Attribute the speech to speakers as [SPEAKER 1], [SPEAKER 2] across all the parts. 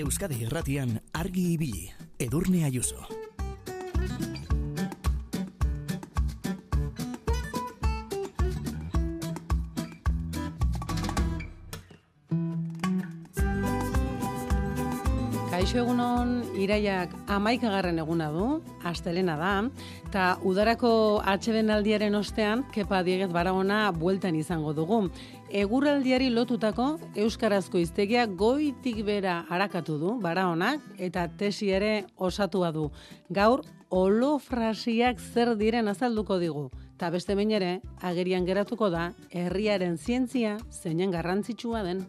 [SPEAKER 1] Euskadi Erratian argi ibili, Edurne Ayuso.
[SPEAKER 2] Kaixo egunon, iraiak amaikagarren eguna du, astelena da, eta udarako atxeben aldiaren ostean, kepa dieget baragona bueltan izango dugu. Eguraldiari lotutako Euskarazko iztegia goitik bera harakatu du, baraonak, eta tesi ere osatua du. Gaur, olofrasiak zer diren azalduko digu. Ta beste behin ere, agerian geratuko da, herriaren zientzia zeinen garrantzitsua den.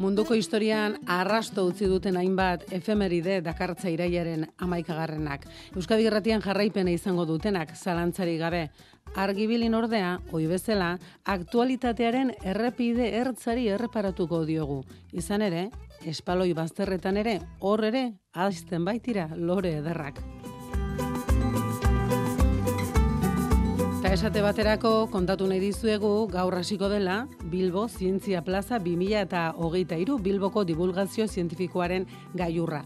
[SPEAKER 2] Munduko historian arrasto utzi duten hainbat efemeride dakartza iraiaren amaikagarrenak. Euskadi Gerratian jarraipena izango dutenak zalantzari gabe. Argibilin ordea, oi bezala, aktualitatearen errepide ertzari erreparatuko diogu. Izan ere, espaloi bazterretan ere, hor ere, azten baitira lore ederrak. Eta esate baterako kontatu nahi dizuegu gaur hasiko dela Bilbo Zientzia Plaza 2000 eta hogeita iru Bilboko divulgazio zientifikoaren gaiurra.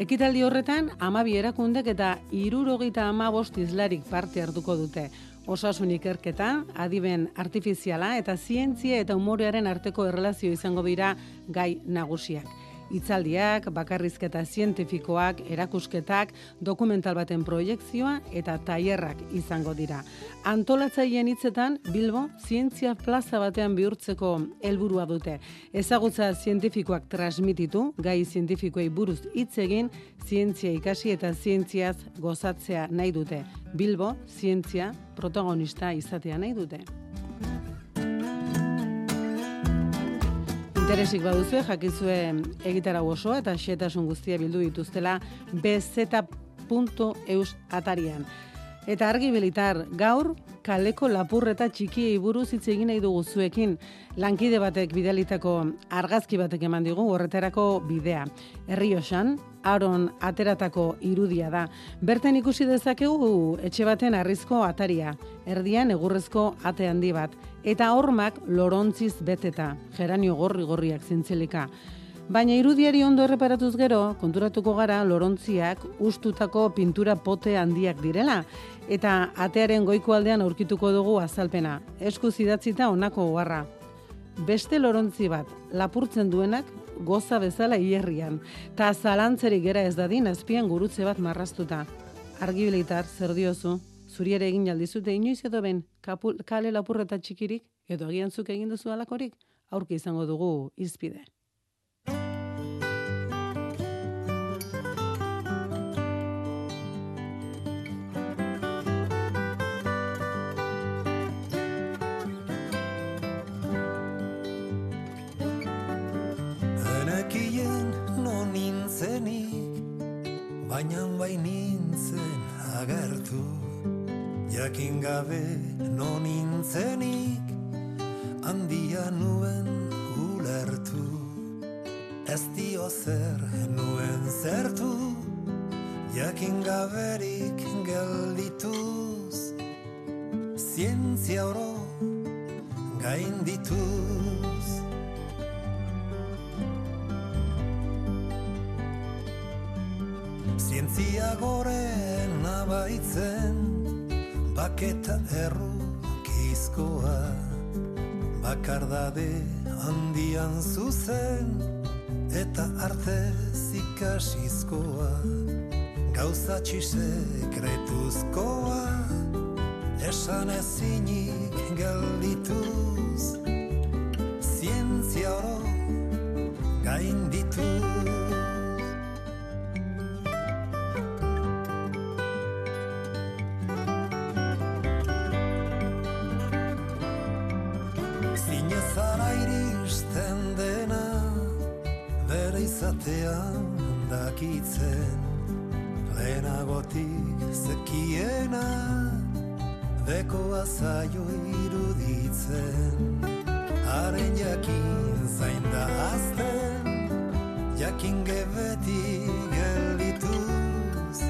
[SPEAKER 2] Ekitaldi horretan amabi erakundek eta irurogeita amabost izlarik parte hartuko dute. Osasun ikerketa, adiben artifiziala eta zientzia eta umorearen arteko erlazio izango dira gai nagusiak itzaldiak, bakarrizketa zientifikoak, erakusketak, dokumental baten proiektzioa eta tailerrak izango dira. Antolatzaileen hitzetan Bilbo zientzia plaza batean bihurtzeko helburua dute. Ezagutza zientifikoak transmititu, gai zientifikoei buruz hitz egin, zientzia ikasi eta zientziaz gozatzea nahi dute. Bilbo zientzia protagonista izatea nahi dute. Interesik baduzue, jakizue egitarau oso eta xetasun guztia bildu dituztela bz.eus atarian. Eta argi bilitar, gaur kaleko lapurreta txikiei buruz hitz egin nahi dugu zuekin lankide batek bidalitako argazki batek eman digu horretarako bidea. Herriosan, Aron ateratako irudia da. Bertan ikusi dezakegu etxe baten arrizko ataria, erdian egurrezko ate handi bat eta hormak lorontziz beteta, geranio gorri gorriak zintzelika. Baina irudiari ondo erreparatuz gero, konturatuko gara lorontziak ustutako pintura pote handiak direla, eta atearen goiko aldean aurkituko dugu azalpena, esku zidatzita onako gogarra. Beste lorontzi bat, lapurtzen duenak, goza bezala hierrian, ta zalantzeri gera ez dadin azpian gurutze bat marrastuta. Argibilitar, zer diozu? zuri ere egin aldizute inoiz edo ben kale lapurreta txikirik edo agian zuk egin duzu alakorik aurki izango dugu izpide.
[SPEAKER 3] Baina bai nintzen agertu. Jakin gabe non intzenik handia nuen ulertu. Ez dio zer nuen zertu jakin gaberik geldituz. Zientzia oro gain zientzia goren abaitzen baketa errukizkoa bakardade handian zuzen eta arte zikasizkoa gauza txisekretuzkoa esan ezinik geldituz zientzia oro gain bekoa zaio iruditzen. Haren jakin zain da azten. Jakin gebeti geldituz.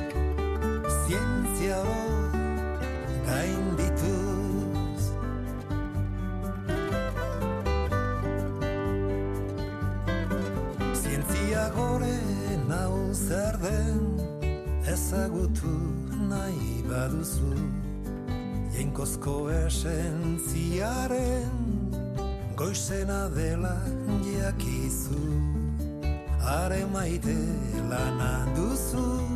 [SPEAKER 3] Zientzia hor gain dituz. Zientzia gore nau zer den Ezagutu nahi baduzu. Jainkozko esentziaren goizena dela jakizu. Are maite lana duzu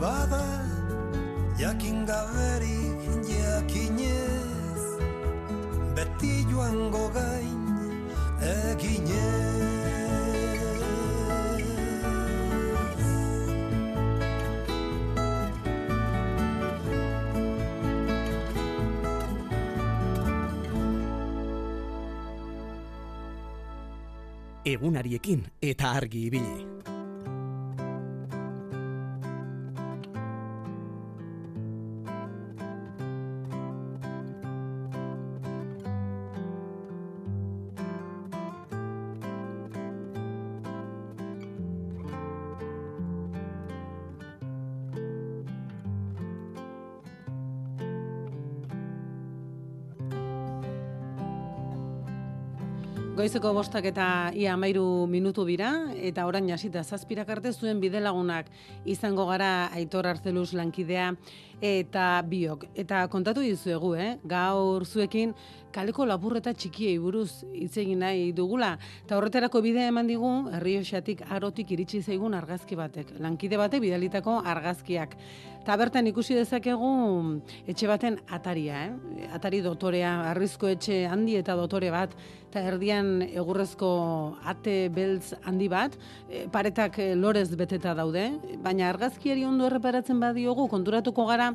[SPEAKER 3] bada Jakin gaberik jakinez Beti joango gain eginez
[SPEAKER 1] Egunariekin eta argi ibili.
[SPEAKER 2] Goizeko bostak eta ia amairu minutu bira, eta orain hasita zazpirak arte zuen bidelagunak izango gara Aitor Arzeluz lankidea eta biok. Eta kontatu dizuegu, eh? gaur zuekin kaleko lapurreta txikiei buruz hitz egin nahi dugula. Eta horretarako bidea eman digu, herrioxatik arotik iritsi zaigun argazki batek. Lankide batek bidalitako argazkiak. Eta bertan ikusi dezakegu etxe baten ataria, eh? atari dotorea, arrizko etxe handi eta dotore bat, eta erdian egurrezko ate beltz handi bat, e, paretak e, lorez beteta daude, baina argazkiari ondo erreparatzen badiogu, konturatuko gara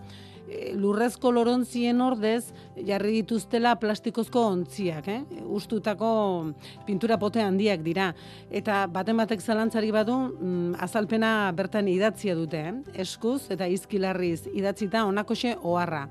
[SPEAKER 2] lurrezko lorontzien ordez jarri dituztela plastikozko ontziak, eh? ustutako pintura pote handiak dira. Eta baten batek zalantzari badu, mm, azalpena bertan idatzia dute, eh? eskuz eta izkilarriz idatzita onakoxe oharra.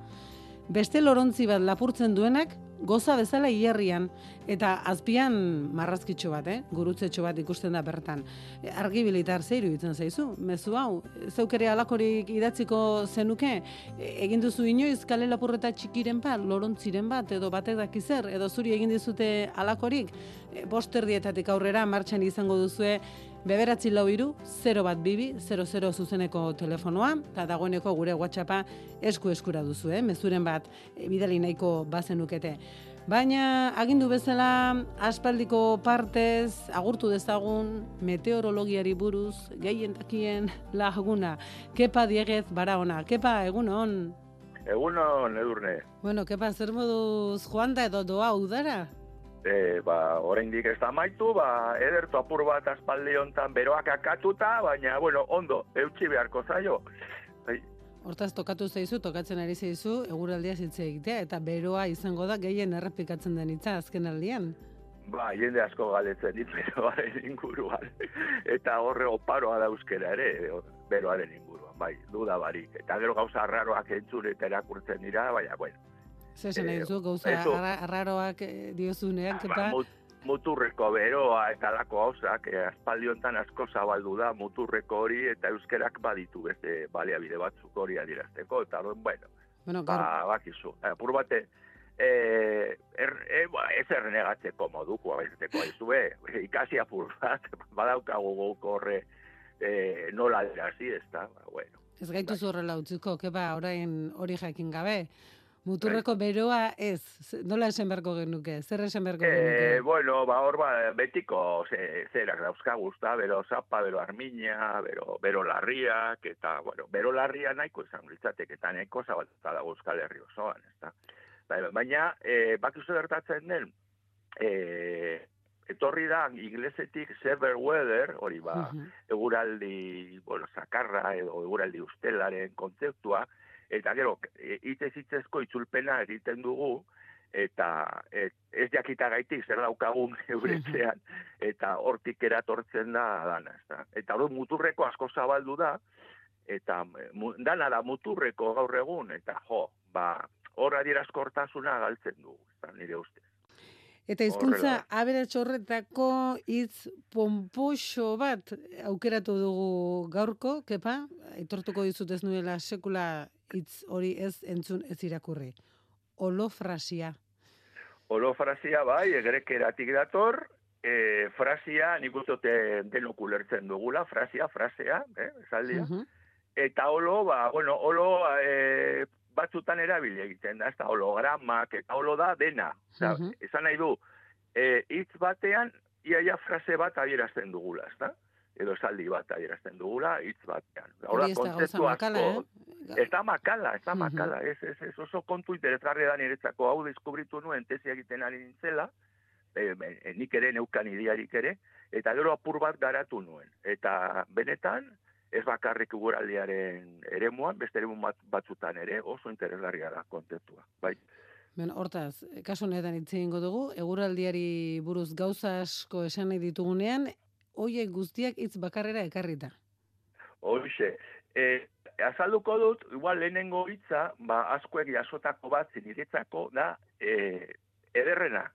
[SPEAKER 2] Beste lorontzi bat lapurtzen duenak, goza bezala hierrian, eta azpian marrazkitxo bat, eh? gurutzetxo bat ikusten da bertan. E, Argi bilitar zeiru itzen zaizu, mezu hau, zeukere alakorik idatziko zenuke, e, egin duzu inoiz kale lapurreta txikiren bat, lorontziren bat, edo batek dakizer, edo zuri egin dizute alakorik, e, bost erdietatik aurrera martxan izango duzue, Beberatzi lau iru, 0 bat bibi, 00 zuzeneko telefonoa, eta dagoeneko gure WhatsAppa esku eskura duzu, eh? mezuren bat e, bidali nahiko bazenukete. Baina agindu bezala aspaldiko partez agurtu dezagun meteorologiari buruz gehien dakien laguna. Kepa diegez bara ona. Kepa, egun on.
[SPEAKER 4] Egun hon, edurne.
[SPEAKER 2] Bueno, kepa, zer moduz joan da edo doa udara?
[SPEAKER 4] E, ba, oraindik ez da maitu, ba, edertu apur bat aspaldi hontan beroak akatuta, baina, bueno, ondo, eutxi beharko zaio. Bai,
[SPEAKER 2] Hortaz tokatu zaizu, tokatzen ari zaizu, eguraldia hitz egitea, eta beroa izango da gehien errepikatzen den hitza azken aldian.
[SPEAKER 4] ba, jende asko galetzen dit beroaren inguruan. Eta horre oparoa da euskera ere, beroaren inguruan, bai, duda barik. Eta gero gauza arraroak entzun eta erakurtzen dira, baina, bueno,
[SPEAKER 2] Zer esan nahi
[SPEAKER 4] Eh,
[SPEAKER 2] duzu, gauza arraroak eh, diozunean,
[SPEAKER 4] ba, muturreko beroa eta lako gauzak, eh, aspaldi hontan asko zabaldu da muturreko hori eta euskerak baditu beste baliabide batzuk hori adierazteko, eta bueno,
[SPEAKER 2] Bueno,
[SPEAKER 4] ba, bakizu. Eh, Apur bate, eh, er, ba, ez errenegatzeko moduko, abezeteko aizue, ikasi apur bat, badaukagu guk horre eh, nola adirazi, ez da, ba, bueno.
[SPEAKER 2] ez gaituzu horrela utziko, kepa, orain hori jakin gabe. Muturreko
[SPEAKER 4] Bai.
[SPEAKER 2] beroa ez, nola esan beharko genuke, zer esan beharko
[SPEAKER 4] Eh,
[SPEAKER 2] genuke?
[SPEAKER 4] bueno, ba, hor, ba, betiko ze, zerak dauzkagu, ezta, bero zapa, bero armiña, bero, bero larriak, eta, bueno, bero larria nahiko izan litzatek, eta nahiko zabaltuta dago Euskal Herri osoan, ezta. Ba, Baina, e, bakizu gertatzen den, e, etorri da inglesetik severe weather, hori ba,
[SPEAKER 2] Mhm.
[SPEAKER 4] eguraldi, bueno, zakarra edo eguraldi ustelaren kontzeptua, eta gero, e, hitzez hitzezko itzulpena egiten dugu, eta et, ez jakita gaitik zer daukagun euretzean, eta hortik eratortzen da dana, ezta. Eta hori muturreko asko zabaldu da, eta eh, dana da muturreko gaur egun, eta jo, ba, hor adierazkortasuna galtzen du, ezta, nire uste.
[SPEAKER 2] Eta hizkuntza aberats horretako hitz pompoxo bat aukeratu dugu gaurko, kepa, aitortuko dizut ez nuela sekula hitz hori ez entzun ez irakurri. Olofrasia.
[SPEAKER 4] Olofrazia bai, egrekeratik dator, e, frazia nik uste eh, denok ulertzen dugula, frazia, frasea, eh, esaldia.
[SPEAKER 2] Mhm.
[SPEAKER 4] Eta olo, ba, bueno, olo e, batzutan erabili egiten da, ez da hologramak, eta olo da dena. Osa,
[SPEAKER 2] Mhm.
[SPEAKER 4] Esan nahi du, e, hitz batean, iaia frase bat adierazten dugula, ez da? Edo esaldi bat adierazten dugula, hitz batean.
[SPEAKER 2] Gauza
[SPEAKER 4] kontzeptu asko-
[SPEAKER 2] eh?
[SPEAKER 4] Ez da makala, ez da
[SPEAKER 2] Mhm.
[SPEAKER 4] makala, ez, ez, ez oso kontu interesgarria da niretzako hau deskubritu nuen tesi egiten ari nintzela, e, e, nik ere neukan idearik ere, eta gero apur bat garatu nuen. Eta benetan, ez bakarrik guraldiaren eremuan, beste eremu bat, batzutan ere, oso interesgarria da kontzeptua. Bai,
[SPEAKER 2] Ben, hortaz, kasu honetan hitz egingo dugu, eguraldiari buruz gauza asko esan nahi ditugunean, hoiek guztiak hitz bakarrera ekarrita.
[SPEAKER 4] Hoxe, e, azalduko dut, igual lehenengo hitza, ba, askoek jasotako bat ziniretzako da e, ederrena.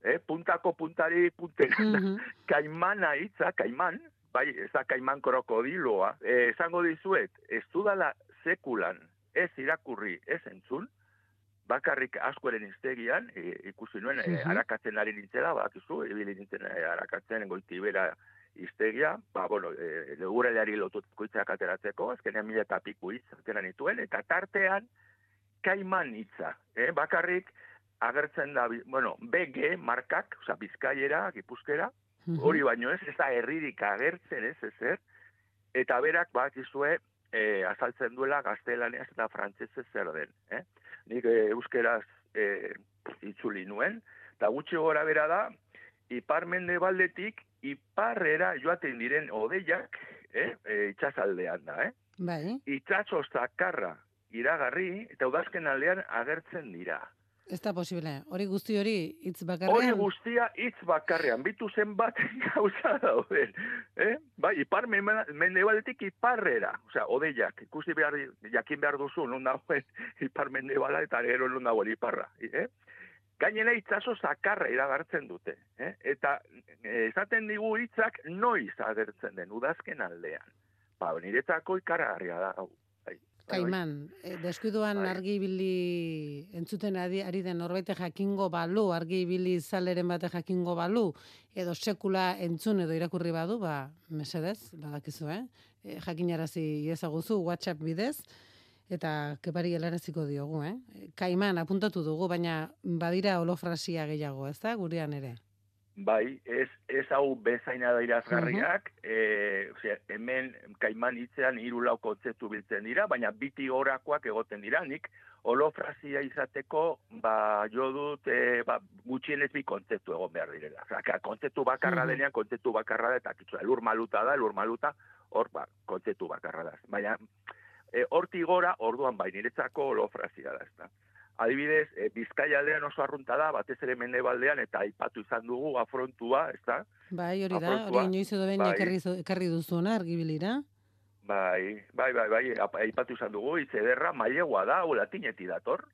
[SPEAKER 4] E, puntako puntari puntera.
[SPEAKER 2] Mhm.
[SPEAKER 4] kaimana hitza, kaiman, bai, ez da kaiman krokodiloa, e, esango dizuet, ez dudala sekulan, ez irakurri, ez entzun, bakarrik askoren iztegian, e, ikusi nuen, e, arakatzen ari nintzela, bakizu, ibili nintzen e, arakatzen goitibera iztegia, ba, bueno, e, leguraleari lotutako hitzak ateratzeko, azkenean mila eta piku hitz atera nituen, eta tartean kaiman hitza, eh? bakarrik agertzen da, bueno, BG markak, oza, bizkaiera, gipuzkera. Hori baino ez, ez da herririk agertzen ez, ez, ez, eta berak bakizue e, azaltzen duela gaztelaneaz eta frantsesez zer den. Eh? Nik e, euskeraz e, itzuli nuen, eta gutxi gora bera da, ipar mendebaldetik iparrera joaten diren odeiak, eh? e, itxasaldean da, eh?
[SPEAKER 2] Bai,
[SPEAKER 4] itxaso zakarra iragarri, eta udazken aldean agertzen dira.
[SPEAKER 2] Ez da posible. Hori guzti hori hitz
[SPEAKER 4] Hori
[SPEAKER 2] bakarrean.
[SPEAKER 4] guztia hitz bakarrean, bitu zenbat gauza dauden. Eh? Bai, ipar mende- mendebaletik iparrera. Osea, odeiak, ikusi behar, jakin behar duzu, non dagoen ipar mendebala eta gero non dagoen iparra. Eh? Gainera itzaso zakarra iragartzen dute. Eh? Eta eh, esaten digu hitzak noiz agertzen den, udazken aldean. Ba, niretzako ikaragarria da. hau. Bai, bai.
[SPEAKER 2] Kaiman, eh, deskuiduan
[SPEAKER 4] Bai.
[SPEAKER 2] argi ibili entzuten ari, ari den norbait jakingo balu, argi ibili zaleren bate jakingo balu, edo sekula entzun edo irakurri badu, ba, mesedez, badakizu, eh? E, jakinarazi ezaguzu WhatsApp bidez, eta kepari helaraziko diogu, eh? Kaiman, apuntatu dugu, baina badira olofrasia gehiago, ez da, gurean ere?
[SPEAKER 4] Bai, ez, ez hau bezaina da irazgarriak, e, osea, hemen kaiman hitzean hiru lau kontzeptu biltzen dira, baina biti horakoak egoten dira, nik holofrazia izateko, ba, jo dut, e, ba, gutxienez bi kontzeptu egon behar direla. Osea, kontzeptu bakarra
[SPEAKER 2] Mhm.
[SPEAKER 4] denean, kontzeptu bakarra da, eta kitzu, elur maluta da, elur maluta, hor, ba, kontzeptu bakarra da. Baina, e, horti gora, orduan bai, niretzako holofrazia da, ezta. Adibidez, e, Bizkaia aldean oso arrunta da, batez ere mendebaldean, eta aipatu izan dugu afrontua, ezta?
[SPEAKER 2] Bai, hori da, hori inoiz edo behin
[SPEAKER 4] bai.
[SPEAKER 2] ekarri, ekarri duzuna, argibilira.
[SPEAKER 4] Bai, bai, bai, bai, aipatu izan dugu, hitz ederra, mailegoa da, hau latineti dator,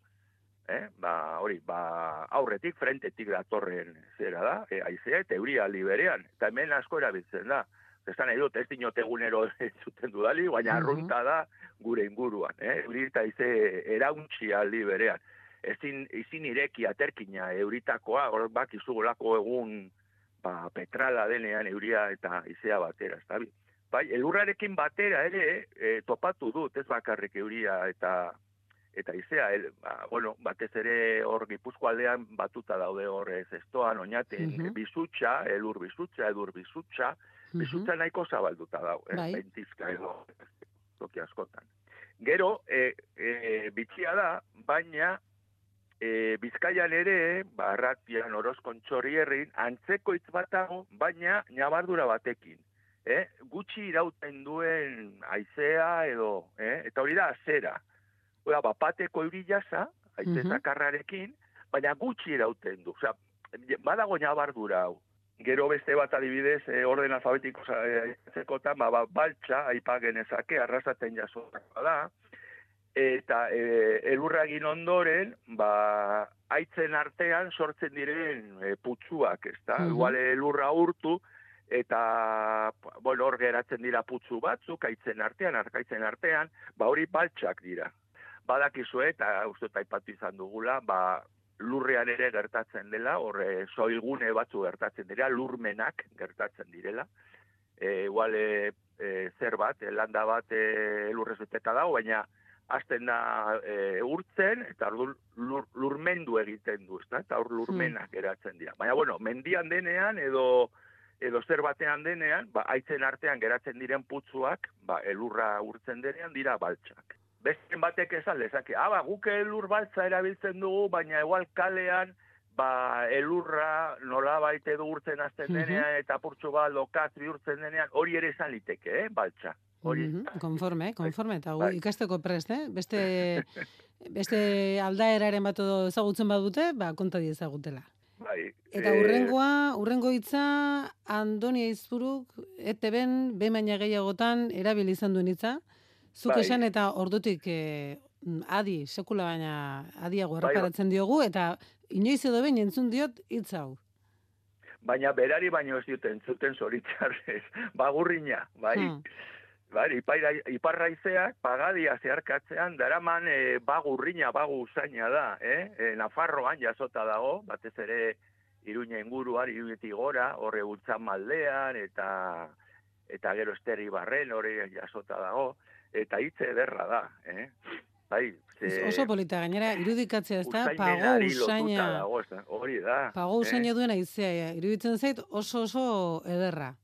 [SPEAKER 4] eh? ba, hori, ba, aurretik, frentetik datorren zera da, e, aizea eta euria liberean, eta hemen asko erabiltzen da. Esan nahi dut, ez dinot egunero zuten dudali, baina
[SPEAKER 2] Mhm.
[SPEAKER 4] arrunta da gure inguruan, eh? euri eta ize erauntxia aldi berean. Ezin, ezin ireki aterkina euritakoa, hor bak izugolako egun ba, petrala denean euria eta izea batera, ez da? Bai, elurrarekin batera ere e, topatu dut, ez bakarrik euria eta eta izea, el, ba, bueno, batez ere hor Gipuzko aldean batuta daude hor ez estoan, oinaten,
[SPEAKER 2] Mhm.
[SPEAKER 4] bizutxa, elur bizutxa, edur bizutxa, Bizutza nahiko zabalduta dau, eh?
[SPEAKER 2] Bai.
[SPEAKER 4] bentizka edo toki askotan. Gero, e, e, bitxia da, baina e, Bizkaian ere, barratian orozkon txorierrin, antzeko hitz bat dago, baina nabardura batekin. Eh? Gutxi irauten duen aizea edo, eh? eta hori da, azera. Oda, bapateko euri jasa, aize zakarrarekin, baina gutxi irauten du. Osea, badago nabardura hau. Gero beste bat adibidez, eh, orden alfabetiko zekotan, ba, ba, baltsa, aipa genezake, arrasaten jasotakoa da, eta e, elurra egin ondoren, ba, aitzen artean sortzen diren e, putzuak, ez da? Igual elurra urtu, eta, bueno, hor geratzen dira putzu batzuk, aitzen artean, arkaitzen artean, ba, hori baltsak dira. Badakizue, eta uste dut aipatu izan dugula, ba, lurrean ere gertatzen dela, horre soilgune batzu gertatzen dira, lurmenak gertatzen direla. E, igual, e, e, zer bat, e, landa bat e, lurrez beteta dago, baina hasten da e, urtzen, eta lur, lur, lurmendu egiten du, ezta? eta hor lurmenak geratzen dira. Baina, bueno, mendian denean, edo edo zer batean denean, ba, aitzen artean geratzen diren putzuak, ba, elurra urtzen denean dira baltsak. Beste batek esan lezake, ah, ba, guk elur baltza erabiltzen dugu, baina igual kalean, ba, elurra nola baite du urtzen azten denean, eta purtsu bat lokatri urtzen denean, hori ere esan liteke, eh, baltsa. Hori,
[SPEAKER 2] Mhm, Konforme, konforme, eta
[SPEAKER 4] Bai.
[SPEAKER 2] ikasteko prest, eh? Beste, beste aldaeraren bat ezagutzen badute, ba, konta di ezagutela.
[SPEAKER 4] bai.
[SPEAKER 2] Eta
[SPEAKER 4] eh,
[SPEAKER 2] urrengoa, urrengo hitza Andoni Aizpuruk ETB-en baina gehiagotan erabili izan duen hitza. Zuk
[SPEAKER 4] Bai.
[SPEAKER 2] esan eta ordutik eh, adi, sekula baina adiago
[SPEAKER 4] Bai,
[SPEAKER 2] erreparatzen diogu, eta inoiz edo behin entzun diot hitz hau.
[SPEAKER 4] Baina berari baino ez duten zuten zoritzarrez, bagurrina, bai.
[SPEAKER 2] Hmm.
[SPEAKER 4] Bai, ipaira, iparraizeak pagadia zeharkatzean daraman e, bagurrina, bagu usaina da, eh? E, Nafarroan jasota dago, batez ere Iruña inguruan, Iruñetik gora, horre bultzan maldean, eta eta gero esterri barren, horre jasota dago, eta hitze ederra da, eh? Bai, ze,
[SPEAKER 2] Oso polita gainera, irudikatzea ez da, pago usaina,
[SPEAKER 4] dago, hori da.
[SPEAKER 2] pago
[SPEAKER 4] eh?
[SPEAKER 2] usaina duen aizea, iruditzen zait oso oso ederra.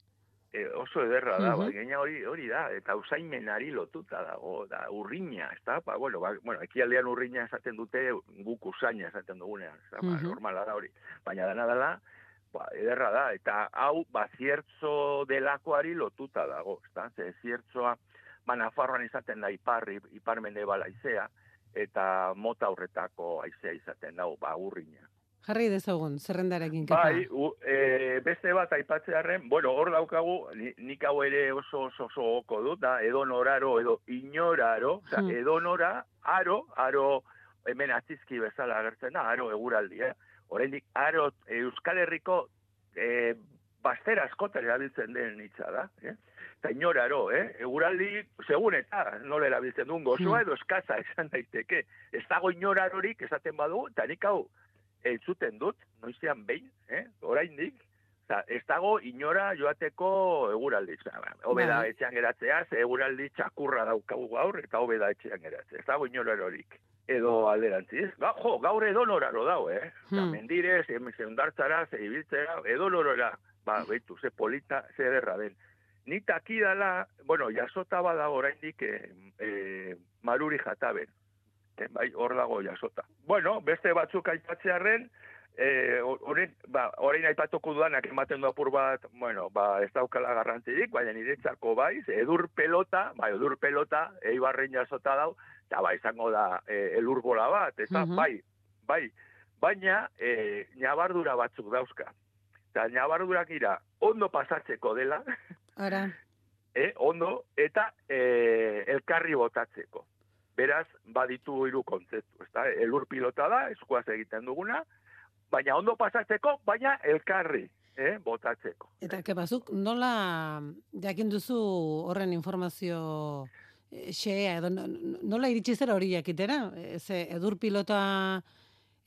[SPEAKER 4] E, oso ederra da,
[SPEAKER 2] Mhm.
[SPEAKER 4] bai, gaina hori hori da, eta usaimenari lotuta dago, da, urriña, ez da, ba, bueno, ba, bueno, ekialdean urriña esaten dute, guk usaina esaten dugunean, ez da, ba,
[SPEAKER 2] Mhm.
[SPEAKER 4] normala da hori, baina dana dela, ba, ederra da, eta hau, ba, ziertzo delakoari lotuta dago, ez da, ze ziertzoa, ba, Nafarroan izaten da iparri, iparmende balaizea, eta mota horretako aizea izaten dago, ba, urriña.
[SPEAKER 2] Jarri dezagun, zerrendarekin kepa.
[SPEAKER 4] Bai, u, e, beste bat aipatzearen, bueno, hor daukagu, ni- nik hau ere oso oso oso goko dut, da, edo noraro, edo inoraro, oza,
[SPEAKER 2] Hmm.
[SPEAKER 4] edo nora, aro, aro, hemen atzizki bezala agertzen da, aro eguraldi, eh? Oraindik aro Euskal Herriko e, bastera askotan erabiltzen den hitza da, eh? Eta inoraro, eh? Eguraldi, segun eta nola erabiltzen duen gozoa
[SPEAKER 2] Hmm.
[SPEAKER 4] edo eskaza esan daiteke. Ez dago inorarorik esaten badu, eta nik hau entzuten dut, noizean behin, eh? oraindik, Oza, ez dago inora joateko eguraldi. Ba, hobe da
[SPEAKER 2] Bai.
[SPEAKER 4] etxean geratzea, ze eguraldi txakurra daukagu gaur, eta hobe da etxean geratzea. Ez dago inorarorik. Edo alderantziz. Ga, jo, gaur edo noraro dago, eh?
[SPEAKER 2] Hmm.
[SPEAKER 4] Mendire, ze, ze ibiltzera, edo norora. Ba, behitu, ze polita, ze ederra den. Ni takidala, bueno, jasota bada oraindik eh, eh, maruri jataben. Eh, bai, hor dago jasota. Bueno, beste batzuk aipatzearren, eh, orain, ba, orain aipatuko dudanak ematen du apur bat, bueno, ba, ez daukala garrantzirik, baina niretzako bai, edur pelota, bai, edur pelota, eibarren jasota dau, eta ba, izango da eh, elur bola bat, eta
[SPEAKER 2] Mhm.
[SPEAKER 4] bai, bai, baina eh, nabardura batzuk dauzka. Eta nabardurak ira, ondo pasatzeko dela,
[SPEAKER 2] Ara,
[SPEAKER 4] eh, ondo, eta eh, elkarri botatzeko. Beraz, baditu hiru kontzeptu, ezta? Elur pilota da, eskuaz egiten duguna, baina ondo pasatzeko, baina elkarri, eh, botatzeko.
[SPEAKER 2] eta kepazuk, nola jakin duzu horren informazio eh, xea, edo no- no- nola iritsi zera hori jakitera? Ze edur pilota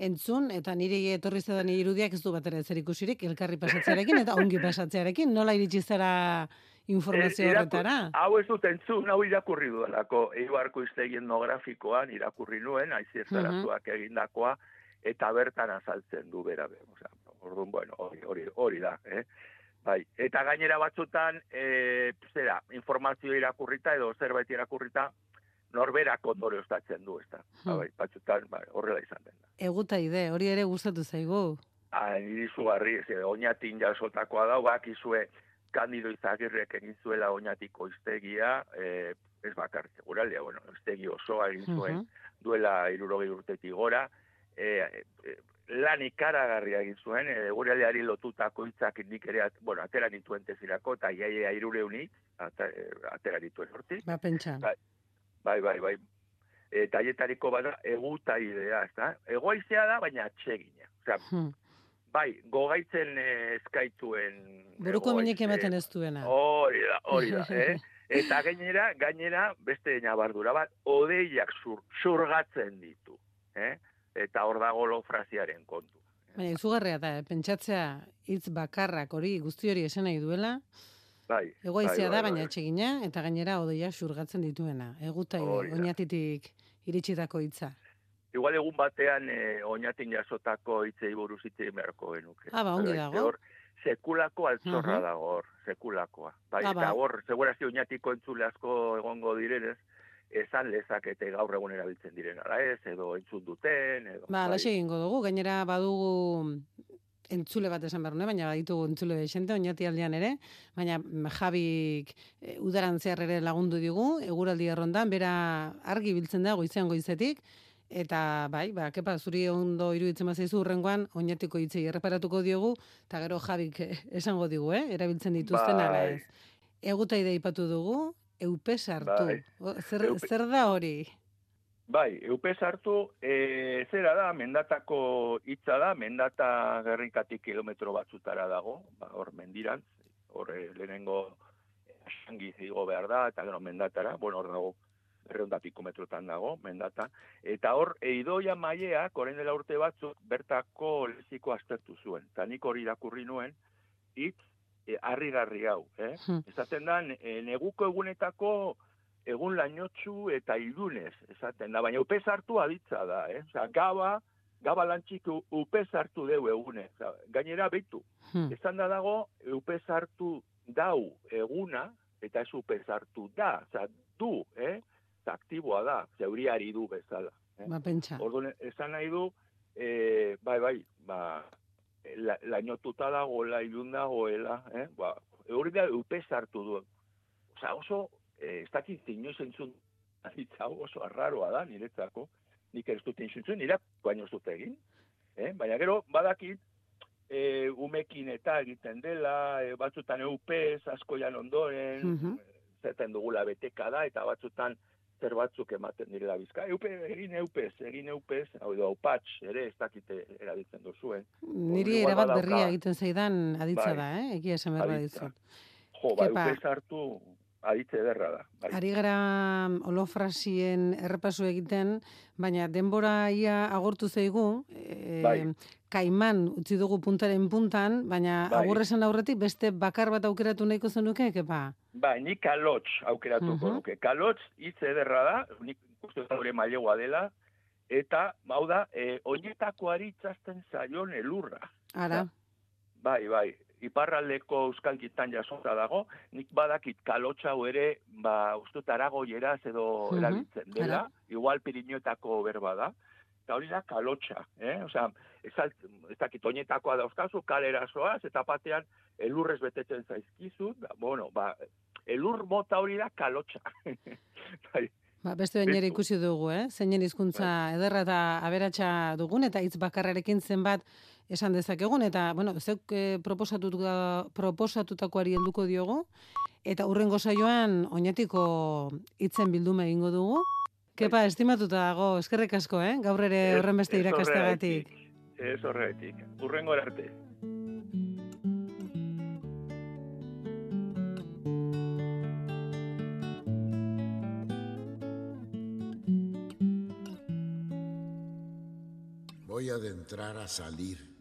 [SPEAKER 2] entzun, eta niri etorri zedan irudiak ez du bat ere zer ikusirik, elkarri pasatzearekin, eta ongi pasatzearekin, nola iritsi zera informazio
[SPEAKER 4] Eh,
[SPEAKER 2] horretara?
[SPEAKER 4] Hau ez dut entzun, hau irakurri dudalako, eibarko iztegi etnografikoan irakurri nuen, aizier
[SPEAKER 2] Mhm.
[SPEAKER 4] zarazuak egindakoa, eta bertan azaltzen du bera be. Osea, orduan, bueno, hori, hori, hori da, eh? Bai, eta gainera batzutan, e, zera, informazio irakurrita edo zerbait irakurrita, norberak ondore ostatzen du, ez da.
[SPEAKER 2] Hmm.
[SPEAKER 4] Bai, batzutan, bai, horrela izan den.
[SPEAKER 2] Eguta ide, hori ere gustatu zaigu.
[SPEAKER 4] Ah, niri zugarri, ez, oinatin jasotakoa da, bakizue, kandido izagirrek egin zuela oinatik oiztegia, eh, ez bakar, seguraldia, bueno, oiztegi osoa egin zuen,
[SPEAKER 2] Mhm.
[SPEAKER 4] duela irurogei urtetik gora, e, e, lan ikaragarria egin zuen, e, gure aldeari lotutako hitzak nik ere, at- bueno, atera nituen tezirako, eta iaia irureunik, ata, e, atera nituen hortik,
[SPEAKER 2] Ba, pentsa.
[SPEAKER 4] Bai, bai, bai, eta haietariko bada eguta idea, ez da? Egoaizea da, baina atsegina. Osea,
[SPEAKER 2] Hmm.
[SPEAKER 4] bai, gogaitzen eskaituen...
[SPEAKER 2] Buruko minik ematen ez duena.
[SPEAKER 4] Hori da, hori da, eh? Eta gainera, gainera, beste nabardura bat, odeiak zur, zurgatzen ditu, eh? Eta hor dago lo fraziaren kontu.
[SPEAKER 2] Baina izugarria da, pentsatzea hitz bakarrak hori guzti hori esan nahi duela,
[SPEAKER 4] Bai,
[SPEAKER 2] egoizia
[SPEAKER 4] bai,
[SPEAKER 2] da,
[SPEAKER 4] bai,
[SPEAKER 2] baina
[SPEAKER 4] bai.
[SPEAKER 2] etxegina, eta gainera odeiak xurgatzen dituena. Eguta
[SPEAKER 4] Hori da.
[SPEAKER 2] oinatitik iritsitako hitza.
[SPEAKER 4] Igual egun batean eh, oinatin jasotako hitzei buruz hitz egin beharko genuke.
[SPEAKER 2] Ah, ba, ongi
[SPEAKER 4] Bai,
[SPEAKER 2] dago.
[SPEAKER 4] Hor, sekulako altzorra
[SPEAKER 2] Mhm.
[SPEAKER 4] dago hor, sekulakoa. Bai,
[SPEAKER 2] Ah, ba.
[SPEAKER 4] eta hor, segurazio oinatiko entzule asko egongo direnez, esan lezakete gaur egun erabiltzen diren ala ez, edo entzun duten, edo...
[SPEAKER 2] Ba,
[SPEAKER 4] bai.
[SPEAKER 2] alaxe egingo dugu, gainera badugu entzule bat esan behar baina baditugu entzule desente, oinati aldean ere, baina mm, Jabik e, udaran zehar ere lagundu digu, eguraldi errondan, bera argi biltzen da goizean goizetik, eta bai, ba, kepa, zuri ondo iruditzen bazaizu urrengoan, oinatiko hitzei erreparatuko diogu, eta gero Jabik eh, esango digu, eh? erabiltzen dituzten ala
[SPEAKER 4] Bai.
[SPEAKER 2] ez. Eguta ide ipatu dugu, eupe sartu.
[SPEAKER 4] Bai.
[SPEAKER 2] Zer,
[SPEAKER 4] Eupe-
[SPEAKER 2] zer da hori?
[SPEAKER 4] Bai, eupe sartu, e, zera da, mendatako hitza da, mendata gerrikatik kilometro batzutara dago, ba, hor mendirantz, hor eh, lehenengo asangi zigo behar da, eta gero mendatara, bueno, hor dago, berreunda piko metrotan dago, mendata, eta hor, eidoia maileak, orain dela urte batzuk, bertako leziko aztertu zuen, eta nik hori irakurri nuen, hitz, e, harrigarri hau, eh?
[SPEAKER 2] Hm.
[SPEAKER 4] Esaten da, ne- neguko egunetako egun lainotxu eta ilunez, esaten da, baina upe sartu aditza da, eh? Osa, gaba, gaba lantxik u- upe sartu deu egune. Osa, gainera behitu,
[SPEAKER 2] Hm.
[SPEAKER 4] esan da dago, upe sartu dau eguna, eta ez upe sartu da, oza, du, eh? Oza, aktiboa da, zeuriari du bezala. Eh?
[SPEAKER 2] Ba, pentsa.
[SPEAKER 4] Orduan, esan nahi du, e, bai, bai, ba, la, lainotuta dagoela, ilun dagoela, eh? Ba, hori da, upe sartu du. Osa, oso, eh, ez dakit inoiz entzun, hau oso arraroa da, niretzako, nik ez dut entzun, nire baino ez dut egin, eh? baina gero, badakit, e, umekin eta egiten dela, e, batzutan eupez, asko jan ondoren,
[SPEAKER 2] Mhm.
[SPEAKER 4] zeten dugula beteka da, eta batzutan zer batzuk ematen direla bizka. Eupe, egin eupez, egin eupez, hau edo aupatx, ere ez dakite erabiltzen duzuen.
[SPEAKER 2] Niri erabat berria egiten zaidan aditza
[SPEAKER 4] Bai.
[SPEAKER 2] da, eh? Egia esan behar
[SPEAKER 4] Aditza.
[SPEAKER 2] dizut.
[SPEAKER 4] Jo, ba, eupez hartu, aditze ederra da. Bai.
[SPEAKER 2] Ari gara holofrasien errepasu egiten, baina denbora ia agortu zaigu, e,
[SPEAKER 4] Bai.
[SPEAKER 2] kaiman utzi dugu puntaren puntan, baina
[SPEAKER 4] Bai.
[SPEAKER 2] agurresan aurretik beste bakar bat aukeratu nahiko zenuke, kepa?
[SPEAKER 4] Ba, nik kalotx aukeratuko
[SPEAKER 2] Mhm.
[SPEAKER 4] nuke. Kalotx hitz ederra da, nik uste hori mailegoa dela, eta, hau da, e, oinetakoari itzazten zaion elurra.
[SPEAKER 2] Ara,
[SPEAKER 4] Bai, bai, iparraldeko euskalkitan jasota dago, nik badakit kalotxa hau ere, ba, uste dut aragoieraz edo erabiltzen dela,
[SPEAKER 2] ara.
[SPEAKER 4] igual pirinioetako berba da, eta hori da kalotxa, eh? Osea, ez, alt, ez dakit oinetakoa dauzkazu, kalera zoaz, eta batean elurrez betetzen zaizkizu, ba, bueno, ba, elur mota hori da kalotxa. bai,
[SPEAKER 2] ba, beste bain ere
[SPEAKER 4] Bestu.
[SPEAKER 2] ikusi dugu, eh? Zeinen hizkuntza ederra eta aberatsa dugun, eta hitz bakarrarekin zenbat esan dezakegun, eta, bueno, zeuk eh, proposatuta, proposatutakoari helduko diogu, eta urrengo saioan oinatiko hitzen bildume egingo dugu. Kepa, estimatuta dago, eskerrik asko, eh? Gaur ere horren beste irakasteagatik.
[SPEAKER 4] Ez horregatik. Urrengo arte.
[SPEAKER 5] Voy a adentrar a salir.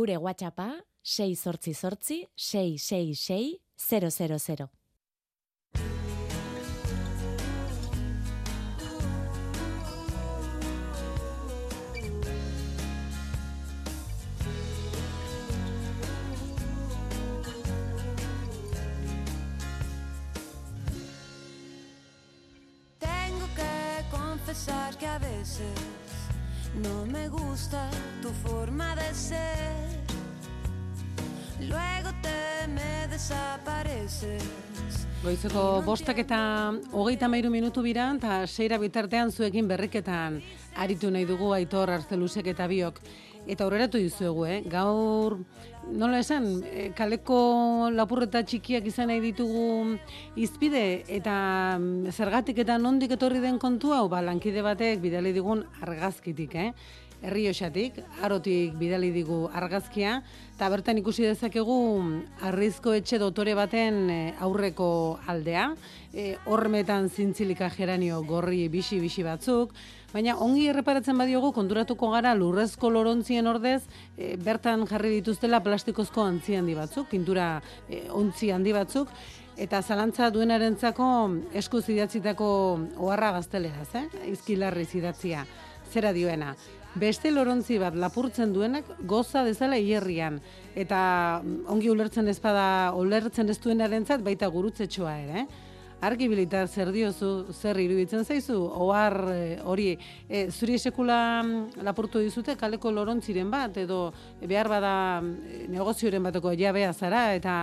[SPEAKER 6] Gure WhatsAppa 688 666 000.
[SPEAKER 2] Bostak eta hogeita mairu minutu biran, eta seira bitartean zuekin berriketan aritu nahi dugu aitor arzeluzek eta biok. Eta aurreratu dizuegu, eh? gaur, nola esan, eh, kaleko lapurreta txikiak izan nahi ditugu izpide, eta mm, zergatik eta nondik etorri den kontu hau, ba, lankide batek bidali digun argazkitik, eh? Herrioxatik, arotik bidali digu argazkia, eta bertan ikusi dezakegu arrizko etxe dotore baten eh, aurreko aldea, e, hormetan zintzilika geranio gorri bisi-bisi batzuk, baina ongi erreparatzen badiogu konturatuko gara lurrezko lorontzien ordez e, bertan jarri dituztela plastikozko antzi handi batzuk, pintura e, ontzi handi batzuk, eta zalantza duenarentzako eskuz idatzitako oharra gazteleraz, eh? izkilarri idatzia, zera dioena. Beste lorontzi bat lapurtzen duenak goza dezala hierrian eta mm, ongi ulertzen ez bada ulertzen ez duenarentzat baita gurutzetxoa ere, eh? Argi bilitar zer diozu, zer iruditzen zaizu, ohar eh, hori, e, zuri sekula mm, lapurtu dizute kaleko lorontziren bat, edo behar bada mm, negozioren bateko jabea zara, eta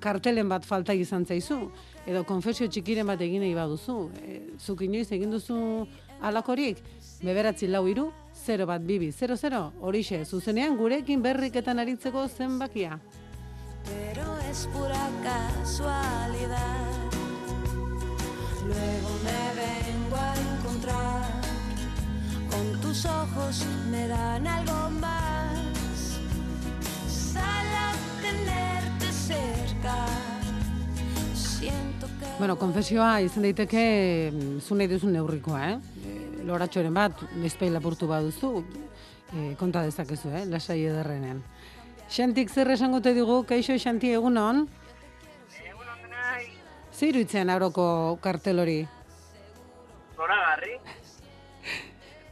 [SPEAKER 2] kartelen bat falta izan zaizu, edo konfesio txikiren bat egin nahi baduzu. E, zuk inoiz egin duzu alakorik, beberatzi lau iru, 0 bat bibi, 00, horixe, zuzenean gurekin berriketan aritzeko zenbakia.
[SPEAKER 7] pero es pura casualidad. Luego me vengo a encontrar con tus ojos me dan algo más. Sal a tenerte cerca. Siento que
[SPEAKER 2] Bueno, konfesioa izan daiteke mm, zu nahi duzun neurrikoa, eh? Loratxoren bat, nespai lapurtu baduzu, e, konta dezakezu, eh? Lasai ederrenen. Xantik zer esango te digu, kaixo Xanti egunon?
[SPEAKER 8] Egunon denai,
[SPEAKER 2] Zer iruditzen aroko kartel hori?
[SPEAKER 8] zoragarri.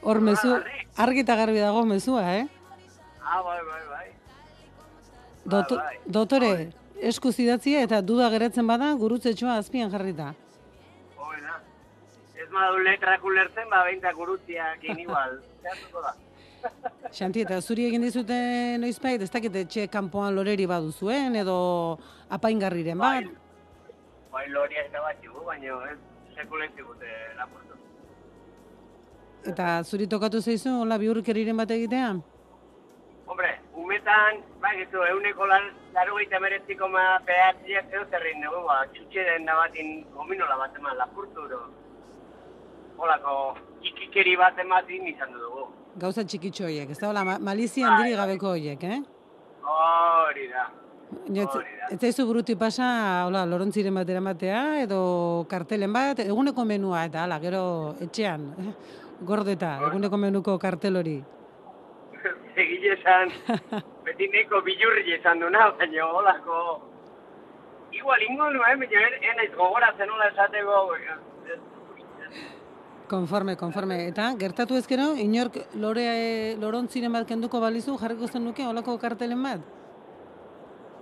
[SPEAKER 2] Hor mezu, argi garbi dago mezua, eh?
[SPEAKER 8] Ah, bai, bai, bai.
[SPEAKER 2] Doto,
[SPEAKER 8] bai.
[SPEAKER 2] dotore, eskuz idatzia eta duda geratzen bada gurutzetxoa azpian jarrita.
[SPEAKER 8] Ez badu letrak ulertzen, ba, behintzak gurutziak igual. Da.
[SPEAKER 2] Xanti, eta zuri egin dizute noizbait, ez dakit etxe kanpoan loreri baduzuen, edo apaingarriren bat.
[SPEAKER 8] Bai, bai loria eta bat jugu, baina ez sekulentik gute lapurtu.
[SPEAKER 2] Eta zuri tokatu zaizu, hola biurkeriren bat egitea?
[SPEAKER 8] Hombre, umetan, bai, gitu, euneko lan, laro gaita meretziko ma pehatziak zeu zerrin dugu, ba, txutxeren da batin gominola bat eman lapurtu, ero. Holako, ikikeri bat ematin izan dugu.
[SPEAKER 2] Gauza txikitxo horiek, ez da hola, ma- malizia handiri gabeko horiek, eh?
[SPEAKER 8] Hori da.
[SPEAKER 2] Baina ez, zaizu buruti pasa, hola, lorontziren bat eramatea, edo kartelen bat, eguneko menua, eta hala, gero etxean, eh, gordeta, eguneko menuko kartel hori.
[SPEAKER 8] Egile esan, beti neko bilurri esan duna, baina holako... Igual, ingo nuen, baina en- en naiz gogoratzen hola esateko,
[SPEAKER 2] Konforme, konforme. Eta gertatu ezkero, inork lore, lorontziren bat kenduko balizu, jarriko zen nuke, holako kartelen bat?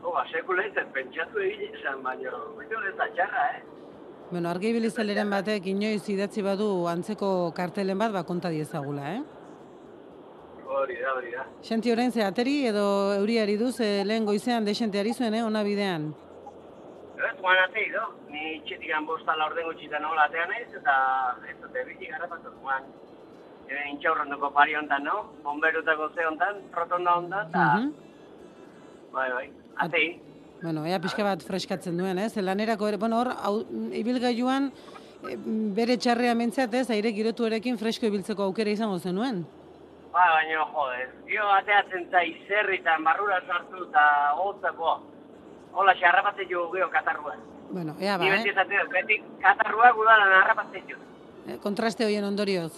[SPEAKER 8] Oh, ba, sekula ez ez pentsatu egile esan, baina, baina ez txarra, eh?
[SPEAKER 2] Bueno, argi bilizaleren batek inoiz idatzi badu antzeko kartelen bat, ba konta diezagula, eh?
[SPEAKER 8] Hori da, hori da.
[SPEAKER 2] Xanti orain ze ateri edo euriari duz eh, lehen goizean desente ari zuen, eh, ona bidean.
[SPEAKER 8] Ez, guan atei do, ni txetikan bostala orden gutxitan hola atean ez, eta ez dute bitik garrapatu, guan. Ebe intxaurrondoko pari hontan, no? Bomberutako ze hontan, rotonda hontan, eta,
[SPEAKER 2] Mhm.
[SPEAKER 8] bai, bai, atei.
[SPEAKER 2] Bueno, ea pixka bat freskatzen duen, ez? Lanerako ere, bueno, hor, ibilgailuan eh, bere txarrea mentzat, ez? Aire girotuarekin fresko ibiltzeko aukera izango zenuen.
[SPEAKER 8] Ba, baina, jode, gio ateatzen zai zerritan barrura sartu eta gotzako. Hola, xarrapatzen jo gio katarruan.
[SPEAKER 2] Bueno, ea ba,
[SPEAKER 8] Ni beti
[SPEAKER 2] eh?
[SPEAKER 8] dut, beti katarruak udalan harrapatzen jo.
[SPEAKER 2] Eh, Kontraste horien ondorioz.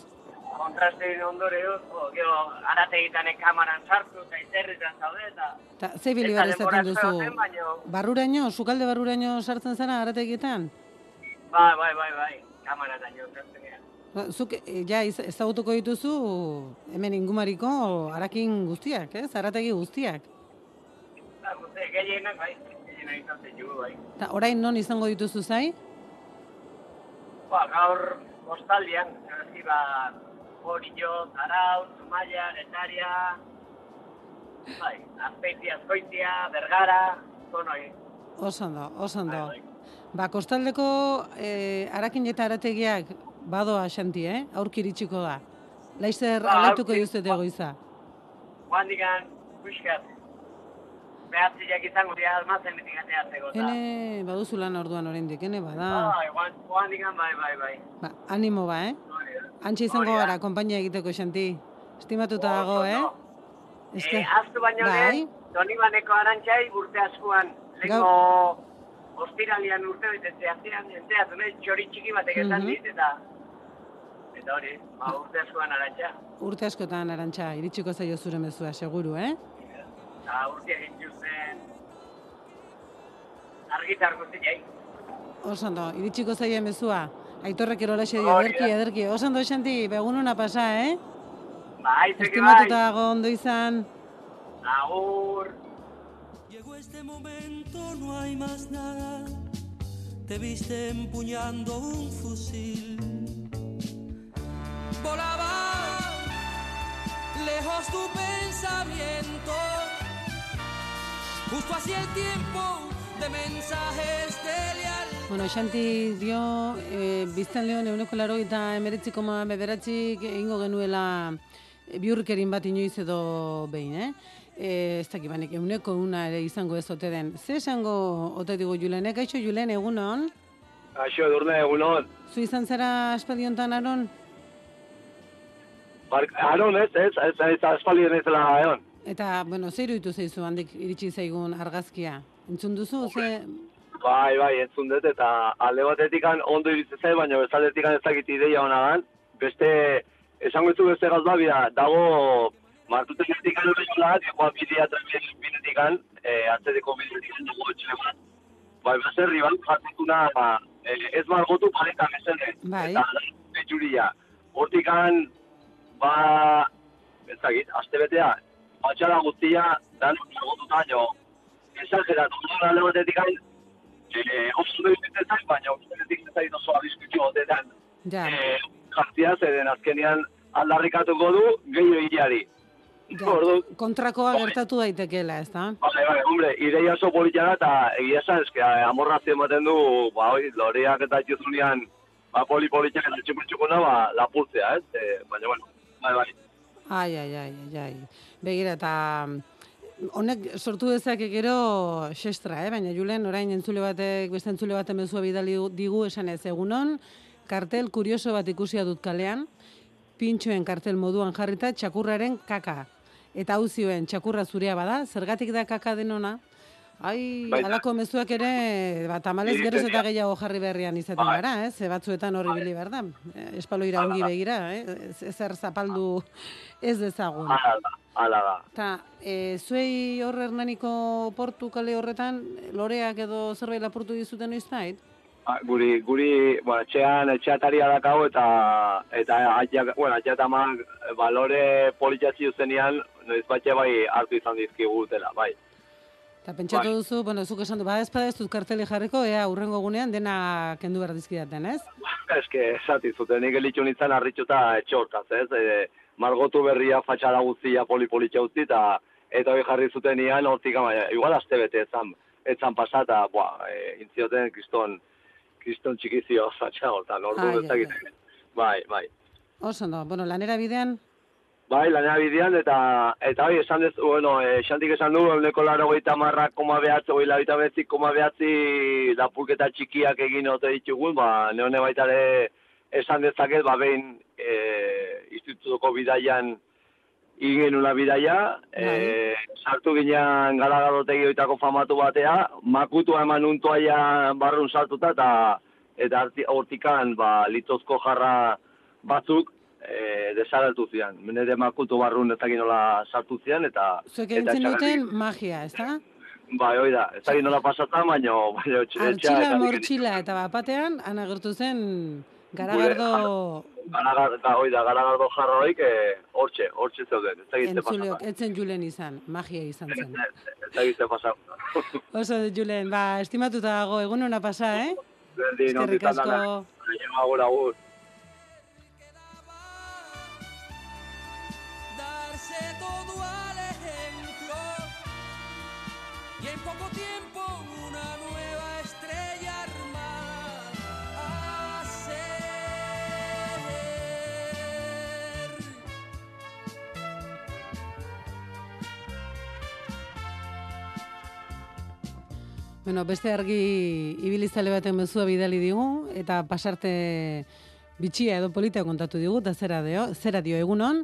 [SPEAKER 8] Kontraste ondoreo, jo, gio arategitan kamaran sartu eta izerritan zaude eta...
[SPEAKER 2] Ta, ze bili ezaten
[SPEAKER 8] denbora
[SPEAKER 2] duzu?
[SPEAKER 8] baino-
[SPEAKER 2] Barruraino, sukalde barruraino sartzen zara arategietan?
[SPEAKER 8] Bai, bai, bai, bai, kamaratan jo.
[SPEAKER 2] Ba, Zuk eh, ja ezagutuko dituzu hemen ingumariko arakin guztiak, ez? Arategi guztiak.
[SPEAKER 8] Eta, guzti, gehienak, bai, gehienak izaten jo, bai.
[SPEAKER 2] Ta orain non izango dituzu zai?
[SPEAKER 8] Ba, gaur kostaldian, erazki ba, Horillo, Zarau, Zumaia, Getaria, bai, Azpeitia, Azkoitia, Bergara, zonoi.
[SPEAKER 2] Oso ondo, oso ondo.
[SPEAKER 8] Bai, bai.
[SPEAKER 2] Ba, kostaldeko eh, arakin eta arategiak badoa xanti, eh? Aurki iritsiko da. Laizer
[SPEAKER 8] Ba,
[SPEAKER 2] alaituko duzete goiza.
[SPEAKER 8] Juan digan, buskat, behatziak izango dira almazen betik ateatzeko. eta-
[SPEAKER 2] Hene baduzu lan orduan oraindik, hene bada.
[SPEAKER 8] Bai, Juan, Juan digan, bai, bai, bai.
[SPEAKER 2] Ba, animo ba, eh? Antxe izango gara, konpainia egiteko xanti. Estimatuta dago, eh?
[SPEAKER 8] ondo.
[SPEAKER 2] Eske,
[SPEAKER 8] Eh, aztu baino
[SPEAKER 2] bai.
[SPEAKER 8] lehen, Donibaneko arantxai urte askuan, leko ostiralian urte betetze azian, enteatu nahi, txori txiki batek esan
[SPEAKER 2] Mhm.
[SPEAKER 8] dit, eta eta hori, ba, urte askuan arantxa.
[SPEAKER 2] urte askotan arantxa, iritsiko zaio zure mezua, seguru, eh?
[SPEAKER 8] Eta urte egin juzen argitar guztiai.
[SPEAKER 2] Oso ondo, iritsiko zaio mezua. Aitorrek erolaxe dio, ederki, ederki. Oso ondo, Xanti, begununa pasa, eh?
[SPEAKER 8] Bai,
[SPEAKER 2] Estimatuta
[SPEAKER 8] bai.
[SPEAKER 2] dago ondo izan.
[SPEAKER 8] Agur.
[SPEAKER 9] Llegó este momento, no hay más nada. Te viste empuñando un fusil. Volaba lejos tu pensamiento. Justo hacia el tiempo de mensajes de leal.
[SPEAKER 2] Bueno, Xanti dio, e, biztan lehon euneko laro eta emeretzi koma bederatzik egingo genuela e, biurkerin bat inoiz edo behin, eh? E, ez dakit banek, euneko una ere izango ez ote den. Ze esango ote digu Julenek? Gaixo Julen, egunon?
[SPEAKER 10] Aixo, edurne, egunon.
[SPEAKER 2] Zu izan zara aspaldiontan, Aron?
[SPEAKER 10] Bar, aron, ez, ez, ez, ez, aspaldien ez dela egon.
[SPEAKER 2] Eta, bueno, ze iruditu zaizu handik iritsi zaigun argazkia? Entzun duzu, ze...
[SPEAKER 10] Bai, bai, entzun dut, eta alde batetikan ondo iritsi zait, baina bezaldetikan ez dakit ideia hona gan. Beste, esango ez beste gaz babia, dago, martuten etikan hori jola, joa bidea eta bidetikan, e, atzedeko bidetikan dugu etxe bat. Bai, baserri bat, jartikuna, e, ez margotu paleta mesene.
[SPEAKER 2] Bai.
[SPEAKER 10] Eta, betxuria. Hortikan, ba, ez dakit, aste batxala guztia, dan margotuta jo, exageratu, duen alde batetik hain, e, oso dut zait, baina oso ez zait oso abiskutxo gotetan,
[SPEAKER 2] Ja,
[SPEAKER 10] e, jartzia, zeren azkenean aldarrikatuko du gehiago hilari.
[SPEAKER 2] ja,
[SPEAKER 10] Ordu,
[SPEAKER 2] kontrakoa gertatu daitekeela, ez da?
[SPEAKER 10] Bai, bai, hombre, ideia oso politia eta egia esan, eske, amorrazio ematen du, ba, hoi, loreak eta juzunean, ba, poli politiak eta txupurtxukuna, ba, lapurtzea, ez? E, baina, bueno, bai, bai.
[SPEAKER 2] Ai, ai, ai, ai, ai. Begira, eta mm, honek sortu dezake gero xestra, eh? baina Julen, orain entzule batek, beste entzule baten mezua bidali digu esan ez egunon, kartel kurioso bat ikusia dut kalean, pintxoen kartel moduan jarrita txakurraren kaka. Eta hau zioen, txakurra zurea bada, zergatik da kaka denona, Ai,
[SPEAKER 10] Bai.
[SPEAKER 2] halako mezuak ere, ba, tamalez geroz eta gehiago jarri berrian izaten
[SPEAKER 10] Bai.
[SPEAKER 2] gara, ez? Ze batzuetan horri bili behar da. Eh, Espaloira ongi begira, eh? Ez- Ezer zapaldu ez dezagun.
[SPEAKER 10] Hala da, hala da.
[SPEAKER 2] Ta, e, zuei hor hernaniko portu kale horretan, loreak edo zerbait lapurtu dizuten noizbait?
[SPEAKER 10] Ba, Guri, guri, bueno, etxean, etxeataria dakau eta, eta aitak, bueno, aitak eta amak balore politxatzi zenean, noiz batxe bai hartu izan dizkigu dela, bai.
[SPEAKER 2] Eta pentsatu
[SPEAKER 10] Bai.
[SPEAKER 2] duzu, bueno, zuk esan du, ba, ez ez dut karteli jarriko, ea, urrengo gunean dena kendu behar dizkidaten, ez?
[SPEAKER 10] Eske, esati zuten, nik elitxu nintzen harritxuta etxe hortaz, ez? E, margotu berria fatxala guztia poli-politxa utzi, eta eta hori jarri zuten ian, hortik, ama, igual aste bete ezan, etzan pasata, boa, e, intzioten kriston, kriston txikizio fatxa hortan, ordu ezagit. Bai, bai.
[SPEAKER 2] Oso ondo, bueno, lanera bidean,
[SPEAKER 10] Bai, lanera bidean, eta, eta hori, esan dez, bueno, e, xantik esan du, euneko laro gehieta marrak, koma behatzi, hori labita behatzi, koma behatzi, lapurketa txikiak egin ote ditugun, ba, neone baita ere esan dezaket, ba, behin, e, institutuko bidaian, igen una bidaia, e, sartu ginean garagarotegi oitako famatu batea, makutua eman untuaia barrun sartuta, eta eta hortikan, ba, litozko jarra batzuk, e, desagertu zian. Nire makutu barrun ez dakit nola sartu zian, eta...
[SPEAKER 2] zuek egin duten magia, ez da?
[SPEAKER 10] Bai, hoi da, ez dakit nola baino etxe- etxea
[SPEAKER 2] Artxila, mortxila, eta bapatean, han agertu zen garagardo
[SPEAKER 10] Garagar, da, hoi da, garagardo jarroik, e, hortxe, hortxe zeuden, ez dakit ze
[SPEAKER 2] entzuleok,
[SPEAKER 10] pasatan.
[SPEAKER 2] etzen Julen izan, magia izan zen.
[SPEAKER 10] Ez dakit ze pasatan.
[SPEAKER 2] Oso, Julen, ba, estimatuta dago, egun hona pasa, eh?
[SPEAKER 10] Berdin,
[SPEAKER 2] Eskerrik
[SPEAKER 10] onditan dana.
[SPEAKER 2] asko.
[SPEAKER 10] Agur, agur.
[SPEAKER 2] Bueno, beste argi ibilizale baten mezua bidali digu, eta pasarte bitxia edo polita kontatu digu, eta zera dio, zera dio egunon,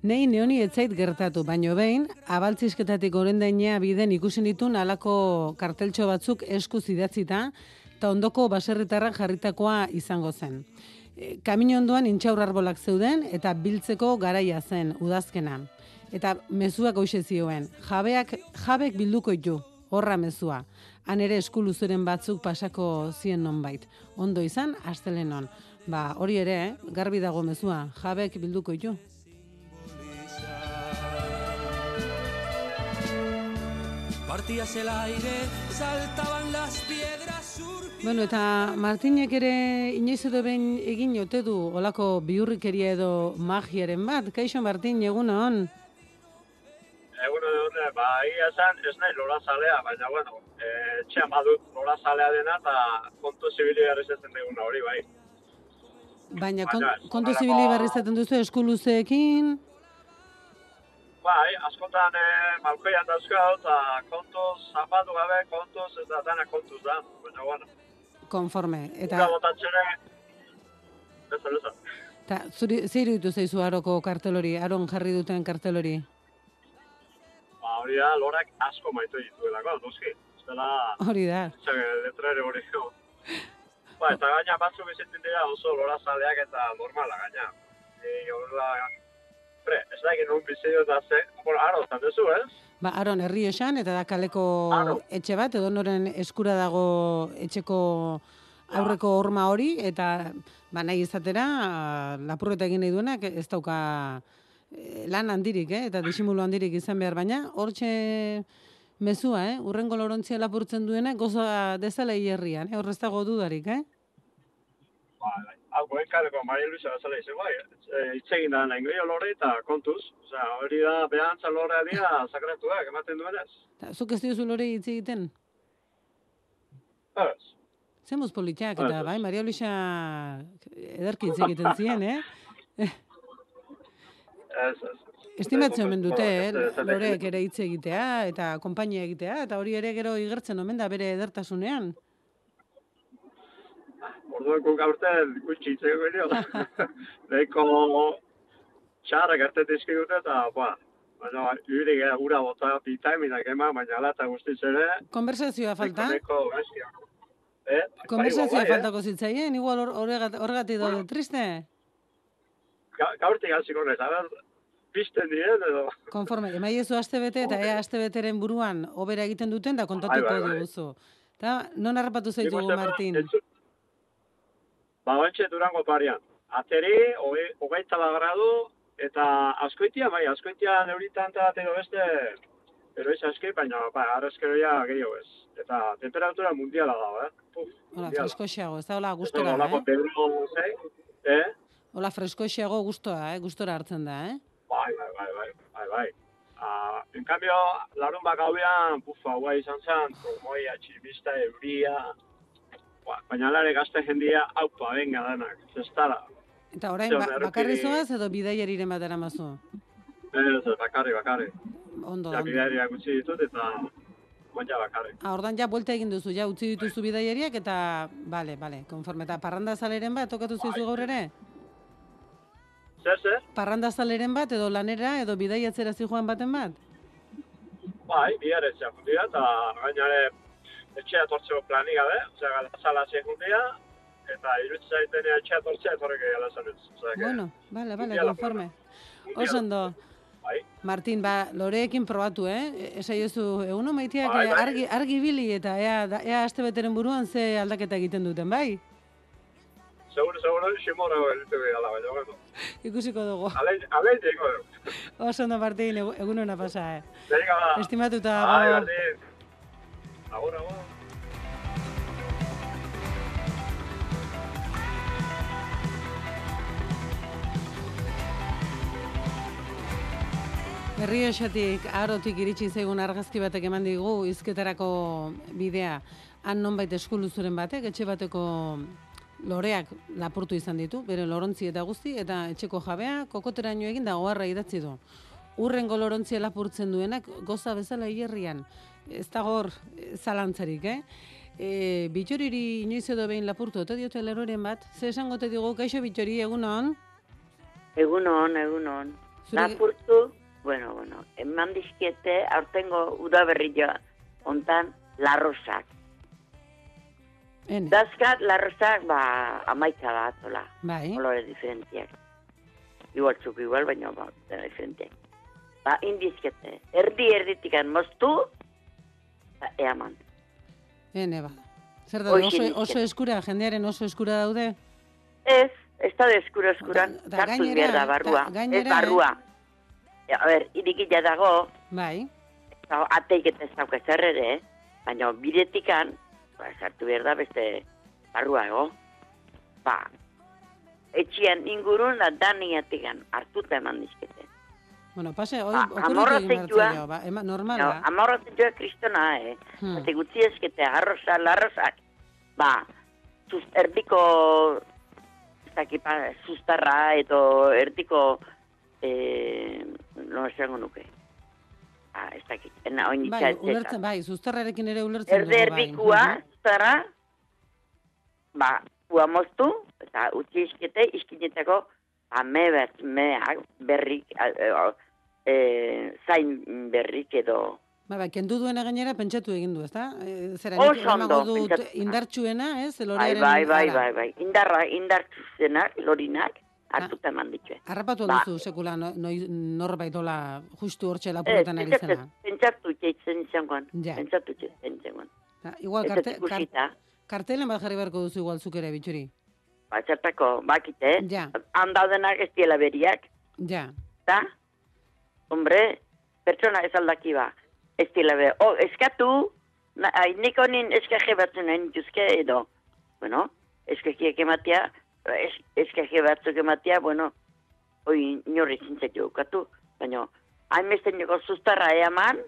[SPEAKER 2] Nei neoni etzait gertatu, baino behin, abaltzizketatik orendainia biden ikusi ditun alako karteltxo batzuk eskuz idatzita, eta ondoko baserritarrak jarritakoa izango zen. E, Kamino ondoan intxaur arbolak zeuden, eta biltzeko garaia zen, udazkena. Eta mezuak hoxe zioen, jabeak, jabek bilduko ditu, horra mezua. Han ere eskuluzuren batzuk pasako zien nonbait. Ondo izan, astelenon. Ba, hori ere, eh? garbi dago mezua, jabek bilduko ditu.
[SPEAKER 9] Partías el aire, saltaban las piedras,
[SPEAKER 2] Bueno, eta Martinek ere inoiz edo behin egin ote du olako biurrikeria edo magiaren bat. Kaixo Martin, egun hon.
[SPEAKER 11] Egun dut, ba, egia esan, ez nahi lola zalea, baina, bueno, e, etxean badut lola zalea dena, eta kontu zibili behar izaten duguna hori, bai.
[SPEAKER 2] Baina kon,
[SPEAKER 11] Baina,
[SPEAKER 2] kontu zibili barri izaten duzu eskuluzeekin,
[SPEAKER 11] Bai, askotan e, balkoian dauzkau, eta kontuz, zapatu gabe, kontuz, eta dana kontuz da, baina, bueno,
[SPEAKER 2] konforme.
[SPEAKER 11] eta
[SPEAKER 2] Eta,
[SPEAKER 11] botatzere, ez da, ez da.
[SPEAKER 2] eta zuri, ze iruditu zaizu aroko kartelori, aron jarri duten kartelori?
[SPEAKER 11] Ba, hori da, lorak asko maite dituelako, noski. Dela,
[SPEAKER 2] Hori da.
[SPEAKER 11] txak, letrere hori. Ba, eta gaina batzu bizitzen dira oso lora zaleak eta normala gaina. E, horrela, pre, ez da egin bizio eta ze, bueno, aro, zan dezu, ez?
[SPEAKER 2] Ba, aron herri esan, eta da kaleko
[SPEAKER 11] Aro.
[SPEAKER 2] etxe bat, edo noren eskura dago etxeko aurreko horma hori, eta ba, nahi izatera, lapurreta egin nahi duenak, ez dauka eh, lan handirik, eh? eta disimulu handirik izan behar, baina hortxe mezua, eh? urrengo lorontzia lapurtzen duena, goza dezala hierrian, eh? horrez dago dudarik, eh?
[SPEAKER 11] Ba, hau, goen kaleko Maria Luisa bazala izan, bai, e, itzegin da nahi lore eta kontuz. Osea, hori da, behantza lorea dira sakratuak ematen duenez.
[SPEAKER 2] Ta, zuk ez diozu lore hitz egiten?
[SPEAKER 11] Ez.
[SPEAKER 2] Zemuz politiak, eta bai, Maria Luisa ederki hitz egiten zien, eh?
[SPEAKER 11] Ez, ez.
[SPEAKER 2] Estimatzen omen dute, eh?
[SPEAKER 11] Ez, ez.
[SPEAKER 2] Loreek ere hitz egitea eta konpainia egitea, eta hori ere gero igertzen omen da bere edertasunean.
[SPEAKER 11] Orduan guk aurten gutxi itzeko genio. Nahiko txarrak arte dizkigute eta, ba, Baina, hiri gura bota bitaminak ema, baina ala eta guztiz ere,
[SPEAKER 2] Konversazioa falta?
[SPEAKER 11] neko. Eh?
[SPEAKER 2] Konversazioa
[SPEAKER 11] Bai, bai, eh?
[SPEAKER 2] faltako zitzaien, igual hor- horregat- horregatik daude triste?
[SPEAKER 11] Ga- Gaurtik hasiko nez, a ber, pizten diren edo...
[SPEAKER 2] Konforme, emaiezu aste bete eta ea aste beteren buruan obera egiten duten da kontatuko
[SPEAKER 11] Bai, bai, bai.
[SPEAKER 2] diguzu. Ta, non harrapatu zaitugu, Martin?
[SPEAKER 11] Ba, bantxe durango parian. Ateri, hoge- hogeita bat gradu, eta askoitia, bai, askoitia neuritan eta edo beste, pero ez aski, baina, ba, arrezkeroia gehiago ez. Eta temperatura mundiala dago, eh? Puf,
[SPEAKER 2] Hola, freskoxeago, ez da hola gustora,
[SPEAKER 11] da,
[SPEAKER 2] eh?
[SPEAKER 11] eh?
[SPEAKER 2] Hola, freskoxeago gustoa, eh? Gustora hartzen da, eh?
[SPEAKER 11] Bai, bai, bai, bai, bai, bai. Ah, en cambio, larun bak gauean, pufa, guai izan zen, promoia, txibista, euria, Ba, baina lare gazte jendia, aupa, venga, danak, zestara.
[SPEAKER 2] Eta orain, ba, bakarri zoaz edo bidaiariren bat eramazu?
[SPEAKER 11] Ez, bakarri, bakarri.
[SPEAKER 2] Ondo,
[SPEAKER 11] Ja, bidaiariak utzi ditut eta montja bakarri.
[SPEAKER 2] Ah, ordan ja buelta egin duzu, ja utzi dituzu bidaiariak eta, bale, bale, konforme. Eta parranda zaleren bat, tokatu zaizu gaur ere?
[SPEAKER 11] Zer, zer?
[SPEAKER 2] Parranda zaleren bat, edo lanera, edo bidaiatzera zijoan baten bat?
[SPEAKER 11] Bai, bihar etxea jundia, eta gainare etxea tortzeko plani gabe, osea, galazala etxea jundia, eta irutzen zaiten etxea tortzea etorrek galazan ez.
[SPEAKER 2] Bueno, bale, bale, konforme. Oso ondo.
[SPEAKER 11] Bai.
[SPEAKER 2] Martin, ba, loreekin probatu, eh? Esaiozu, eguno maiteak
[SPEAKER 11] Bai, bai.
[SPEAKER 2] argi, argi bili eta ea, da- ea aste beteren buruan ze aldaketa egiten duten, bai?
[SPEAKER 11] Seguro, seguro, ximora elitu gala, baina, bueno.
[SPEAKER 2] Ikusiko dugu.
[SPEAKER 11] Teko dugu.
[SPEAKER 2] Oso ondo, Martin, egu- egun hona pasa, eh?
[SPEAKER 11] Venga, ba.
[SPEAKER 2] Estimatuta,
[SPEAKER 11] Bai,
[SPEAKER 2] agur.
[SPEAKER 11] Agur.
[SPEAKER 2] Berrio esatik, arotik iritsi zaigun argazki batek eman digu, izketarako bidea, han nonbait eskuluzuren batek, etxe bateko loreak lapurtu izan ditu, bere lorontzi eta guzti, eta etxeko jabea kokoteraino egin da oharra idatzi du. Urrengo lorontzia lapurtzen duenak, goza bezala hierrian. Ez da hor eh, zalantzarik, eh? E, bitxoriri inoiz edo behin lapurtu, eta diote leroren bat, ze esango te digu, kaixo bitxori, egun hon?
[SPEAKER 12] Egun hon, egun hon.
[SPEAKER 2] Zure-
[SPEAKER 12] Lapurtu, bueno, bueno, eman dizkiete, aurtengo udaberria ontan, larrosak.
[SPEAKER 2] Ene.
[SPEAKER 12] Dazkat, larrosak, ba, amaika da, atola.
[SPEAKER 2] Bai.
[SPEAKER 12] Kolore diferentiak. Igual txuk, igual, baina, ba, diferentiak. Ba, indizkete, erdi erditikan moztu, ba, eaman.
[SPEAKER 2] Ene, ba. Zer da, oso, oso eskura, jendearen oso eskura daude?
[SPEAKER 12] Ez, ez da de eskura eskuran,
[SPEAKER 2] Da- da gainera,
[SPEAKER 12] da,
[SPEAKER 2] da-
[SPEAKER 12] barrua.
[SPEAKER 2] gainera,
[SPEAKER 12] ez barrua. Ja, a ber, irikila dago,
[SPEAKER 2] Bai.
[SPEAKER 12] eta ateik eta ez dauka zer ere, eh? baina biretikan, ba, sartu behar da beste barrua ego. Ba, etxian ingurun da daniatikan hartuta eman dizkete.
[SPEAKER 2] Bueno, pase, hoi,
[SPEAKER 12] Ba, amorra
[SPEAKER 2] egin
[SPEAKER 12] zeitua.
[SPEAKER 2] ba, ema, normal
[SPEAKER 12] No,
[SPEAKER 2] da.
[SPEAKER 12] amorratzen joa kristona, eh?
[SPEAKER 2] Hmm.
[SPEAKER 12] Eta gutzi ezkete, arroza, larrozak, ba, zuz, erdiko, ez dakit, pa, zuztarra, edo erdiko, eh, no esango nuke. Ah, ez dakit, ena oin
[SPEAKER 2] Bai, ulertzen, bai, zuztarrarekin ere ulertzen
[SPEAKER 12] Erde
[SPEAKER 2] bai.
[SPEAKER 12] erdikua,
[SPEAKER 2] Mhm.
[SPEAKER 12] zara, ba, ua moztu, eta utzi izkete, izkinetako, ba, me bat, meak, berrik, e, e, zain berrik edo,
[SPEAKER 2] Bai, bai, kendu duena gainera pentsatu egin du, ezta? E, zera, nik emango dut
[SPEAKER 12] pentsatu.
[SPEAKER 2] indartsuena, ez?
[SPEAKER 12] bai, bai, bai, bai, bai, indarra, indartzu zenak, lorinak, hartuta eman ditue.
[SPEAKER 2] Harrapatu
[SPEAKER 12] Ba.
[SPEAKER 2] duzu sekula no, noi- norbaitola justu hortxe
[SPEAKER 12] Ez,
[SPEAKER 2] lapurretan ari zena.
[SPEAKER 12] pentsatu txeitzen izangoan,
[SPEAKER 2] Ja.
[SPEAKER 12] pentsatu txeitzen izangoan.
[SPEAKER 2] Ta, igual karte,
[SPEAKER 12] ikusita.
[SPEAKER 2] kartelen bat jarri beharko duzu igual zuk ere, bitxuri.
[SPEAKER 12] Ba, txartako, bakite,
[SPEAKER 2] Ja.
[SPEAKER 12] handaudenak ez diela beriak,
[SPEAKER 2] Ja.
[SPEAKER 12] da? Hombre, pertsona ez aldaki ba. Ez dila be. Oh, eskatu, na, ai, nik honin eskaje batzuk nahi nituzke edo. Bueno, eskajiak ematea, es, eskaje batzuk ematea, bueno, hoi inorri zintzak jokatu. Baina, hainbeste niko zuztarra eaman,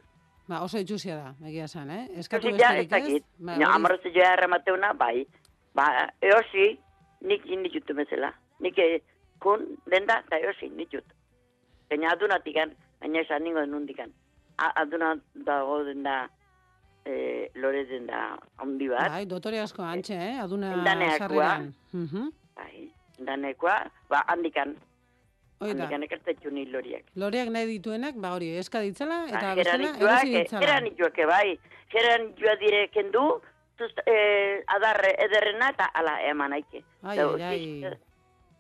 [SPEAKER 2] Ba, oso itxusia da, egia esan, eh? Eskatu
[SPEAKER 12] ez
[SPEAKER 2] besterik ez? Ba, hori-
[SPEAKER 12] amorraze joa erramateuna, bai. Ba, eosi, nik inditut bezala. Nik eh, kun, denda, eta eosi, nitut. Baina adunatikan, baina esan ningo denundikan. Aduna dago denda, eh, lore denda handi bat.
[SPEAKER 2] Bai, dotore asko antxe, eh? Aduna
[SPEAKER 12] Daneakoa.
[SPEAKER 2] sarreran. Mhm.
[SPEAKER 12] Bai, danekoa, ba, handikan.
[SPEAKER 2] Hoi da.
[SPEAKER 12] Handik ekartetxu ni loriak.
[SPEAKER 2] Loreak nahi dituenak, ba hori, eska ditzala, eta
[SPEAKER 12] Ba, geranituak,
[SPEAKER 2] erosi ditzala.
[SPEAKER 12] geranituak, bai. Geranitua dire kendu, zuz, eh, adarre ederrena eta ala eman aike.
[SPEAKER 2] Ai,
[SPEAKER 12] Eta
[SPEAKER 2] ai, ai.
[SPEAKER 12] utizke-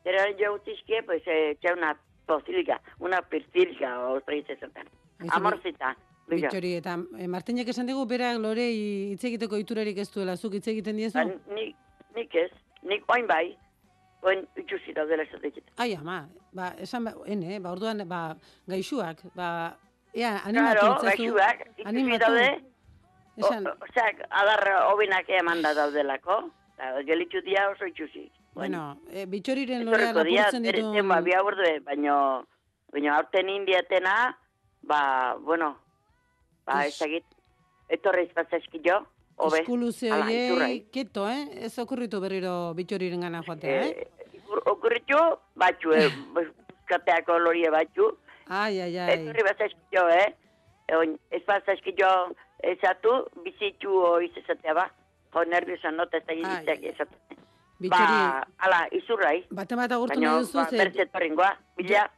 [SPEAKER 12] Geranitua utizke, pues, eh, txea una pozilga, una pirtilga, o.
[SPEAKER 2] Aizu,
[SPEAKER 12] Amorzita. Bila.
[SPEAKER 2] Bitxori, eta e, Martinek esan digu, berak lorei hitz egiteko iturarik ez duela, zuk hitz egiten diezu?
[SPEAKER 12] Ba, nik, nik ez, nik oin bai, oin itxusi daudela esatekit.
[SPEAKER 2] Ai, ama, ba, esan, ba, ene, ba, orduan, ba, gaixuak, ba, ea, animatu
[SPEAKER 12] Claro,
[SPEAKER 2] itzazu.
[SPEAKER 12] gaixuak, itxusi daude,
[SPEAKER 2] Esan,
[SPEAKER 12] o, osak, adar hobinak eman da daudelako, eta gelitxu dia oso itxusi.
[SPEAKER 2] bueno, e, bitxoriren lorea lapurtzen ditu...
[SPEAKER 12] zen, ba, bi aburde, baino, baino aurten indiatena, ba, bueno, ba, ezagit, etorri izpazazki jo, hobe.
[SPEAKER 2] Eskuluze
[SPEAKER 12] iturrai.
[SPEAKER 2] keto, eh? Ez okurritu berriro bitxoriren gana joatea, eh?
[SPEAKER 12] Eh, okurritu, batxu, eh, kateako lorie batxu,
[SPEAKER 2] Ai, ai, ai.
[SPEAKER 12] etorri bazazki jo, eh? Oin, ez bazazki jo, ezatu, bizitxu oiz ezatea ba, jo nerviosa nota ez da gizitzak ezatu.
[SPEAKER 2] Bitxori,
[SPEAKER 12] Ba, ala, izurrai.
[SPEAKER 2] bate bat agurtu nahi duzu,
[SPEAKER 12] ba,
[SPEAKER 2] ze-
[SPEAKER 12] etorringoa, bila,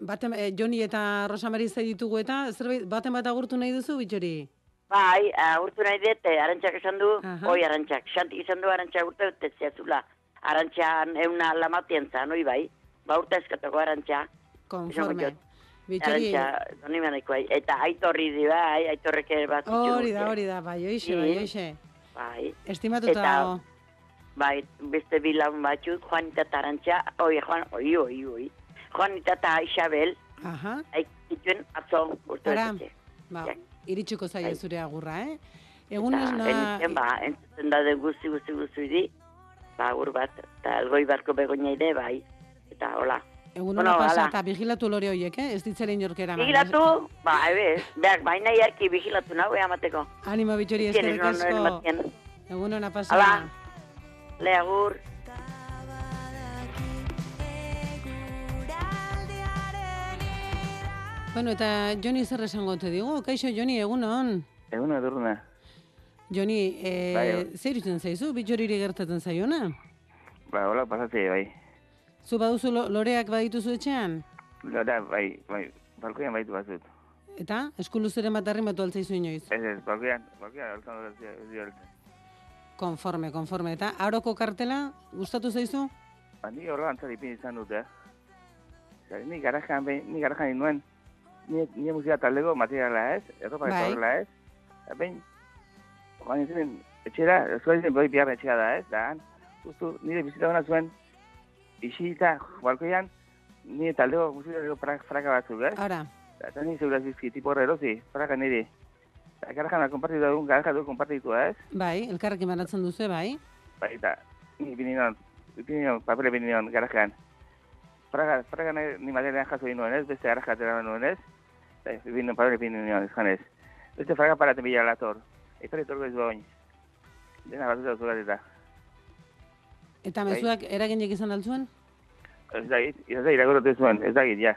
[SPEAKER 2] Baten, eh, Joni eta Rosamari zai ditugu eta zerbait baten bat agurtu nahi duzu, bitxori?
[SPEAKER 12] Bai, agurtu nahi dut, eh, arantxak esan du,
[SPEAKER 2] Aha.
[SPEAKER 12] oi arantxak, xantik esan du arantxak urte dut zula. Arantxan euna lamatien zan, oi bai, ba urte eskatako arantxa.
[SPEAKER 2] Konforme. Bitxori,
[SPEAKER 12] Arantxa, eta aitorri di bai, aitorrek ere bat. ditu,
[SPEAKER 2] hori da,
[SPEAKER 12] eh,
[SPEAKER 2] hori da, bai, oixe, bai, oixe.
[SPEAKER 12] Bai.
[SPEAKER 2] Estimatuta
[SPEAKER 12] Eta-. Bai, beste bilan batzuk, Juanita eta Arantxa, oi, Juan, oi, oi, oi. Juanita eta Isabel,
[SPEAKER 2] Aha,
[SPEAKER 12] aikituen atzo urte
[SPEAKER 2] Ara, ba,
[SPEAKER 12] Ja.
[SPEAKER 2] Iritsiko zaie
[SPEAKER 12] Bai.
[SPEAKER 2] zure agurra, eh? Egun ez na...
[SPEAKER 12] ba, entzuten da de guzti, guzti, guzti di, ba, agur bat, eta elgoi barko begonia ide, bai, eta hola.
[SPEAKER 2] Egun
[SPEAKER 12] Bueno,
[SPEAKER 2] hona pasa
[SPEAKER 12] hala.
[SPEAKER 2] eta vigilatu lore horiek, eh? Ez ditzera inorkera.
[SPEAKER 12] Vigilatu, ba, ebe, beak, baina iarki vigilatu nago, amateko.
[SPEAKER 2] Animo bitxori
[SPEAKER 12] non- non
[SPEAKER 2] asko. Egun hona pasa.
[SPEAKER 12] Hala, le
[SPEAKER 2] Bueno, eta Joni zer esango te digu? Kaixo, Joni, egun hon.
[SPEAKER 13] Egun edurna.
[SPEAKER 2] Joni, eh,
[SPEAKER 13] Bai.
[SPEAKER 2] zer irutzen zaizu, bitxoriri gertatzen zaiona?
[SPEAKER 13] Ba, hola, pasatze, bai.
[SPEAKER 2] Zu baduzu lo- loreak badituzu etxean?
[SPEAKER 13] Lora, bai, bai, balkoian baitu bazut.
[SPEAKER 2] Eta, eskuluzeren bat arrimatu altzaizu inoiz?
[SPEAKER 13] Ez ez, balkoian, balkoian, alzan dut.
[SPEAKER 2] Konforme, konforme. Eta, aroko kartela, gustatu zaizu?
[SPEAKER 13] Ba, ni horra antzari izan dute. Zer, ni garajan, ni garajan nuen, ni, ni musika taldeko materiala ez, erropa
[SPEAKER 2] Bai.
[SPEAKER 13] eta horrela ez. Eta behin, joan izan, etxera, zua izan boi biharra etxera da ez, da, justu, nire bizita hona zuen, isita, balkoian, ni taldeko musika fraka, fraka batzuk ez.
[SPEAKER 2] Ara,
[SPEAKER 13] Eta ni zeura zizki, tipo horre erosi, fraka niri. Eta garajan konpartitu dugun, garajan dugu konpartitu ez.
[SPEAKER 2] bai, elkarrekin banatzen duzu, bai.
[SPEAKER 13] Bai, eta ni binion, binion, papele binion garajan. Fraga, fraga ni materialean jaso egin nuen ez, beste garaja atera nuen ez. Eta binion, papele binion ez janez. Beste fraga paraten bila lator. Etorri torko ez boin. Dena batuta zugat eta.
[SPEAKER 2] Eta
[SPEAKER 13] Bai.
[SPEAKER 2] mezuak eraginek izan altzuen?
[SPEAKER 13] Ez da, ez da, iragorote zuen, ez da, ja.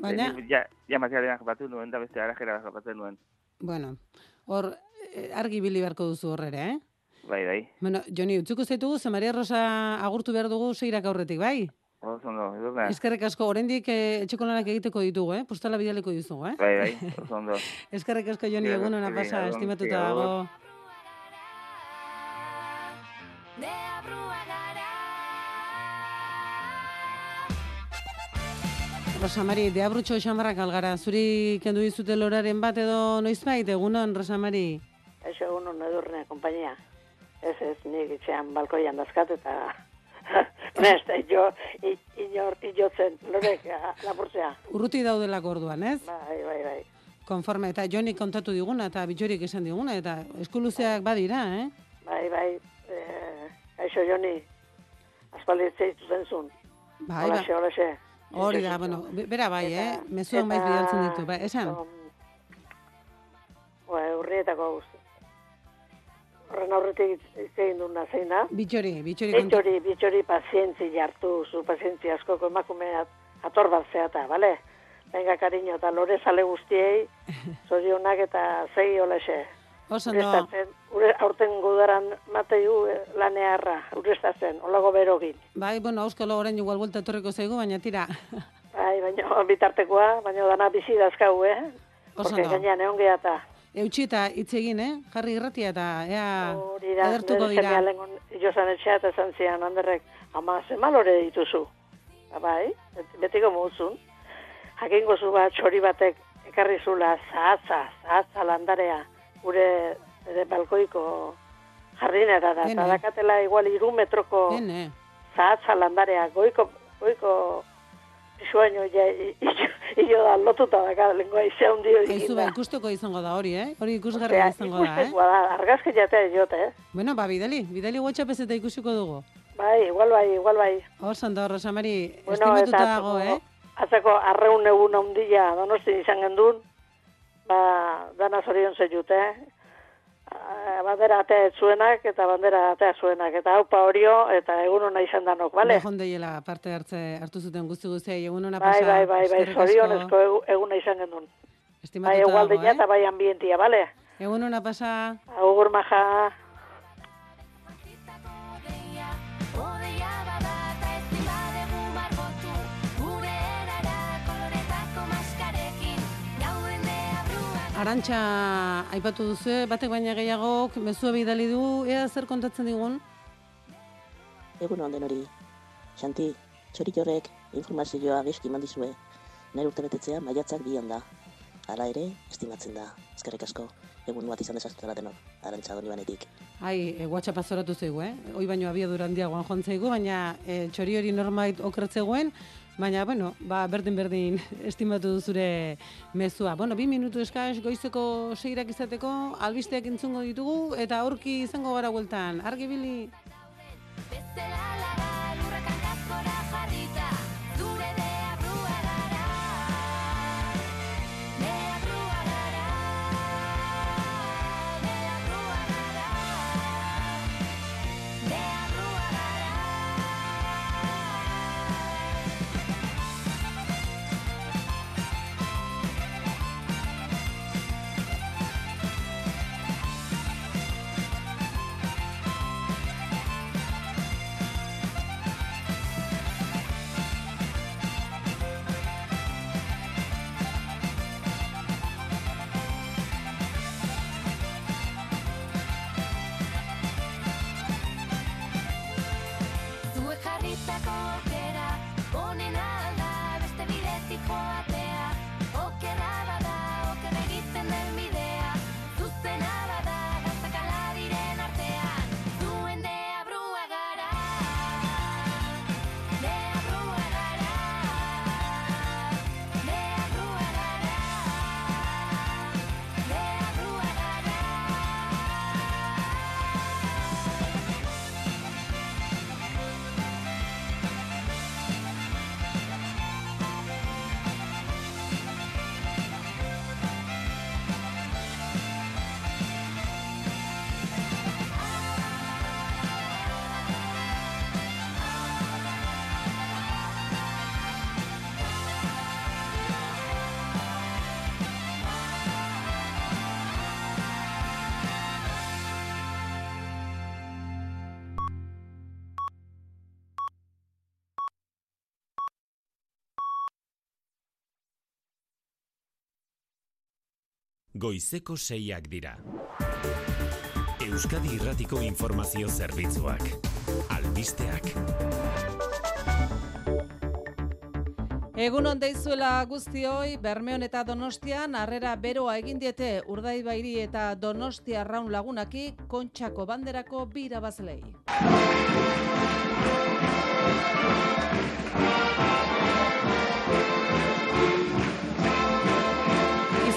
[SPEAKER 2] Baina,
[SPEAKER 13] Ni Ja, ja materialean japatu nuen, da beste garajera japatzen nuen.
[SPEAKER 2] bueno, hor, eh, argi bili beharko duzu horrere, eh?
[SPEAKER 13] Bai, bai.
[SPEAKER 2] Bueno, Joni, utzuko zaitugu, ze Maria Rosa agurtu behar dugu seirak aurretik, bai?
[SPEAKER 13] Oso ondo, edurna.
[SPEAKER 2] Eskerrik asko, oraindik eh, etxeko lanak egiteko ditugu, eh? Postala bidaleko dizugu, eh?
[SPEAKER 13] Bai, bai, oso ondo.
[SPEAKER 2] Eskerrik asko, Joni, egun ona
[SPEAKER 13] asko,
[SPEAKER 2] pasa, estimatuta
[SPEAKER 13] sí, agur.
[SPEAKER 2] dago. Rosamari, deabrutxo xamarrak algara, zuri kendu dizute loraren bat edo noizbait, egunon, Rosamari?
[SPEAKER 14] Eso uno no edurne, kompainia. Ez ez, nik itxean balkoian dazkat eta neste, jo, inor, ilotzen, lorek, lapurtzea.
[SPEAKER 2] Urruti daudelako orduan, ez?
[SPEAKER 14] Bai, bai, bai.
[SPEAKER 2] Konforme, eta Joni kontatu diguna, eta bitxorik esan diguna, eta eskuluzeak badira, eh?
[SPEAKER 14] Bai, bai, eh, aixo joni, aspaldi zeitu zentzun.
[SPEAKER 2] Bai,
[SPEAKER 14] Olaxe,
[SPEAKER 2] ba-
[SPEAKER 14] olaxe.
[SPEAKER 2] Hori da, bueno, be- bera bai, eh? Mezuan baiz bidaltzen ditu, bai, esan?
[SPEAKER 14] Ba, urrietako. Horren aurretik hitz egin duna zein da.
[SPEAKER 2] Bitxori, bitxori.
[SPEAKER 14] Bitxori, bitxori pazientzi jartu, zu pazientzi askoko emakume at- ator bat zeata, bale? Venga, cariño, eta lore sale guztiei, zorionak eta zei olexe.
[SPEAKER 2] Oso.
[SPEAKER 14] Urestatzen, ure, aurten gudaran mateiu eh, lanearra, urestatzen, olago berogin.
[SPEAKER 2] Bai, bueno, auskalo orain igual vuelta etorriko zaigu, baina tira.
[SPEAKER 14] Bai, baina bitartekoa, baina dana bizi dazkau, eh?
[SPEAKER 2] Oso
[SPEAKER 14] Porque
[SPEAKER 2] ondo.
[SPEAKER 14] gainean egon geha eta
[SPEAKER 2] Eutxi eta hitz egin, eh? Jarri irratia eta ea
[SPEAKER 14] hori da,
[SPEAKER 2] edertuko dira.
[SPEAKER 14] jozan etxea eta esan zian handerrek, ama zema lore dituzu. Ba, bai, bet- betiko muzun. Jakingo zu bat txori batek ekarri zula zahatza, zahatza landarea, gure ere balkoiko jardinera da, eta dakatela igual iru metroko zahatza landarea, goiko, goiko pisuaino ja, ilo da lotuta daka, lengua izea hundi hori egin
[SPEAKER 2] ba,
[SPEAKER 14] da.
[SPEAKER 2] ikusteko izango da hori, eh? Hori ikusgarria
[SPEAKER 14] Osea,
[SPEAKER 2] izango da, eh?
[SPEAKER 14] da, argazki jatea jote, eh?
[SPEAKER 2] Bueno, ba, bidali, bidali WhatsApp ez eta ikusiko dugu.
[SPEAKER 14] Bai, igual bai, igual bai.
[SPEAKER 2] Oso ondo, Rosamari,
[SPEAKER 14] Bueno,
[SPEAKER 2] estimatuta dago, eh?
[SPEAKER 14] Atzeko arreun egun handia donosti izan gendun, ba, dana zorion zeiut, eh? Ah, Bandera atea zuenak eta bandera atea zuenak. Eta haupa horio eta egun hona izan danok, bale?
[SPEAKER 2] Bejon deiela parte hartze hartu zuten guzti guztiai egun ona
[SPEAKER 14] Bai,
[SPEAKER 2] pasa.
[SPEAKER 14] bai, bai, bai, zorionezko egu- eguna izan gendun.
[SPEAKER 2] Estimatuta
[SPEAKER 14] Bai,
[SPEAKER 2] dago, eh?
[SPEAKER 14] eta bai ambientia, bale?
[SPEAKER 2] Egun ona pasa.
[SPEAKER 14] Agur maja.
[SPEAKER 2] Arantxa aipatu duzu, batek baina gehiagok mezua bidali du, ea zer kontatzen digun?
[SPEAKER 15] Egun on denori. Xanti, txoritorrek informazioa geski eman dizue. Nire urtebetetzea maiatzak bian da. Hala ere, estimatzen da. Eskerrik asko. Egun bat izan desaztela denok. Arantxa doni banetik.
[SPEAKER 2] Ai, e, WhatsApp azoratu zaigu, eh? Hoi baino abiadura handiagoan joan zaigu, baina e, txori hori norbait okretzegoen, baina, bueno, ba, berdin-berdin estimatu duzure mezua. Bueno, bi minutu eskaz goizeko seirak izateko, albisteak entzungo ditugu, eta aurki izango gara bueltan. Argibili!
[SPEAKER 7] lurrak
[SPEAKER 16] Goizeko seiak dira. Euskadi Irratiko Informazio Zerbitzuak. Albisteak.
[SPEAKER 17] Egun on deizuela guztioi, Bermeon eta Donostian harrera beroa egin diete Urdaibairi eta Donostia Arraun lagunaki kontxako banderako bi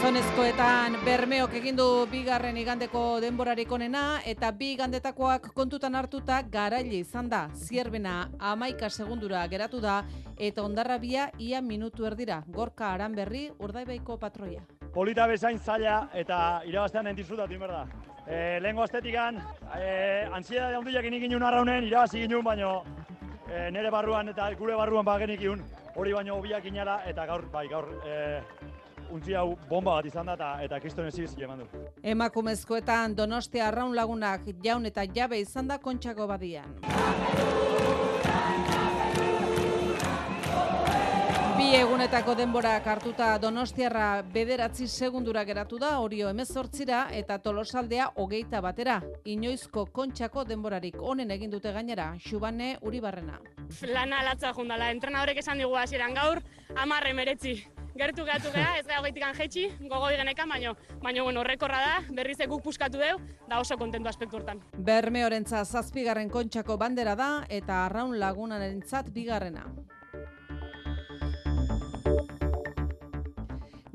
[SPEAKER 17] Gizonezkoetan Bermeok egin du bigarren igandeko denborarik onena eta bi igandetakoak kontutan hartuta garaile izan da. Zierbena amaika segundura geratu da eta ondarrabia ia minutu erdira. Gorka Aranberri Urdaibaiko patroia.
[SPEAKER 18] polita bezain zaila eta irabaztean entizutatu inber da. E, lehenko astetikan, e, ansiedade handiak inik inun arraunen, irabazi ginun, baino e, nere barruan eta gure barruan bagenik iun, hori baino hobiak inala, eta gaur, bai, gaur, e, untzi hau bomba bat izan da eta, eta kriston ezibiz eman du.
[SPEAKER 17] Emakumezkoetan Donostia Arraun lagunak jaun eta jabe izan da kontxako badian. Bi egunetako denborak hartuta Donostiarra bederatzi segundura geratu da, Orio emezortzira eta Tolosaldea hogeita batera. Inoizko kontxako denborarik onen egin dute gainera, Xubane Uribarrena.
[SPEAKER 19] Lana latza jundala, entrenadorek esan digu hasieran gaur, amarre meretzi. Gertu gehatu geha, ez gara hogeitik jetxi, gogo igenekan, baino, baino bueno, horrekorra da, berriz guk puskatu deu, da oso kontentu aspektu hortan.
[SPEAKER 17] Bermeorentza zazpigarren kontxako bandera da eta arraun lagunarentzat bigarrena.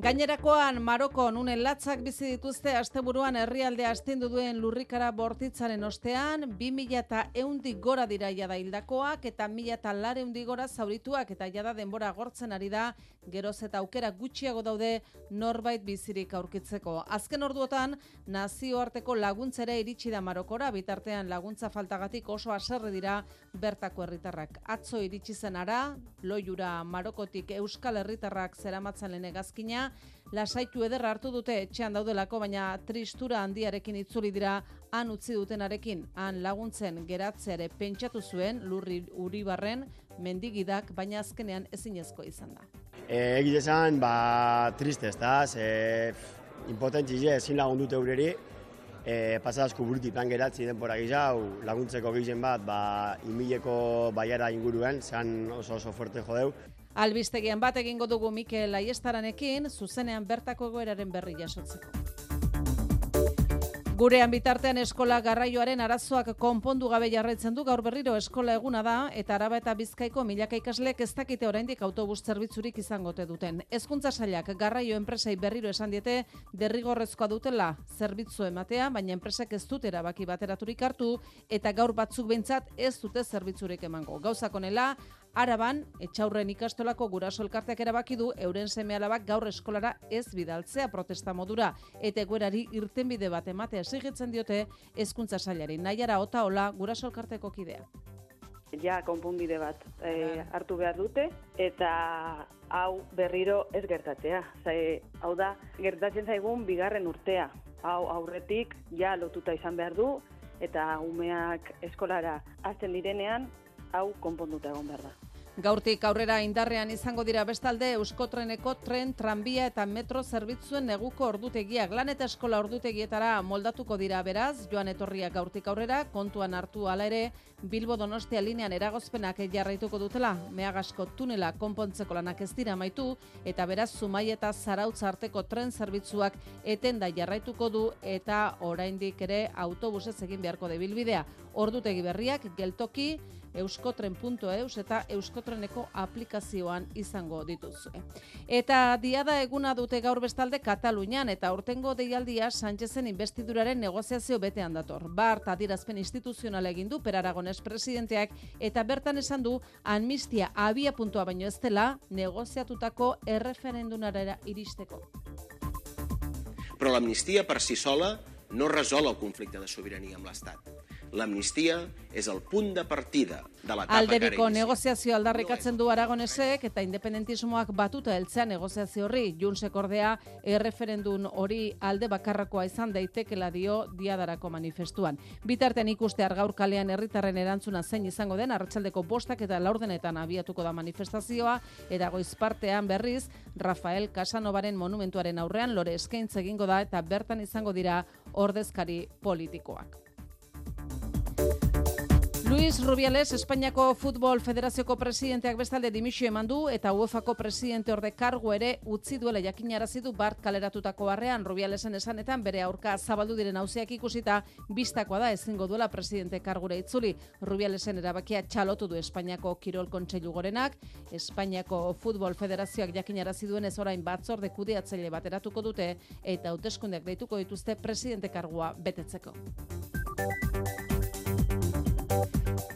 [SPEAKER 17] Gainerakoan Marokon unen latzak bizi dituzte asteburuan herrialdea astindu duen lurrikara bortitzaren ostean, 2000 eta eundik gora dira jada hildakoak eta 1000 eta lare gora zaurituak eta jada denbora gortzen ari da, geroz eta aukera gutxiago daude norbait bizirik aurkitzeko. Azken orduotan, nazioarteko laguntzere iritsi da Marokora, bitartean laguntza faltagatik oso aserre dira bertako herritarrak. Atzo iritsi zen ara, loiura Marokotik Euskal Herritarrak zeramatzen lehen egazkina, lasaitu ederra hartu dute etxean daudelako, baina tristura handiarekin itzuli dira han utzi dutenarekin, han laguntzen geratzeare pentsatu zuen lurri uribarren mendigidak, baina azkenean ezinezko izan da.
[SPEAKER 20] E, Egite esan, ba, triste ez da, ze impotentzi ezin lagundute eureri, e, pasazko buruti plan geratzi denpora gizau, laguntzeko gizien bat, ba, inmileko baiara inguruen, zan oso oso fuerte jodeu.
[SPEAKER 17] Albistegian bat egingo dugu Mikel Aiestaranekin, zuzenean bertako goeraren berri jasotzeko. Gurean bitartean eskola garraioaren arazoak konpondu gabe jarraitzen du gaur berriro eskola eguna da eta araba eta bizkaiko milaka ikaslek ez dakite oraindik autobus zerbitzurik izangote duten. Hezkuntza sailak garraio enpresei berriro esan diete derrigorrezkoa dutela zerbitzu ematea, baina enpresek ez dute erabaki bateraturik hartu eta gaur batzuk behintzat ez dute zerbitzurik emango. Gauzak onela, Araban, etxaurren ikastolako guraso elkarteak erabaki du euren seme alabak gaur eskolara ez bidaltzea protesta modura eta eguerari irtenbide bat ematea exigitzen diote hezkuntza sailari. Naiara ota hola guraso elkarteko kidea.
[SPEAKER 21] Ja, konpunbide bat e, hartu behar dute eta hau berriro ez gertatzea. Zai, hau da, gertatzen zaigun bigarren urtea. Hau aurretik ja lotuta izan behar du eta umeak eskolara hasten direnean hau konponduta egon behar da.
[SPEAKER 17] Gaurtik aurrera indarrean izango dira bestalde Euskotreneko tren, tranbia eta metro zerbitzuen neguko ordutegiak. Lan eta eskola ordutegietara moldatuko dira beraz, joan etorriak gaurtik aurrera, kontuan hartu ala ere, Bilbo Donostia linean eragozpenak jarraituko dutela, meagasko tunela konpontzeko lanak ez dira maitu, eta beraz Zumai eta Zarautz arteko tren zerbitzuak etenda jarraituko du eta oraindik ere autobusez egin beharko de bilbidea. Ordutegi berriak, geltoki, euskotren.eus eta euskotreneko aplikazioan izango dituzue. Eta diada eguna dute gaur bestalde Katalunian eta urtengo deialdia Sánchezen investiduraren negoziazio betean dator. Bart adirazpen instituzional egin du Per Aragones presidenteak eta bertan esan du amnistia abia puntua baino ez dela negoziatutako erreferendunarera iristeko.
[SPEAKER 22] Però l'amnistia per si sola no resol el conflicte de sobirania amb l'Estat l'amnistia és el punt de partida de l'etapa
[SPEAKER 17] Alderiko negoziazio aldarrikatzen du Aragonesek eta independentismoak batuta heltzea negoziazio horri. Junsek ordea erreferendun hori alde bakarrakoa izan daitekela dio diadarako manifestuan. Bitartean ikuste gaur kalean herritarren erantzuna zein izango den arratsaldeko bostak eta laurdenetan abiatuko da manifestazioa eta goiz partean berriz Rafael Casanovaren monumentuaren aurrean lore eskaintza egingo da eta bertan izango dira ordezkari politikoak. Luis Rubiales, Espainiako Futbol Federazioko presidenteak bestalde dimisio eman du eta UEFako presidente orde kargu ere utzi duela jakinarazi du Bart kaleratutako harrean Rubialesen esanetan bere aurka zabaldu diren hauziak ikusita bistakoa da ezingo duela presidente kargure itzuli. Rubialesen erabakia txalotu du Espainiako Kirol Kontseilu gorenak, Espainiako Futbol Federazioak jakinarazi duen ez orain batzorde kudeatzaile bateratuko dute eta hauteskundeak deituko dituzte presidente kargua betetzeko.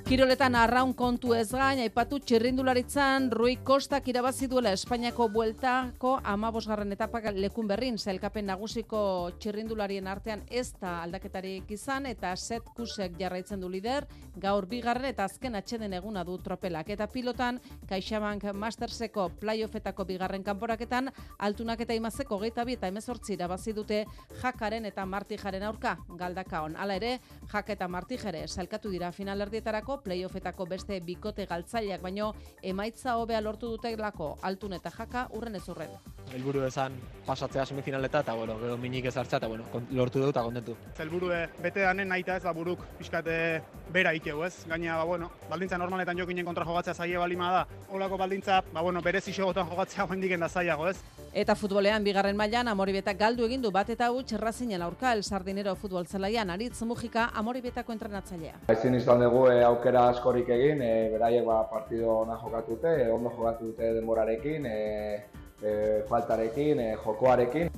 [SPEAKER 17] Kiroletan arraun kontu ez gain, aipatu txirrindularitzan Rui Kostak irabazi duela Espainiako bueltako amabosgarren etapak lekun berrin, zailkapen nagusiko txirrindularien artean ez da aldaketarik izan, eta set kusek jarraitzen du lider, gaur bigarren eta azken atxeden eguna du tropelak. Eta pilotan, Kaixabank Masterseko playoffetako bigarren kanporaketan, altunak eta imazeko geita bi eta emezortzi irabazi dute jakaren eta martijaren aurka, galdakaon. Hala ere, jak eta martijere zailkatu dira finalerdietarako, playoffetako beste bikote galtzaileak baino emaitza hobea lortu dutelako altun eta jaka urren ez urren.
[SPEAKER 23] helburu esan pasatzea semifinaleta eta bueno, gero minik ez hartzea eta bueno, lortu dut eta kontentu.
[SPEAKER 24] Helburu bete danen naita ez, ba, buruk pixkate bera ikeu, ez? Gaina, ba, bueno, baldintza normaletan jokinen kontra jogatzea zaie balima da. Olako baldintza, ba, bueno, berez isogotan jogatzea hoendik da zailago, ez?
[SPEAKER 17] Eta futbolean bigarren mailan Amoribetak galdu egin du bat eta huts errazinen aurka el Sardinero futbol zelaian Aritz Mujika Amoribetako entrenatzailea.
[SPEAKER 25] Ezin izan dugu e, aukera askorik egin, e, beraiek ba, partido ona jokatu dute, e, ondo jokatu dute denborarekin, e, e, faltarekin, e, jokoarekin.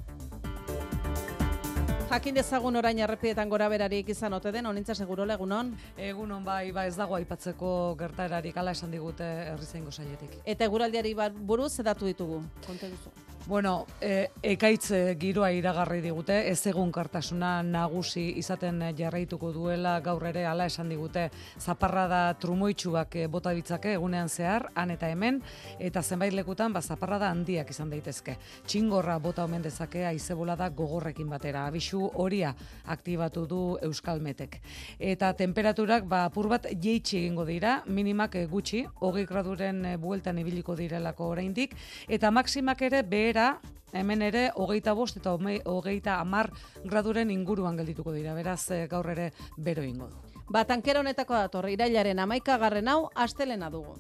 [SPEAKER 17] Jakin dezagun orain errepietan gora berarik izan ote den, onintza seguro legunon.
[SPEAKER 26] Egunon bai, ba ez dago aipatzeko gertaerarik ala esan digute herrizaingo sailetik.
[SPEAKER 17] Eta eguraldiari bat buruz zedatu ditugu. Konte duzu.
[SPEAKER 26] Bueno, e, ekaitz giroa iragarri digute, ez egun kartasuna nagusi izaten jarraituko duela gaur ere ala esan digute zaparrada trumoitsuak e, bota ditzake egunean zehar, han eta hemen, eta zenbait lekutan ba, zaparrada handiak izan daitezke. Txingorra bota omen dezake aizebolada gogorrekin batera, abisu horia aktibatu du Euskalmetek. Eta temperaturak ba, apur bat jeitsi egingo dira, minimak e, gutxi, hogei graduren e, bueltan ibiliko direlako oraindik, eta maximak ere behera hemen ere hogeita bost eta hogeita amar graduren inguruan geldituko dira, beraz eh, gaur ere bero ingo du.
[SPEAKER 17] Ba, tankera honetako dator, irailaren amaikagarren hau, astelena dugu.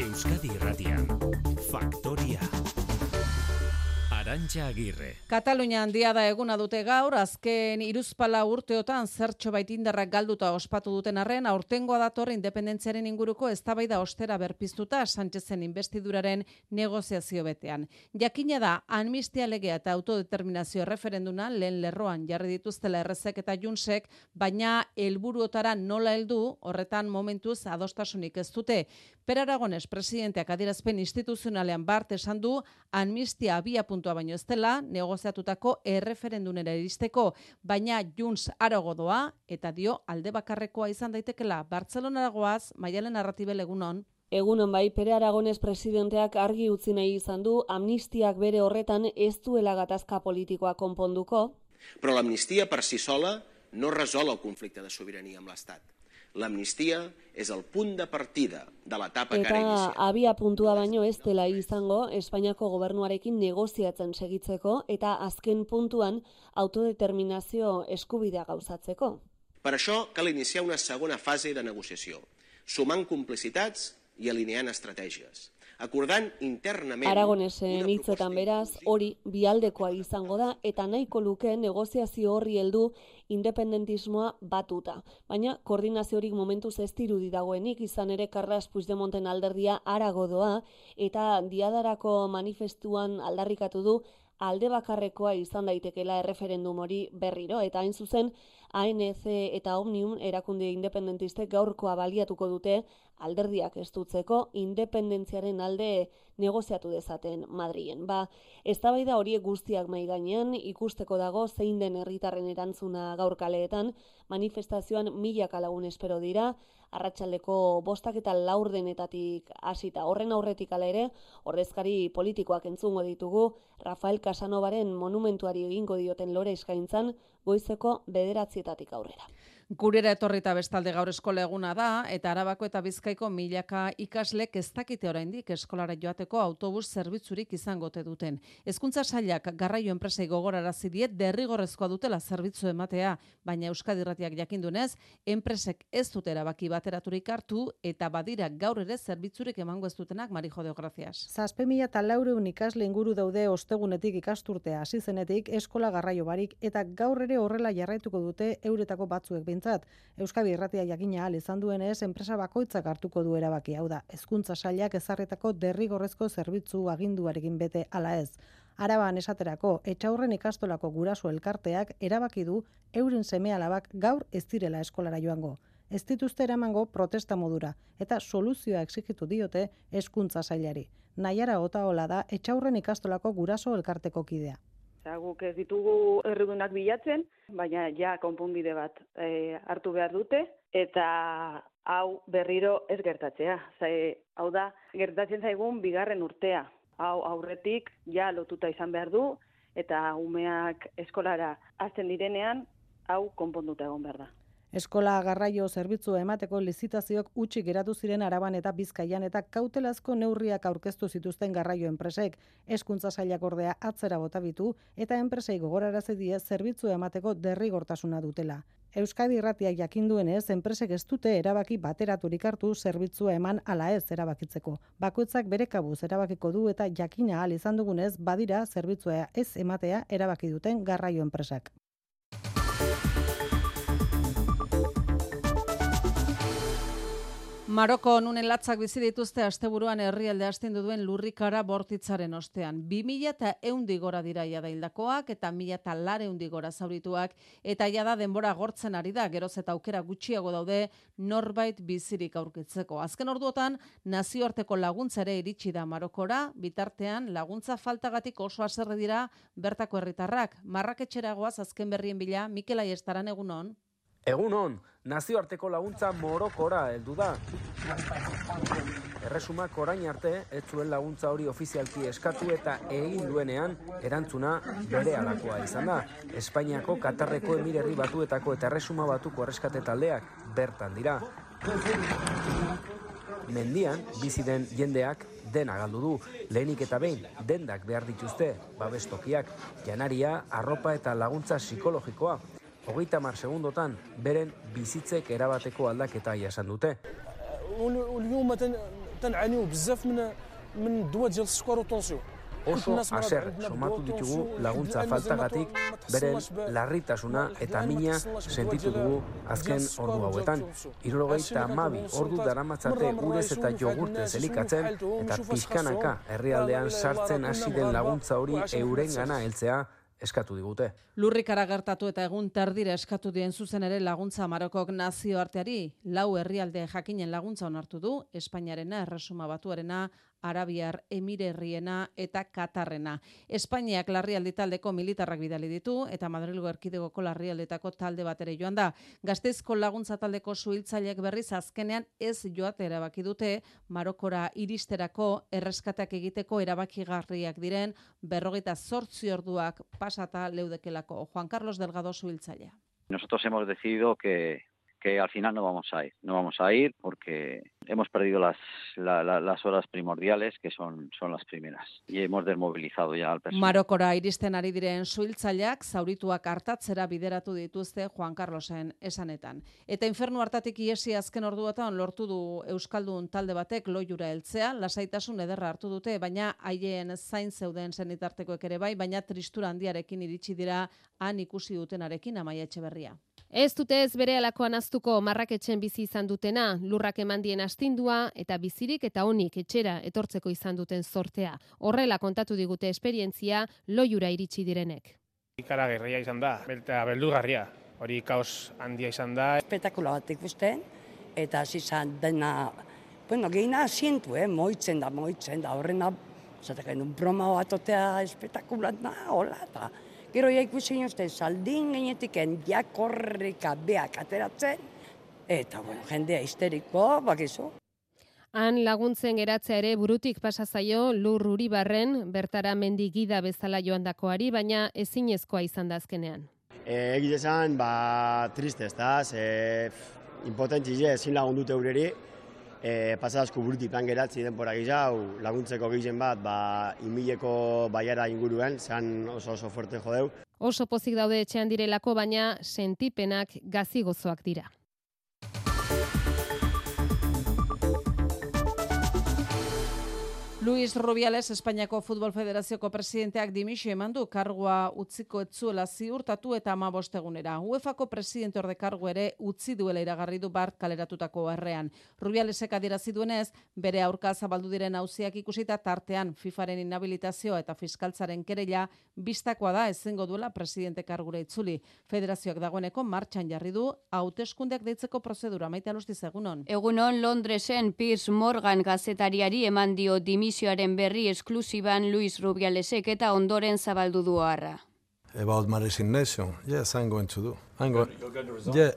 [SPEAKER 16] Euskadi Irratian. Faktoria. Arantxa Agirre.
[SPEAKER 17] Katalunia handia da eguna dute gaur, azken iruzpala urteotan zertxo baitindarrak galduta ospatu duten arren, aurtengoa dator independentziaren inguruko eztabaida ostera berpiztuta Sánchezen investiduraren negoziazio betean. Jakina da, amnistia legea eta autodeterminazio referenduna lehen lerroan jarri dituztela errezek eta junsek, baina helburuotara nola heldu horretan momentuz adostasunik ez dute. Per Aragones presidenteak adierazpen instituzionalean bart esan du amnistia abia puntua baino ez dela negoziatutako erreferendunera iristeko, baina Junts arago doa eta dio alde bakarrekoa izan daitekela Bartzelonara goaz, Maialen Arratibel egunon.
[SPEAKER 27] Egunon bai, Pere Aragones presidenteak argi utzi nahi izan du amnistiak bere horretan ez duela gatazka politikoa konponduko,
[SPEAKER 22] Però l'amnistia per si sola no resol el conflicte de sobirania amb l'Estat. L'amnistia és el punt de partida de l'etapa que ara
[SPEAKER 27] eta
[SPEAKER 22] inicia.
[SPEAKER 27] abia puntua baino ez dela izango Espainiako gobernuarekin negoziatzen segitzeko eta azken puntuan autodeterminazio eskubidea gauzatzeko.
[SPEAKER 22] Per això cal iniciar una segona fase de negociació, sumant complicitats i alineant estratègies, acordant internament...
[SPEAKER 27] Aragonesen hitzetan beraz, hori bialdekoa izango da eta nahiko luke negoziazio horri heldu independentismoa batuta. Baina koordinaziorik momentuz ez dirudi dagoenik izan ere Carles Puigdemonten alderdia arago doa eta diadarako manifestuan aldarrikatu du alde bakarrekoa izan daitekela erreferendum hori berriro eta hain zuzen ANC eta Omnium erakunde independentistek gaurkoa baliatuko dute alderdiak estutzeko independentziaren alde negoziatu dezaten Madrilen. Ba, eztabaida horiek guztiak mai gainean ikusteko dago zein den herritarren erantzuna gaur kaleetan, manifestazioan milaka lagun espero dira, arratsaldeko bostak eta laurdenetatik hasita horren aurretik ala ere, ordezkari politikoak entzungo ditugu, Rafael Casanovaren monumentuari egingo dioten lore eskaintzan, goizeko bederatzietatik aurrera.
[SPEAKER 17] Gurera etorrita bestalde gaur eskola eguna da, eta Arabako eta Bizkaiko milaka ikaslek ez dakite oraindik eskolara joateko autobus zerbitzurik izango ote duten. Hezkuntza sailak garraio enpresei gogorarazi die derrigorrezkoa dutela zerbitzu ematea, baina Euskadi Irratiak jakindunez, enpresek ez dute erabaki bateraturik hartu eta badira gaur ere zerbitzurik emango ez dutenak Marijo de Gracias.
[SPEAKER 28] Zazpe mila eta laureun ikasle inguru daude ostegunetik ikasturtea hasi zenetik eskola garraio barik eta gaur ere horrela jarraituko dute euretako batzuek behintzat. Euskadi Irratia jakina ahal izan duenez, enpresa bakoitzak hartuko du erabaki hau da. Hezkuntza sailak ezarretako derrigorrezko zerbitzu aginduarekin bete ala ez. Araban esaterako, etxaurren ikastolako guraso elkarteak erabaki du euren seme-alabak gaur ez direla eskolara joango. Ez dituzte eramango protesta modura eta soluzioa exigitu diote hezkuntza sailari. Naiara Otaola da etxaurren ikastolako guraso elkarteko kidea.
[SPEAKER 21] Osea, guk ez ditugu errudunak bilatzen, baina ja konponbide bat e, hartu behar dute, eta hau berriro ez gertatzea. Zai, hau da, gertatzen zaigun bigarren urtea. Hau aurretik ja lotuta izan behar du, eta umeak eskolara hasten direnean, hau konponduta egon behar da.
[SPEAKER 28] Eskola garraio zerbitzu emateko lizitazioak utxi geratu ziren araban eta bizkaian eta kautelazko neurriak aurkeztu zituzten garraio enpresek. Eskuntza sailak ordea atzera botabitu eta enpresei gogorarazi die zerbitzu emateko derrigortasuna dutela. Euskadi Irratia jakinduenez, enpresek ez dute erabaki bateraturik hartu zerbitzua eman ala ez erabakitzeko. Bakoitzak bere kabuz erabakiko du eta jakina ahal izan dugunez badira zerbitzua ez ematea erabaki duten garraio enpresak.
[SPEAKER 17] Maroko nunen latzak bizi dituzte asteburuan herrialde astindu duen lurrikara bortitzaren ostean. 2000 eta eundi gora dira jada hildakoak eta mila eta lare gora zaurituak eta jada denbora gortzen ari da geroz eta aukera gutxiago daude norbait bizirik aurkitzeko. Azken orduotan nazioarteko laguntza ere iritsi da Marokora, bitartean laguntza faltagatik oso haserre dira bertako herritarrak. Marraketxeragoaz azken berrien bila Mikel Aiestaran egunon.
[SPEAKER 29] Egun hon, nazioarteko laguntza morokora heldu da. Erresumak orain arte, ez zuen laguntza hori ofizialki eskatu eta egin duenean erantzuna bere alakoa izan da. Espainiako Katarreko emirerri batuetako eta erresuma batuko erreskate taldeak bertan dira. Mendian, bizi den jendeak dena galdu du. Lehenik eta behin, dendak behar dituzte, babestokiak, janaria, arropa eta laguntza psikologikoa hogeita mar segundotan beren bizitzek erabateko aldaketa jasan dute. Oso aser somatu ditugu laguntza faltagatik, beren larritasuna eta mina sentitu dugu azken ordu hauetan. Irurogeita amabi ordu daramatzate urez eta jogurte zelikatzen eta pixkanaka herrialdean sartzen hasi den laguntza hori eurengana heltzea eskatu digute.
[SPEAKER 17] Lurrikara gertatu eta egun terdira eskatu dien zuzen ere laguntza Marokok nazioarteari, lau herrialde jakinen laguntza onartu du, Espainiarena, Erresuma Batuarena, Arabiar Emirerriena eta Katarrena. Espainiak larrialdi taldeko militarrak bidali ditu eta Madrilgo erkidegoko larrialdetako talde bat ere joan da. Gazteizko laguntza taldeko suhiltzaileak berriz azkenean ez joate erabaki dute Marokora iristerako erreskateak egiteko erabakigarriak diren berrogeita zortzi orduak pasata leudekelako. Juan Carlos Delgado suhiltzailea.
[SPEAKER 30] Nosotros hemos decidido que, que al final no vamos a ir. No vamos a ir porque hemos perdido las, la, la, las horas primordiales, que son, son las primeras. Y hemos desmovilizado ya al personal.
[SPEAKER 17] Marokora iristen ari diren suhiltzaileak zaurituak hartatzera bideratu dituzte Juan Carlosen esanetan. Eta infernu hartatik iesi azken orduetan lortu du Euskaldun talde batek loiura heltzea, lasaitasun ederra hartu dute, baina haien zain zeuden zenitartekoek ere bai, baina tristura handiarekin iritsi dira han ikusi dutenarekin amaia etxeberria.
[SPEAKER 31] Ez dute ez bere alakoan aztuko marraketxen bizi izan dutena, lurrak emandien astindua eta bizirik eta honik etxera etortzeko izan duten sortea. Horrela kontatu digute esperientzia loiura iritsi direnek.
[SPEAKER 32] Ikara gerria izan da, belta beldurgarria, hori kaos handia izan da.
[SPEAKER 33] Espektakula bat ikusten, eta hasi izan dena, bueno, gehina asientu, eh, moitzen da, moitzen da, horrena, zatek genuen broma bat otea espektakulat da, hola, eta gero ja ikusi uste, saldin gainetik jakorrika beak ateratzen, eta, bueno, jendea histeriko, bakizu.
[SPEAKER 31] Han laguntzen geratzea ere burutik pasa zaio lur uribarren bertara mendigida bezala joandakoari, baina ezinezkoa izan da azkenean.
[SPEAKER 20] E, Egite esan, ba, triste ez da, ze impotentzi ezin lagundute eureri, e, pasadazko burutik plan geratzi denpora gizau, laguntzeko gizien bat, ba, inmileko baiara inguruen, zean oso oso fuerte jodeu.
[SPEAKER 31] Oso pozik daude etxean direlako, baina sentipenak gazi gozoak dira.
[SPEAKER 17] Luis Rubiales, Espainiako Futbol Federazioko presidenteak dimisio eman du kargua utziko etzuela ziurtatu eta ama bostegunera. UEFako presidente orde kargu ere utzi duela iragarri du bart kaleratutako errean. Rubialesek adierazi duenez, bere aurka zabaldu diren auziak ikusita tartean FIFaren inhabilitazioa eta fiskaltzaren kereila bistakoa da ezingo duela presidente kargura itzuli. Federazioak dagoeneko martxan jarri du hauteskundeak deitzeko prozedura maite alustiz egunon.
[SPEAKER 34] Egunon Londresen Piers Morgan gazetariari eman dio dimisioaren berri esklusiban Luis Rubialesek eta ondoren zabaldu du harra.
[SPEAKER 35] About my resignation, yes, I'm going to do.
[SPEAKER 36] Going, yeah,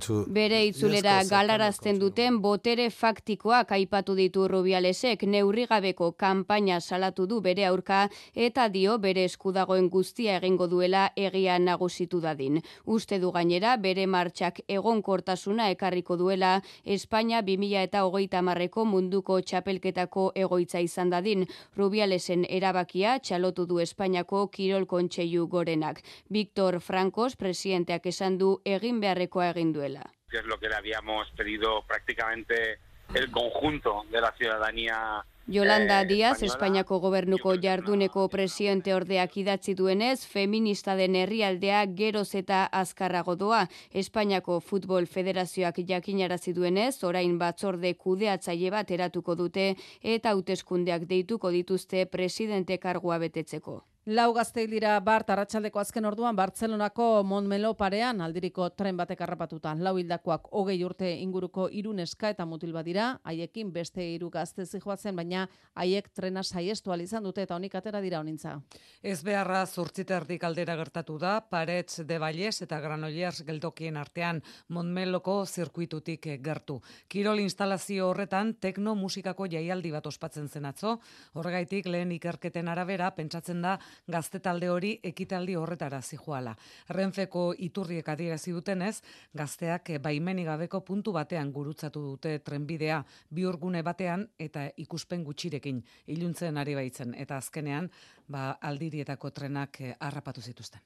[SPEAKER 36] to...
[SPEAKER 34] Bere itzulera galarazten duten botere faktikoak aipatu ditu Rubialesek neurrigabeko kanpaina salatu du bere aurka eta dio bere eskudagoen guztia egingo duela egia nagusitu dadin. Uste du gainera bere martxak egonkortasuna ekarriko duela Espainia 2000 eta hogeita marreko munduko txapelketako egoitza izan dadin. Rubialesen erabakia txalotu du Espainiako kirol kontseilu gorenak. Víctor Francos, presidenteak esan esan du egin beharrekoa egin duela.
[SPEAKER 37] Que es lo que le habíamos pedido prácticamente el conjunto de la ciudadanía
[SPEAKER 34] Yolanda eh, Díaz, Espainiako gobernuko jarduneko presidente ordeak idatzi duenez, feminista den herrialdea geroz eta azkarrago doa. Espainiako Futbol Federazioak jakinarazi duenez, orain batzorde kudeatzaile bat eratuko dute eta hauteskundeak deituko dituzte presidente kargua betetzeko.
[SPEAKER 17] Lau gazteil dira Bart Arratsaldeko azken orduan Bartzelonako Montmelo parean aldiriko tren batek harrapatuta. Lau hildakoak hogei urte inguruko hiru neska eta mutil badira, haiekin beste hiru gazte zijoatzen, baina haiek trena saiestu izan dute eta honik atera dira honintza.
[SPEAKER 26] Ez beharra zurtziterdik aldera gertatu da, Paretz de Valles eta Granollers geldokien artean Montmeloko zirkuitutik gertu. Kirol instalazio horretan tekno musikako jaialdi bat ospatzen zen atzo, horregaitik lehen ikerketen arabera pentsatzen da gazte talde hori ekitaldi horretara zijoala. Renfeko iturriek adierazi dutenez, gazteak baimeni gabeko puntu batean gurutzatu dute trenbidea biurgune batean eta ikuspen gutxirekin iluntzen ari baitzen eta azkenean ba aldirietako trenak harrapatu zituzten.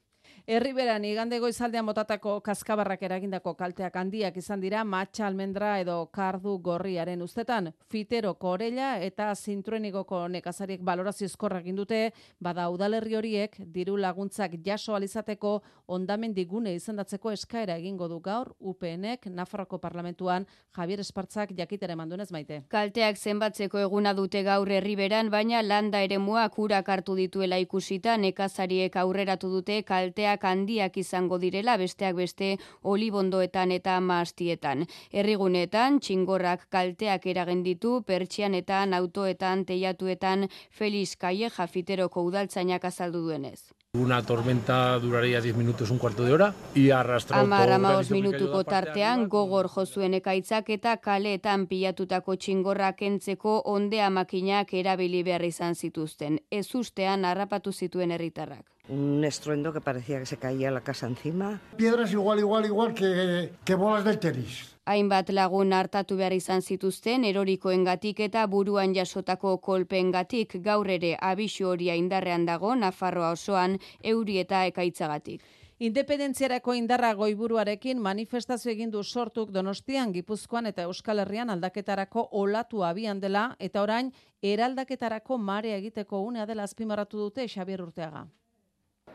[SPEAKER 17] Herriberan igande goizaldean motatako kaskabarrak eragindako kalteak handiak izan dira matxa almendra edo kardu gorriaren ustetan. Fitero korella eta zintruenigoko nekazariek balorazio eskorra dute, bada udalerri horiek diru laguntzak jaso alizateko ondamen digune izendatzeko eskaera egingo du gaur UPNek Nafarroko parlamentuan Javier Espartzak jakitere mandunez maite.
[SPEAKER 34] Kalteak zenbatzeko eguna dute gaur herriberan, baina landa ere muak urak hartu dituela ikusita nekazariek aurreratu dute kalteak kalteak handiak izango direla besteak beste olibondoetan eta maastietan. Herrigunetan txingorrak kalteak eragen ditu pertsianetan, autoetan, teiatuetan Feliz Kaie Jafiteroko udaltzainak azaldu duenez.
[SPEAKER 38] Una tormenta duraría 10 minutos, un cuarto de hora, y arrastró...
[SPEAKER 34] Amar amaos minutuko tartean, gogor jozuen ekaitzak eta kaleetan pilatutako txingorrak entzeko ondea makinak erabili behar izan zituzten. Ez ustean harrapatu zituen herritarrak.
[SPEAKER 39] Un estruendo que parecía que se caía la casa encima.
[SPEAKER 40] Piedras igual, igual, igual que, que bolas del tenis
[SPEAKER 34] hainbat lagun hartatu behar izan zituzten erorikoengatik eta buruan jasotako kolpeengatik gaur ere abisu horia indarrean dago Nafarroa osoan euri eta ekaitzagatik.
[SPEAKER 17] Independentziarako indarra goiburuarekin manifestazio egin du sortuk Donostian, Gipuzkoan eta Euskal Herrian aldaketarako olatu abian dela eta orain eraldaketarako mare egiteko unea dela azpimarratu dute Xabier Urteaga.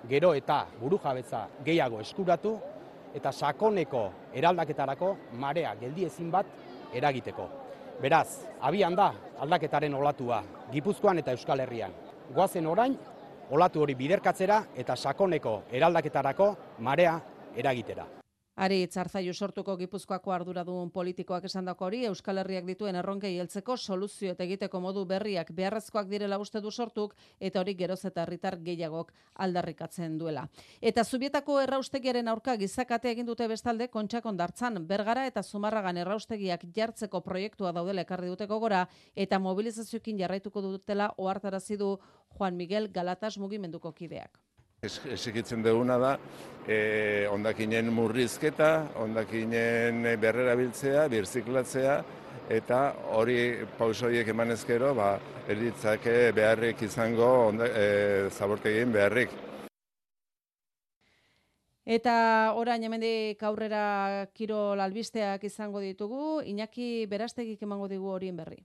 [SPEAKER 41] Gero eta burujabetza gehiago eskuratu eta sakoneko eraldaketarako marea geldi ezin bat eragiteko. Beraz, abian da aldaketaren olatua Gipuzkoan eta Euskal Herrian. Goazen orain, olatu hori biderkatzera eta sakoneko eraldaketarako marea eragitera.
[SPEAKER 17] Ari Tzarzaiu sortuko Gipuzkoako arduradun politikoak esandako hori Euskal Herriak dituen erronkei heltzeko soluzio eta egiteko modu berriak beharrezkoak direla uste du sortuk eta hori geroz eta herritar gehiagok aldarrikatzen duela. Eta Zubietako erraustegiaren aurka gizakate egin dute bestalde kontxakon dartzan bergara eta zumarragan erraustegiak jartzeko proiektua daudela ekarri duteko gora eta mobilizazioekin jarraituko dutela ohartarazi du Juan Miguel Galatas mugimenduko kideak.
[SPEAKER 42] Esikitzen duguna da, e, ondakinen murrizketa, ondakinen berrera biltzea, birziklatzea, eta hori pausoiek emanezkero, ba, erditzake beharrik izango onda, e, zabortegin beharrik.
[SPEAKER 17] Eta orain hemendik aurrera kirol albisteak izango ditugu, Iñaki berastegik emango digu horien berri.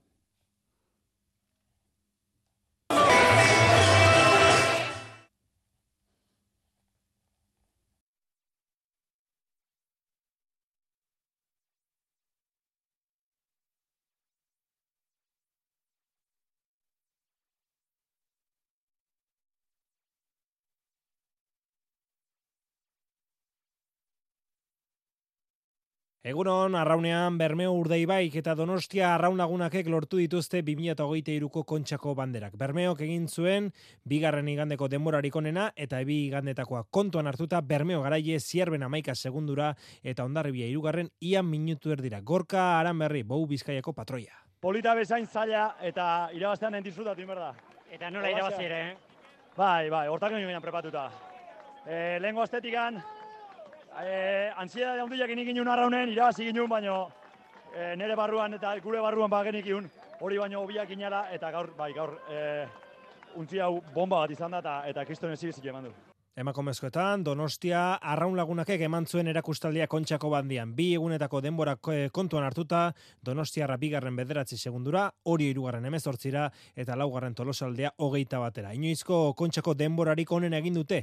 [SPEAKER 43] Egunon, arraunean Bermeo Urdeibaik eta Donostia arraun lagunakek lortu dituzte 2008ko kontxako banderak. Bermeok egin zuen, bigarren igandeko denborarik onena eta ebi igandetakoa kontuan hartuta Bermeo garaie zierben amaika segundura eta ondarribia irugarren ian minutu erdira. Gorka aran berri, bou bizkaiako patroia.
[SPEAKER 44] Polita bezain zaila eta irabaztean entizutatu inberda.
[SPEAKER 45] Eta nola irabazi ere, eh?
[SPEAKER 44] Bai, bai, hortak egin prepatuta. E, lehenko estetikan, eh, antzia da hundiak inik inun arraunen, irabazi ginen, baino eh, nere barruan eta gure barruan bagenik iun, hori baino hobiak inala, eta gaur, bai, gaur, eh, untzi hau bomba bat izan da, eta, eta kriston ez zibizik eman du.
[SPEAKER 43] Emakomezkoetan, Donostia, arraun lagunakek eman zuen erakustaldia kontxako bandian. Bi egunetako denbora kontuan hartuta, Donostia bigarren bederatzi segundura, hori irugarren emezortzira, eta laugarren tolosaldea hogeita batera. Inoizko kontxako denborarik onen egin dute,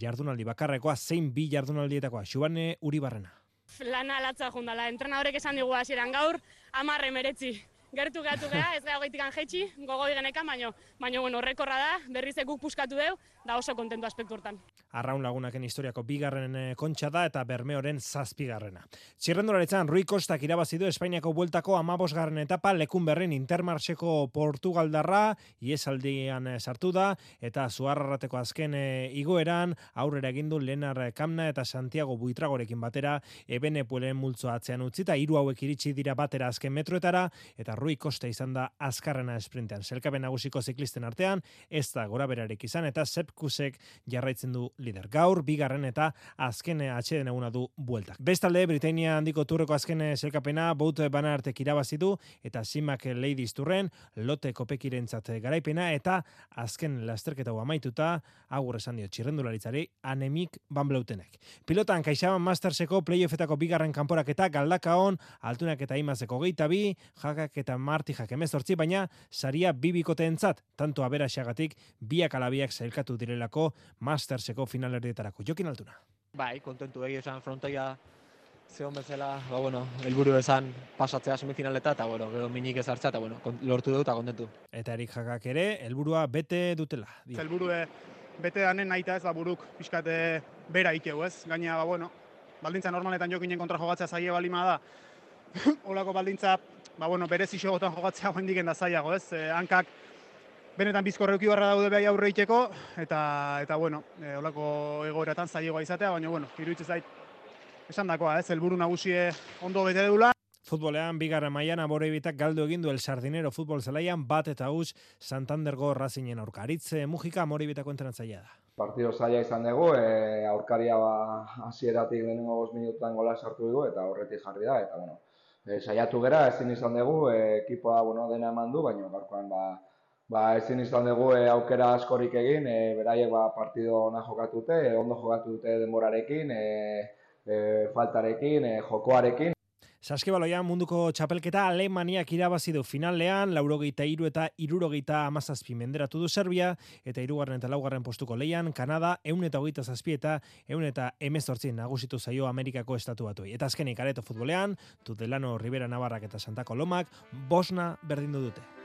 [SPEAKER 43] jardunaldi bakarrekoa, zein bi jardunaldietakoa, Xubane Uribarrena.
[SPEAKER 46] Lana alatza jundala, entrenadorek esan digu hasieran gaur, amarre meretzi gertu gatu geha, ez gara gaitik jetxi, gogo digenekan, baino, baino bueno, horrekorra da, berriz guk puskatu deu, da oso kontentu aspektu hortan.
[SPEAKER 43] Arraun lagunaken historiako bigarren eh, kontxa da eta bermeoren zazpigarrena. Txirrendularetzan, Rui Kostak irabazi du Espainiako bueltako amabosgarren etapa lekun berren Intermarseko Portugaldarra, iesaldian eh, sartu da, eta zuarrateko azken eh, igoeran, aurrera egindu Lenar Kamna eta Santiago Buitragorekin batera, ebene puelen multzo atzean utzita, hiru hauek iritsi dira batera azken metroetara, eta Rui Costa izan da azkarrena esprintean. Zelkabe nagusiko ziklisten artean, ez da gora berarik izan, eta Sepkusek jarraitzen du lider. Gaur, bigarren eta azken atxeden eguna du bueltak. Bestalde, Britania handiko turreko azken zelkapena, bout bana artek irabazi du, eta simak ladies turren, lote kopekiren garaipena, eta azken lasterketa amaituta, agur esan dio txirrendularitzari, anemik banbleutenek. Pilotan, kaixaban masterseko playoffetako bigarren kanporak eta galdaka on, altunak eta imazeko geita bi, jakak eta marti jak emezortzi, baina saria bibikote entzat, tanto xagatik, biak alabiak zailkatu direlako masterseko finalerdietarako. Jokin altuna.
[SPEAKER 23] Bai, kontentu egi esan frontoia zehon bezala, ba, bueno, elburu esan pasatzea semifinaleta, eta bueno, gero minik ez hartzea, eta bueno, lortu dut, eta kontentu.
[SPEAKER 43] Eta erik jakak ere, helburua bete dutela.
[SPEAKER 24] Helburue bete danen naita ez, ba, buruk pixkate bera ikeu ez, gaina, ba, bueno, baldintza normaletan jokinen kontra jogatzea zaie balima da, olako baldintza ba, bueno, berez isogotan diken da zailago, ez? E, hankak benetan bizkorreuki barra daude behar aurre iteko, eta, eta bueno, e, olako egoeratan zailagoa izatea, baina, bueno, iruditzen zait, esan dakoa, ez? Elburu nagusie ondo bete deula.
[SPEAKER 43] Futbolean, bigarra maian abore bitak galdu egin du el sardinero futbol zelaian bat eta huts Santandergo razinen aurkaritze mugika mori bitako entrenatzaia da.
[SPEAKER 25] Partido zaila izan dugu, e, aurkaria ba, hasieratik lehenengo 5 minututan gola sartu dugu eta horretik jarri da, eta bueno, e, saiatu gera, ezin izan dugu, e, ekipoa bueno, dena eman du, baina gaurkoan ba, ba, ezin izan dugu e, aukera askorik egin, e, beraiek ba, partido ona jokatu dute, e, ondo jokatu dute denborarekin, e, e, faltarekin, e, jokoarekin,
[SPEAKER 43] Saskibaloian munduko txapelketa Alemaniak irabazi du finalean, laurogeita iru eta irurogeita amazazpi menderatu du Serbia, eta irugarren eta laugarren postuko leian, Kanada, eun eta hogeita zazpi eta eun eta emezortzin nagusitu zaio Amerikako estatu batu. Eta azkenik areto futbolean, Tudelano, Rivera Navarrak eta Santa Colomak, Bosna berdindu dute.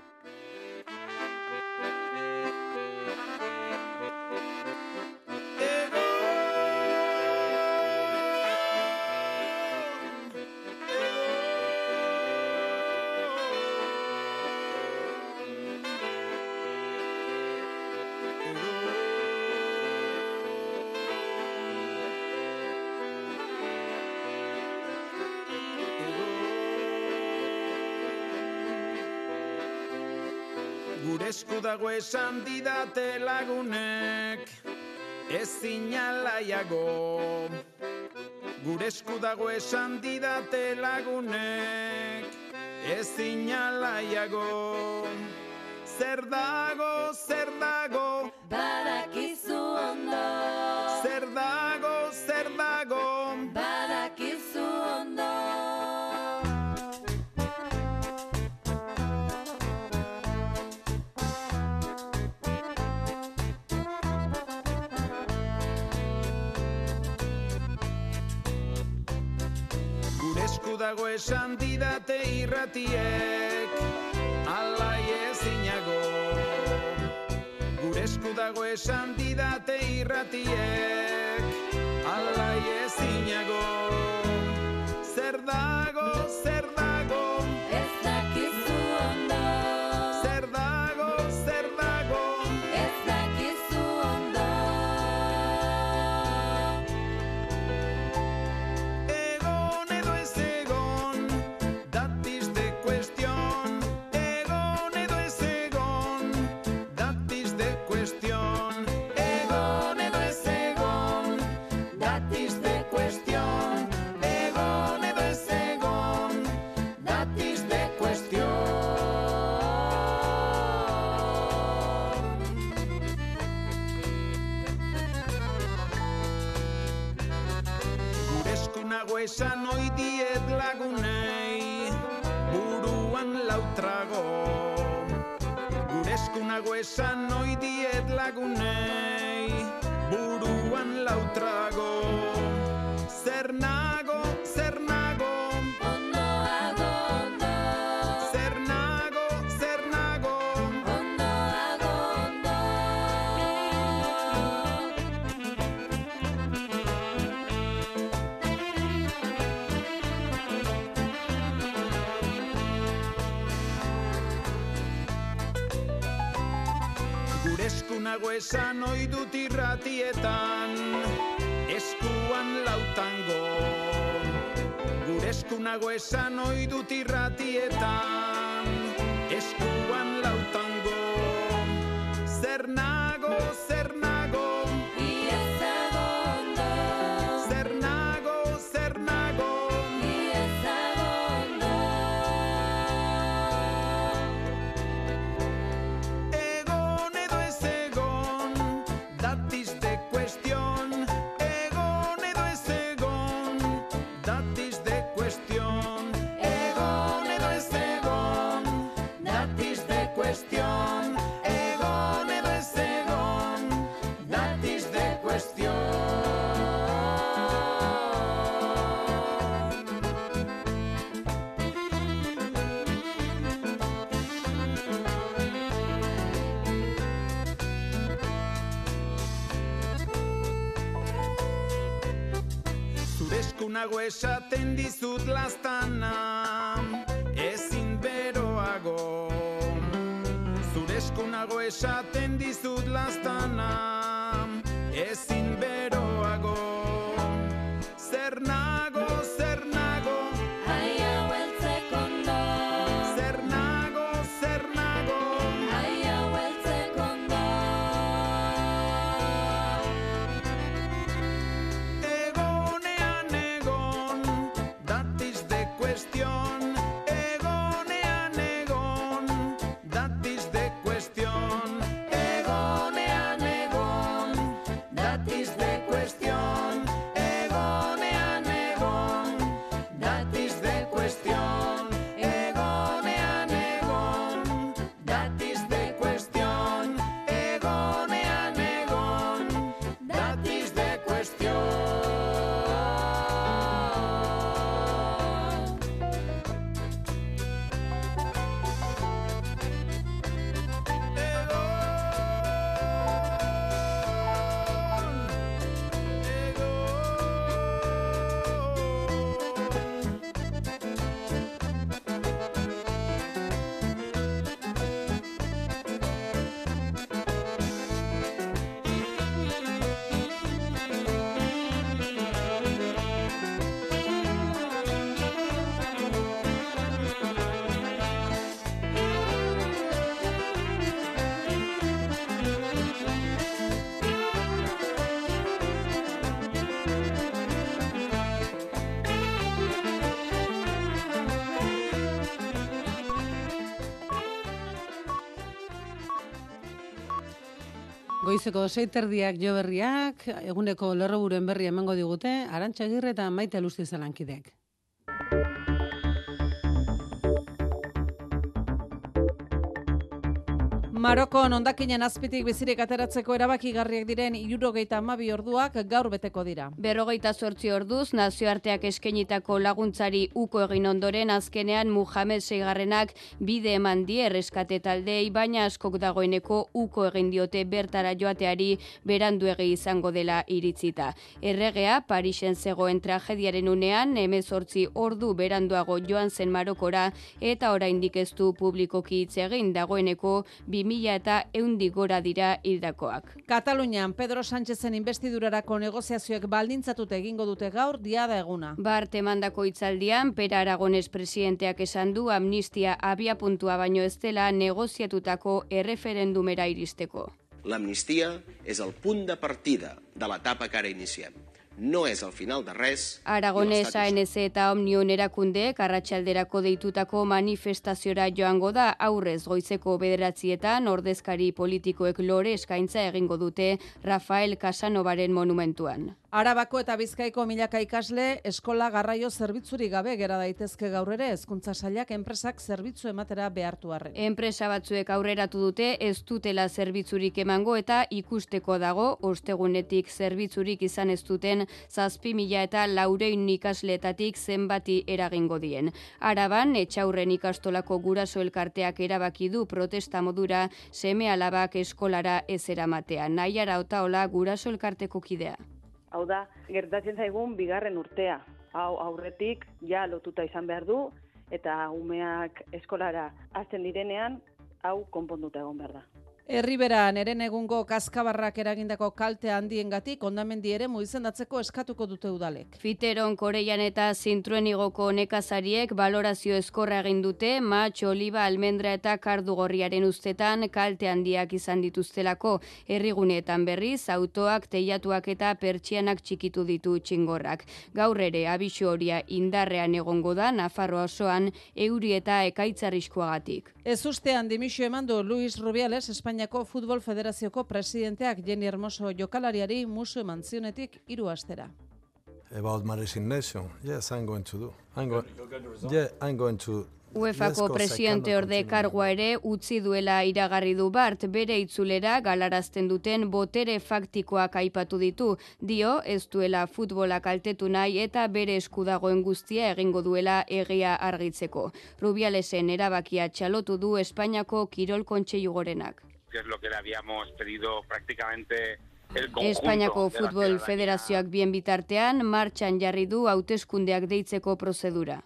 [SPEAKER 47] Dago esan didate lagunek ez zinalaiago Gure esku dago esan didate lagunek ez zinalaiago Zer dago, esan didate irratiek alai ezinago Gure esku dago esan didate irratiek alai ezinago Zer dago situation Zure eskunago esan ohi dut irratietan Eskuan lautango. Gure eskunago esan ohi irratietan nago esaten dizut lastana ezin beroago. Zure esku nago esaten dizut lastana.
[SPEAKER 17] Goizeko seiterdiak joberriak, eguneko lerroburen berri emango digute, Arantxa Agirre eta Maite Luzti zelankidek. Marokon ondakinen azpitik bizirik ateratzeko erabakigarriak diren irurogeita amabi orduak gaur beteko dira.
[SPEAKER 34] Berrogeita zortzi orduz, nazioarteak eskenitako laguntzari uko egin ondoren azkenean Muhammed Seigarrenak bide eman die erreskate taldei, baina askok dagoeneko uko egin diote bertara joateari beranduegi izango dela iritzita. Erregea, Parisen zegoen tragediaren unean, emezortzi ordu beranduago joan zen Marokora, eta oraindik ez du publikoki hitz egin dagoeneko 2000 eta eundi gora dira hildakoak.
[SPEAKER 17] Katalunian Pedro Sánchezen investidurarako negoziazioek baldintzatute egingo dute gaur diada eguna.
[SPEAKER 34] Bart emandako hitzaldian, Pera Aragones presidenteak esan du amnistia abia puntua baino ez dela negoziatutako erreferendumera iristeko.
[SPEAKER 48] L'amnistia és el punt de partida de l'etapa que ara iniciem. No és el final de res.
[SPEAKER 34] Aragones ANC eta Omnion erakundeek arratsalderako deitutako manifestaziora joango da aurrez goizeko bederatzietan ordezkari politikoek lore eskaintza egingo dute Rafael Casanovaren monumentuan.
[SPEAKER 17] Arabako eta Bizkaiko milaka ikasle eskola garraio zerbitzuri gabe gera daitezke gaur ere hezkuntza sailak enpresak zerbitzu ematera behartu arren.
[SPEAKER 34] Enpresa batzuek aurreratu dute ez dutela zerbitzurik emango eta ikusteko dago ostegunetik zerbitzurik izan ez duten zazpi mila eta laurein ikasleetatik zenbati eragingo dien. Araban, etxaurren ikastolako guraso elkarteak erabaki du protesta modura seme alabak eskolara ez eramatea. Naiara otaola guraso elkarteko kidea.
[SPEAKER 49] Hau da, gertatzen zaigun bigarren urtea. Hau aurretik ja lotuta izan behar du eta umeak eskolara hasten direnean hau konponduta egon behar da.
[SPEAKER 17] Herriberan eren egungo kaskabarrak eragindako kalte handiengatik ondamendi ere izendatzeko eskatuko dute udalek.
[SPEAKER 34] Fiteron, Koreian eta Zintruen igoko nekazariek balorazio eskorra egin dute, matx, oliba, almendra eta kardugorriaren ustetan kalte handiak izan dituztelako herriguneetan berriz, autoak, teiatuak eta pertsianak txikitu ditu txingorrak. Gaur ere abisu horia indarrean egongo da Nafarroa osoan euri eta ekaitzarriskoagatik.
[SPEAKER 17] Ez ustean dimisio eman du Luis Rubiales, Espainiako Futbol Federazioko presidenteak Jenny Hermoso jokalariari musu eman zionetik hiru astera.
[SPEAKER 36] About my resignation, yes, I'm going to do. I'm going, yeah, I'm going to
[SPEAKER 34] UEFako presidente orde kargoa ere utzi duela iragarri du Bart bere itzulera galarazten duten botere faktikoak aipatu ditu. Dio ez duela futbola kaltetu nahi eta bere eskudagoen guztia egingo duela egia argitzeko. Rubialesen erabakia txalotu du Espainiako Kirol Kontseilu gorenak.
[SPEAKER 37] Que es lo que le habíamos pedido prácticamente el conjunto
[SPEAKER 34] Espainiako Futbol. Federazioak bien bitartean martxan jarri du hauteskundeak deitzeko prozedura.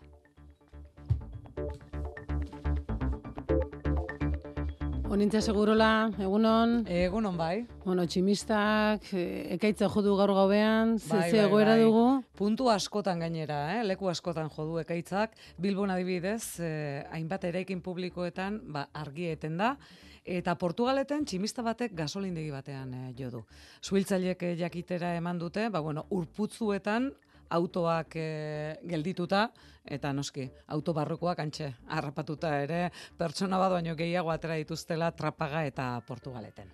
[SPEAKER 50] Onintza segurola, egunon.
[SPEAKER 26] Egunon bai.
[SPEAKER 50] Bueno, tximistak, eh, ekaitza jodu gaur gauean, ze
[SPEAKER 26] Bai,
[SPEAKER 50] ze
[SPEAKER 26] bai,
[SPEAKER 50] egoera
[SPEAKER 26] bai.
[SPEAKER 50] dugu.
[SPEAKER 26] Puntu askotan gainera, eh? leku askotan jodu ekaitzak. Bilbon adibidez, eh, hainbat eraikin publikoetan ba, argi eten da. Eta Portugaleten tximista batek gasolindegi batean eh, jo du. Suhiltzaileek eh, jakitera eman dute, ba, bueno, urputzuetan autoak eh, geldituta, eta noski, autobarrukoak antxe, harrapatuta ere, pertsona bat baino gehiago atera dituztela trapaga eta Portugaleten.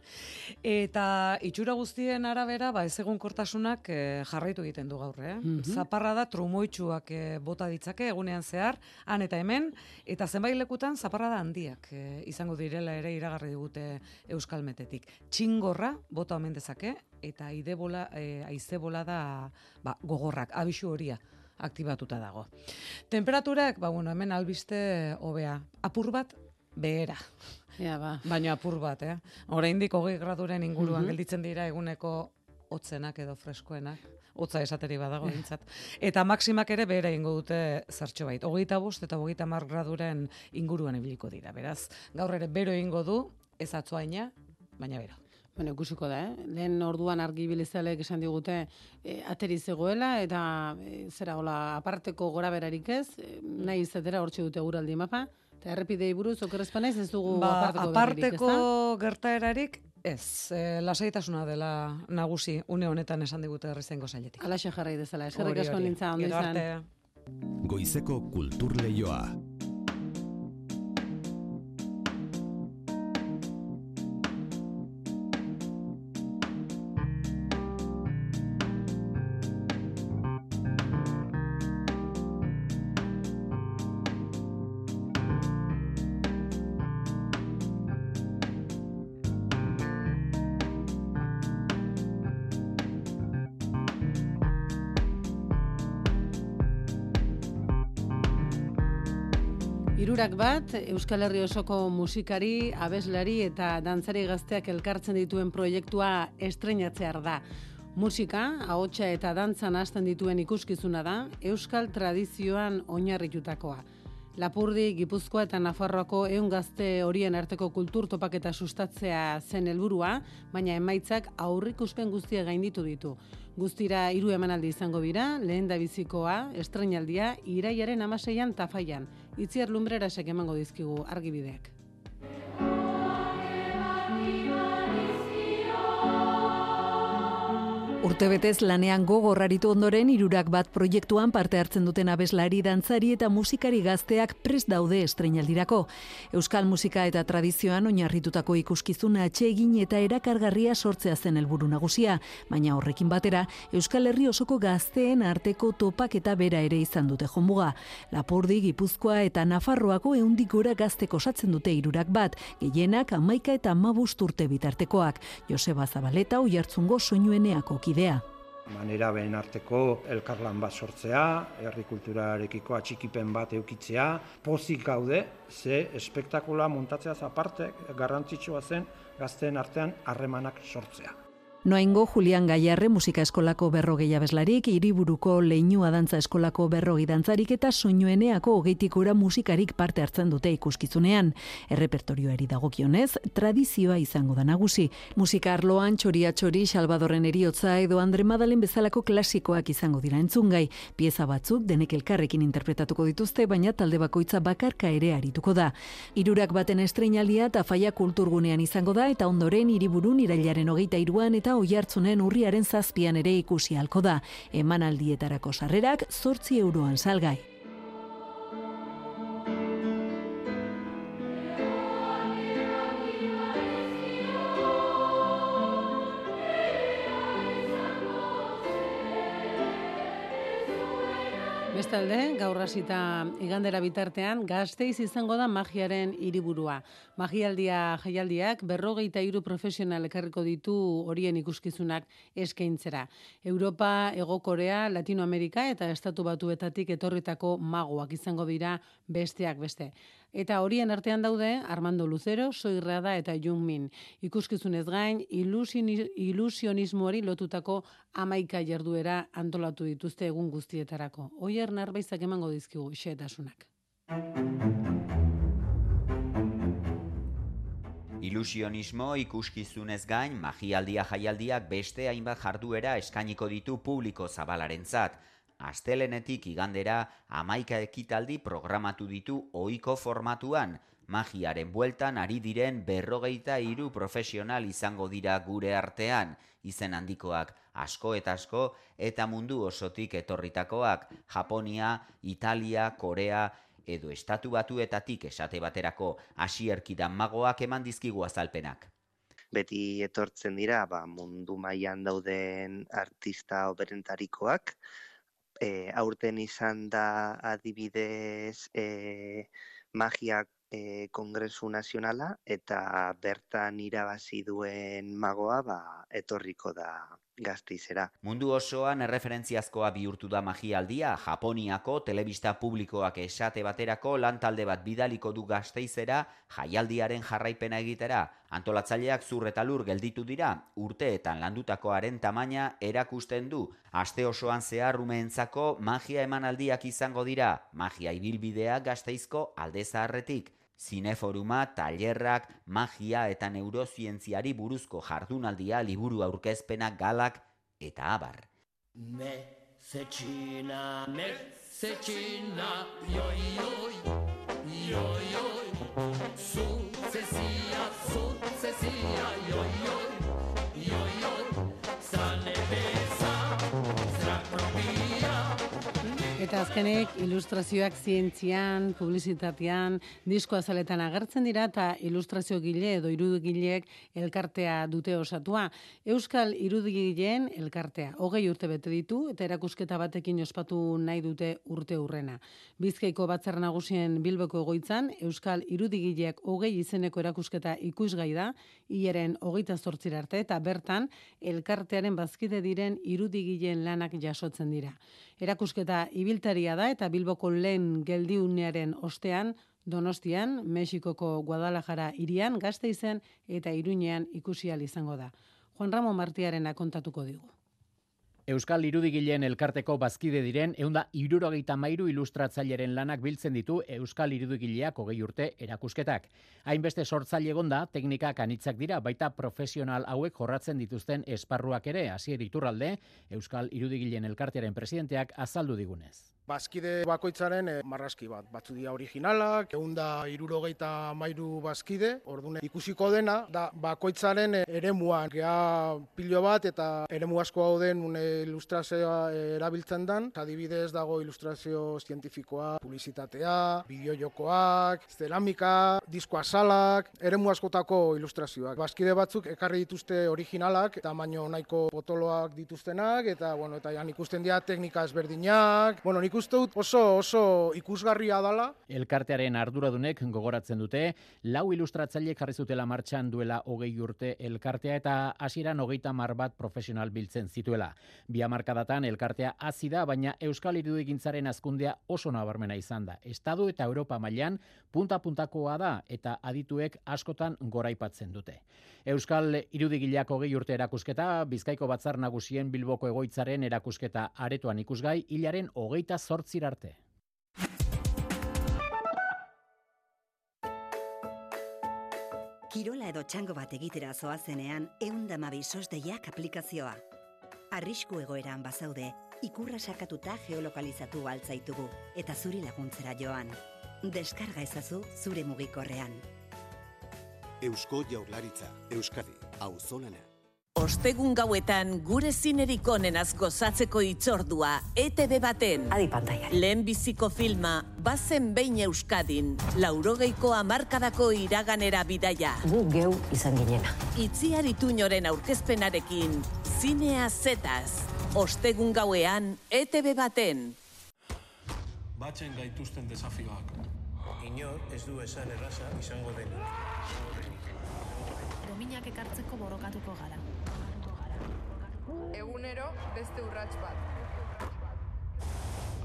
[SPEAKER 26] Eta itxura guztien arabera, ba, ez kortasunak eh, jarraitu egiten du gaur, eh?
[SPEAKER 50] Mhm.
[SPEAKER 26] Zaparra da trumoitsuak eh, bota ditzake egunean zehar, han eta hemen, eta zenbait lekutan zaparra da handiak eh, izango direla ere iragarri digute Euskalmetetik. Txingorra bota omen dezake, eta idebola, eh, aizebola da ba, gogorrak, abisu horia aktibatuta dago. Temperaturak, ba, bueno, hemen albiste hobea. Apur bat, behera.
[SPEAKER 50] Ja, ba.
[SPEAKER 26] Baina apur bat, eh? Oraindik hogei graduren inguruan
[SPEAKER 50] Mhm.
[SPEAKER 26] gelditzen dira eguneko hotzenak edo freskoenak. Hotza esateri badago bintzat. Eta maximak ere behera ingo dute zertxo bait. Hogeita bost eta hogeita mar graduren inguruan ibiliko dira. Beraz, gaur ere bero ingo du, ez atzoaina, baina bero.
[SPEAKER 50] Bueno, ikusiko da, eh? Lehen orduan argi bilizalek esan digute e, ateri zegoela eta e, zera hola aparteko gora berarik ez, e, nahi izatera hortxe dute guraldi mapa, eta errepidei buruz okerrezpanaiz ez dugu
[SPEAKER 26] Ba,
[SPEAKER 50] aparteko,
[SPEAKER 26] aparteko
[SPEAKER 50] berririk,
[SPEAKER 26] gertaerarik ez, e, lasaitasuna dela nagusi une honetan esan digute herrizengo sailetik.
[SPEAKER 50] Alaxe jarrai dezala, eskerrik asko nintza, ondo izan.
[SPEAKER 51] Goizeko kultur leioa.
[SPEAKER 2] Hirurak bat, Euskal Herri osoko musikari, abeslari eta dantzari gazteak elkartzen dituen proiektua estrenatzear da. Musika, ahotsa eta dantzan hasten dituen ikuskizuna da, Euskal tradizioan oinarritutakoa. Lapurdi, Gipuzkoa eta Nafarroako ehun gazte horien arteko kultur topaketa sustatzea zen helburua, baina emaitzak aurrikuspen guztia gainditu ditu. Guztira hiru emanaldi izango dira, lehen da bizikoa, estrenaldia, iraiaren amaseian tafaian. Itziar lumbrerasek emango dizkigu argibideak.
[SPEAKER 52] Urtebetez lanean gogorraritu ondoren irurak bat proiektuan parte hartzen duten abeslari, dantzari eta musikari gazteak prest daude estrenaldirako. Euskal musika eta tradizioan oinarritutako ikuskizuna atsegin eta erakargarria sortzea zen helburu nagusia, baina horrekin batera Euskal Herri osoko gazteen arteko topaketa bera ere izan dute jonmuga. Lapurdi, Gipuzkoa eta Nafarroako ehundik gora gazteko osatzen dute irurak bat, gehienak amaika eta amabust urte bitartekoak. Joseba Zabaleta oihartzungo soinueneako kidea.
[SPEAKER 53] manera behen arteko elkarlan bat sortzea, herri kulturarekiko atxikipen bat eukitzea, pozik gaude, ze espektakula montatzeaz aparte garrantzitsua zen gazteen artean harremanak sortzea.
[SPEAKER 52] Noaingo Julian Gaiarre musika eskolako berrogei abeslarik, hiriburuko leinua dantza eskolako berrogei dantzarik eta soinueneako hogeitik ora musikarik parte hartzen dute ikuskizunean. Errepertorioari dagokionez, tradizioa izango da nagusi. Musika arloan txoria txori, Salvadorren eriotza edo Andre Madalen bezalako klasikoak izango dira entzungai. Pieza batzuk denek elkarrekin interpretatuko dituzte, baina talde bakoitza bakarka ere arituko da. Hirurak baten estreinalia eta faia kulturgunean izango da eta ondoren hiriburun irailaren hogeita iruan eta oihartzunen urriaren zazpian ere ikusi halko da. Emanaldietarako sarrerak zortzi euroan salgai.
[SPEAKER 2] Bestalde, gaur hasita igandera bitartean, gazteiz izango da magiaren hiriburua. Magialdia jaialdiak berrogeita hiru profesional ekarriko ditu horien ikuskizunak eskaintzera. Europa, Ego Korea, Latinoamerika eta Estatu Batuetatik etorritako magoak izango dira besteak beste. Eta horien artean daude Armando Lucero, Soirrada eta Jung Min. Ikuskizunez gain, ilusioni- ilusionismoari lotutako amaika jarduera antolatu dituzte egun guztietarako. Oier narbaizak emango dizkigu xetasunak.
[SPEAKER 54] Ilusionismo ikuskizunez gain, magialdia jaialdiak beste hainbat jarduera eskainiko ditu publiko zabalarentzat. Astelenetik igandera hamaika ekitaldi programatu ditu ohiko formatuan, magiaren bueltan ari diren berrogeita hiru profesional izango dira gure artean, izen handikoak asko eta asko eta mundu osotik etorritakoak, Japonia, Italia, Korea, edo estatu batuetatik esate baterako hasierkidan magoak eman dizkigu azalpenak.
[SPEAKER 55] beti etortzen dira ba, mundu mailan dauden artista oberentarikoak. E, aurten izan da adibidez e, magia e, kongresu nazionala eta bertan irabazi duen magoa ba, etorriko da gazteizera.
[SPEAKER 54] Mundu osoan erreferentziazkoa bihurtu da magialdia, Japoniako telebista publikoak esate baterako lantalde bat bidaliko du gazteizera jaialdiaren jarraipena egitera. Antolatzaileak zur eta lur gelditu dira, urteetan landutakoaren tamaina erakusten du. Aste osoan zehar umeentzako magia emanaldiak izango dira, magia ibilbidea gazteizko alde zaharretik. Zineforuma, tailerrak, magia eta neurozientziari buruzko jardunaldia, liburu aurkezpena, galak eta abar.
[SPEAKER 56] Mezetxina, mezetxina, joi, joi, joi, joi, zu, zezia, zu, zezia, joi, joi, joi,
[SPEAKER 2] Eta azkenik, ilustrazioak zientzian, publizitatean, disko azaletan agertzen dira eta ilustrazio gile edo irudigileek elkartea dute osatua. Euskal irudigileen elkartea. Hogei urte bete ditu eta erakusketa batekin ospatu nahi dute urte urrena. Bizkaiko batzar nagusien Bilboko egoitzan, Euskal irudigileak hogei izeneko erakusketa ikusgai da, hilaren hogeita zortzira arte eta bertan elkartearen bazkide diren irudigileen lanak jasotzen dira. Erakusketa ibiltaria da eta Bilboko lehen geldiunearen ostean Donostian, Mexikoko Guadalajara irian, Gasteizen eta Iruñean ikusi ahal izango da. Juan Ramon Martiarena kontatuko digu.
[SPEAKER 55] Euskal Irudigileen elkarteko bazkide diren eunda irurogeita mairu ilustratzaileren lanak biltzen ditu Euskal Irudigileak hogei urte erakusketak. Hainbeste sortzaile egonda, teknikak anitzak dira, baita profesional hauek jorratzen dituzten esparruak ere, hasier iturralde, Euskal Irudigileen elkartearen presidenteak azaldu digunez.
[SPEAKER 53] Bazkide bakoitzaren eh, marraski bat. Batzu dira originalak, eunda irurogeita mairu bazkide, ordune ikusiko dena, da bakoitzaren eh, eremuan. Gea pilo bat eta eremu asko hau den une ilustrazioa eh, erabiltzen dan. Adibidez dago ilustrazio zientifikoa, publizitatea, bideojokoak, ceramika, disko asalak, eremu askotako ilustrazioak. Bazkide batzuk ekarri dituzte originalak, tamaino nahiko potoloak dituztenak, eta bueno, eta jan ikusten dira teknika ezberdinak. Bueno, nik uste dut oso oso ikusgarria dala.
[SPEAKER 55] Elkartearen arduradunek gogoratzen dute, lau ilustratzaile jarri zutela martxan duela hogei urte elkartea eta hasieran hogeita mar bat profesional biltzen zituela. Bi hamarkadatan elkartea hasi da, baina Euskal Irudigintzaren azkundea oso nabarmena izan da. Estadu eta Europa mailan punta-puntakoa da eta adituek askotan goraipatzen dute. Euskal Irudigileak hogei urte erakusketa, Bizkaiko batzar nagusien Bilboko egoitzaren erakusketa aretoan ikusgai, hilaren hogeita zortzir arte.
[SPEAKER 57] Kirola edo txango bat egitera zoazenean, eundamabi sosdeiak aplikazioa. Arrisku egoeran bazaude, ikurra sakatuta geolokalizatu altzaitugu, eta zuri laguntzera joan. Deskarga ezazu zure mugikorrean.
[SPEAKER 16] Eusko Jaurlaritza, Euskadi, auzolana.
[SPEAKER 58] Ostegun gauetan gure zinerik onenaz gozatzeko itzordua ETV baten. Adi pantalla. Lehen biziko filma, bazen behin Euskadin, laurogeiko amarkadako iraganera bidaia.
[SPEAKER 59] Gu geu izan ginena.
[SPEAKER 58] Itziar ituñoren aurkezpenarekin, zinea zetaz. Ostegun gauean ETV baten.
[SPEAKER 60] Batzen gaituzten desafioak.
[SPEAKER 61] Inor ez du esan erraza izango denik.
[SPEAKER 62] Dominak ekartzeko borrokatuko gara.
[SPEAKER 63] Egunero beste urrats bat.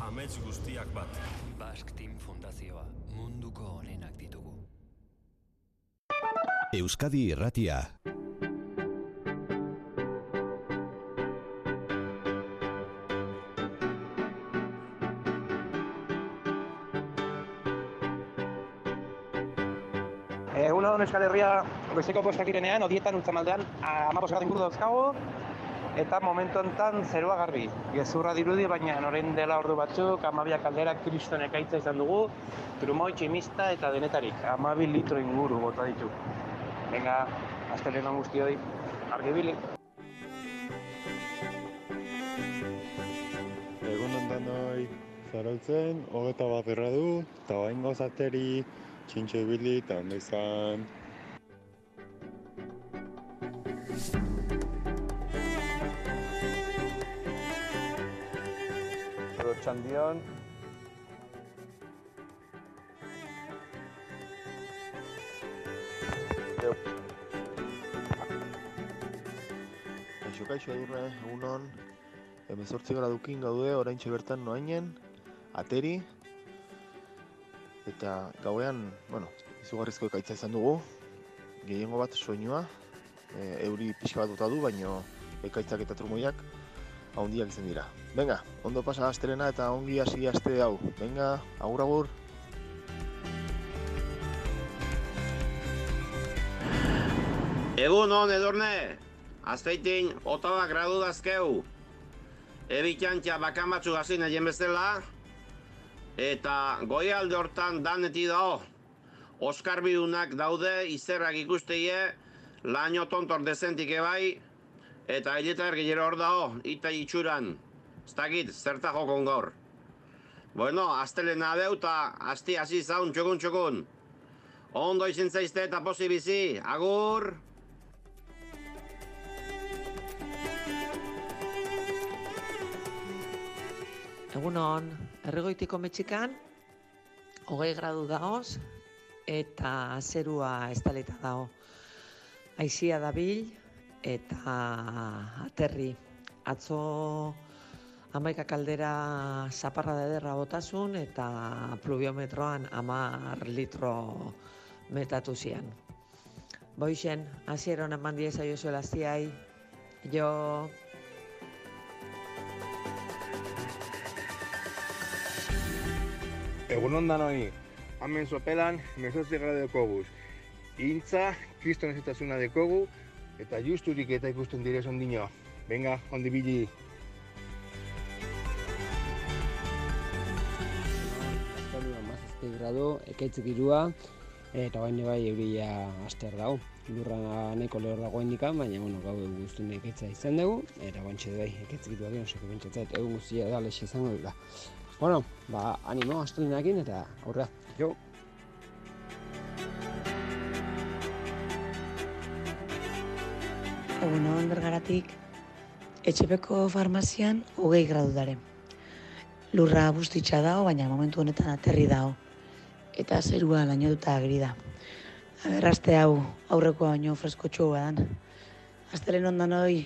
[SPEAKER 60] Amets guztiak bat.
[SPEAKER 64] Basque Team Fundazioa munduko onenak ditugu.
[SPEAKER 65] Euskadi Irratia.
[SPEAKER 27] Egun hon Euskal Herria goizeko postak direnean, odietan ultzamaldean, amabos gara inguru dauzkago, eta momentu enten zerua garbi. Gezurra dirudi, baina orain dela ordu batzuk, amabiak alderak kriston ekaitza izan dugu, trumoi tximista eta denetarik, amabi litro inguru bota ditu. Venga, astelena guztioi, argibili.
[SPEAKER 66] Egun ondan noi, zarautzen, hogeta bat du, eta bain gozateri, txintxo ibili eta ondo
[SPEAKER 67] Txandion.
[SPEAKER 68] Kaixo, kaixo edurre, egunon, emezortzi gradukin gaude, orain bertan noainen, ateri, eta gauean, bueno, izugarrizko ekaitza izan dugu, gehiengo bat soinua, e, euri pixka bat duta du, baino ekaitzak eta trumoiak handiak izan dira. Venga, ondo pasa astelena eta ongi hasi aste hau. Venga, agur agur.
[SPEAKER 69] Egun hon edorne, azteitin otaba gradu dazkeu. Ebitxantxa bakan batzu gazin egin bezala, eta goialde hortan daneti dao. Oskar bidunak daude, izerrak ikusteie, laino tontor dezentik ebai, eta hileta ergilero hor dao, ita itxuran. Ez dakit, zerta jokon gaur. Bueno, astelena eta asti hasi zaun txokun txokun. Ondo izin zaizte eta posi bizi, agur!
[SPEAKER 70] Egunon, erregoitiko metxikan, hogei gradu dagoz, eta zerua estalita dago. Aizia dabil eta aterri. Atzo Amaika kaldera zaparra ederra botasun eta pluviometroan amar litro metatu zian. Boixen, hasieron eman dieza jo zuelaztiai, jo...
[SPEAKER 47] Egun ondan hori, hamen sopelan, mesotzi gara dekoguz. Intza, kriston ezetasuna dekogu, eta justurik eta ikusten direz ondino. Venga, ondi bili.
[SPEAKER 71] Amazazte gradu, ekaitzik irua, eta bain bai euria aster dago. Lurra nahiko lehor dagoen dikan, baina bueno, gau guztun ekaitza izan dugu, eta bantxe bai, ekaitzik irua gero, seko bintzatzat, egun guztia da lexe izango dira. Bueno, ba, animo, astelenakin eta aurra. Jo.
[SPEAKER 72] Egun hon bergaratik, etxepeko farmazian hogei gradu dare. Lurra bustitxa dago, baina momentu honetan aterri dago. Eta zerua laino duta agri da. Aberrazte hau aurreko baino fresko txua dan. Aztelen ondan hoi,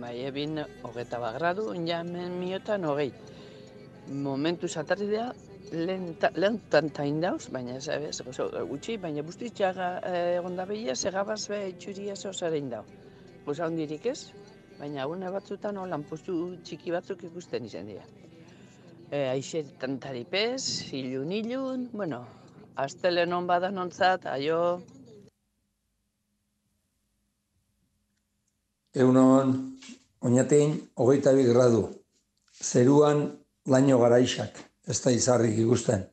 [SPEAKER 73] Bai, ebin hogeta bat gradu, jamen miotan hogei. Momentu zatarri lehen ta- lehen tantain dauz, baina ez ez, oso gutxi, baina bustitxaga egon da behia, segabaz be itxuria zozarein dau. Goza hondirik ez, baina agune batzutan holan postu txiki batzuk ikusten izan dira. E, aixe tantari pez, ilun ilun, bueno, astelen hon badan ontzat, aio,
[SPEAKER 53] Egunon, oinatein, hogeita bi gradu. Zeruan laino garaixak, ez da izarrik ikusten.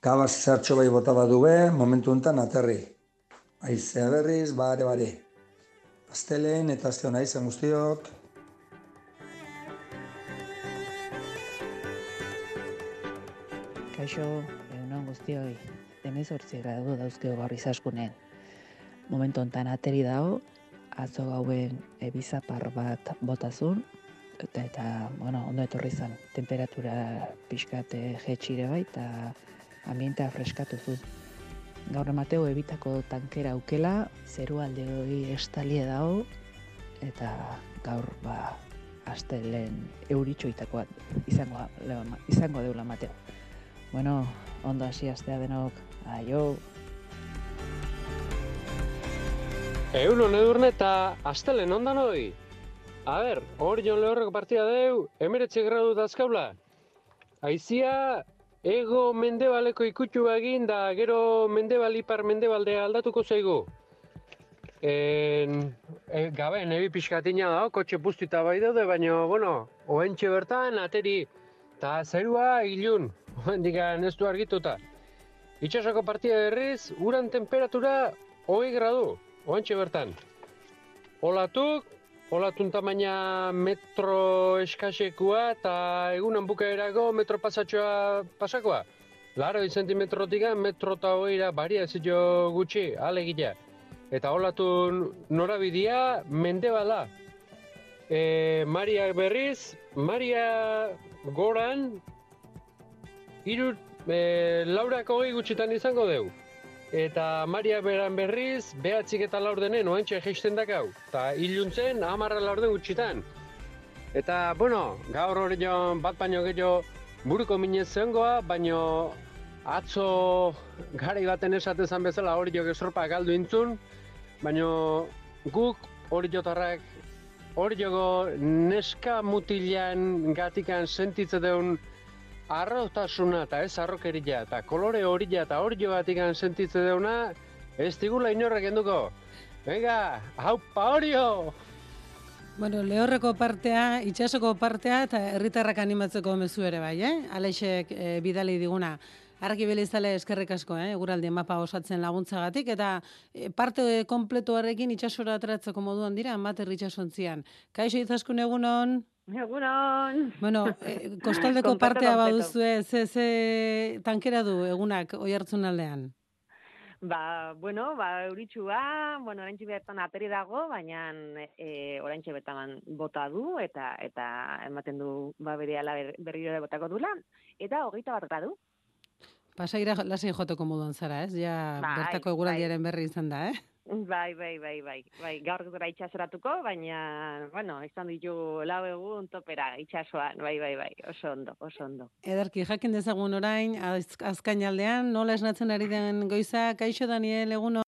[SPEAKER 53] Kabaz zertxo bai bota badu be, momentu honetan aterri. Aizea berriz, bare bare. Aztelen eta azte hona izan guztiok.
[SPEAKER 74] Kaixo, egunon guztioi, emezortzi gradu dauzkeo gaur izaskunen. Momentu hontan ateri dago, atzo gauen ebizapar bat botazun, eta, eta bueno, ondo etorri zen, temperatura pixkat eh, jetxire bai, eta ambientea freskatu zuen. Gaur emateu ebitako tankera aukela, zeru alde hori estalie dago, eta gaur ba, aste lehen euritxoitakoa izango, izango deula mateo. Bueno, ondo hasi astea denok, aio!
[SPEAKER 75] Egunon edurne eta astelen ondan hoi. A ber, hor jon lehorreko partida deu, emeretxe gradu dazkaula. Aizia, ego mendebaleko ikutxu egin da gero mendebal ipar mendebaldea aldatuko zaigu. En, e, gabe, nebi pixkatina da, kotxe puztita bai daude, baina, bueno, oentxe bertan, ateri, eta zerua ilun, oendikan ez du argituta. Itxasoko partida berriz, uran temperatura hogei gradu, oantxe bertan. Olatuk, olatun tamaina metro eskasekua eta egunan bukaerako metro pasatxoa pasakoa. Laro zentimetrotik metro eta hogeira baria ez jo gutxi, alegia. Eta olatun norabidia mendebala. E, Maria berriz, Maria goran, hiru e, laurak hogei gutxitan izango deu. Eta Maria beran berriz, behatzik eta laur denen, oentxe geisten dakau. Eta iluntzen, amarra laur den gutxitan. Eta, bueno, gaur hori bat baino gehiago buruko minez zengoa, baino atzo garai baten esatezan bezala hori jo gezorpa galdu intzun, baino guk hori jotarrak hori jogo neska mutilan gatikan sentitze deun arrotasuna eta ez arrokeria eta kolore horila eta hori batikan sentitze deuna ez digula inorrek enduko. Venga, haupa horio!
[SPEAKER 2] Bueno, lehorreko partea, itxasoko partea eta herritarrak animatzeko mezu ere bai, eh? Alexek eh, bidali diguna. Argi belizale eskerrik asko, eh? Eguraldi mapa osatzen laguntzagatik eta eh, parte kompletuarekin itxasora ateratzeko moduan dira, amater itxasontzian. Kaixo izaskun egunon?
[SPEAKER 76] Egunon.
[SPEAKER 2] Bueno, eh, kostaldeko partea baduzue, ze, ze tankera du egunak oi hartzun aldean?
[SPEAKER 76] Ba, bueno, ba, euritxua, bueno, oraintxe bertan ateri dago, baina e, oraintxe bertan bota du, eta eta ematen du ba, bere ala ber, berriro botako dula, eta hogeita bat gradu.
[SPEAKER 2] Pasaira lasai joteko moduan zara, ez? Ja
[SPEAKER 76] Bai,
[SPEAKER 2] bertako eguraldiaren berri izan da, eh?
[SPEAKER 76] Bai, bai, bai, bai. Bai, gaur gara itxasoratuko, baina, bueno, izan ditu lau egun topera itxasoan, bai, bai, bai, oso ondo, oso ondo.
[SPEAKER 2] Ederki, jakin dezagun orain, az, azkain aldean, nola esnatzen ari den goiza, kaixo Daniel, eguno?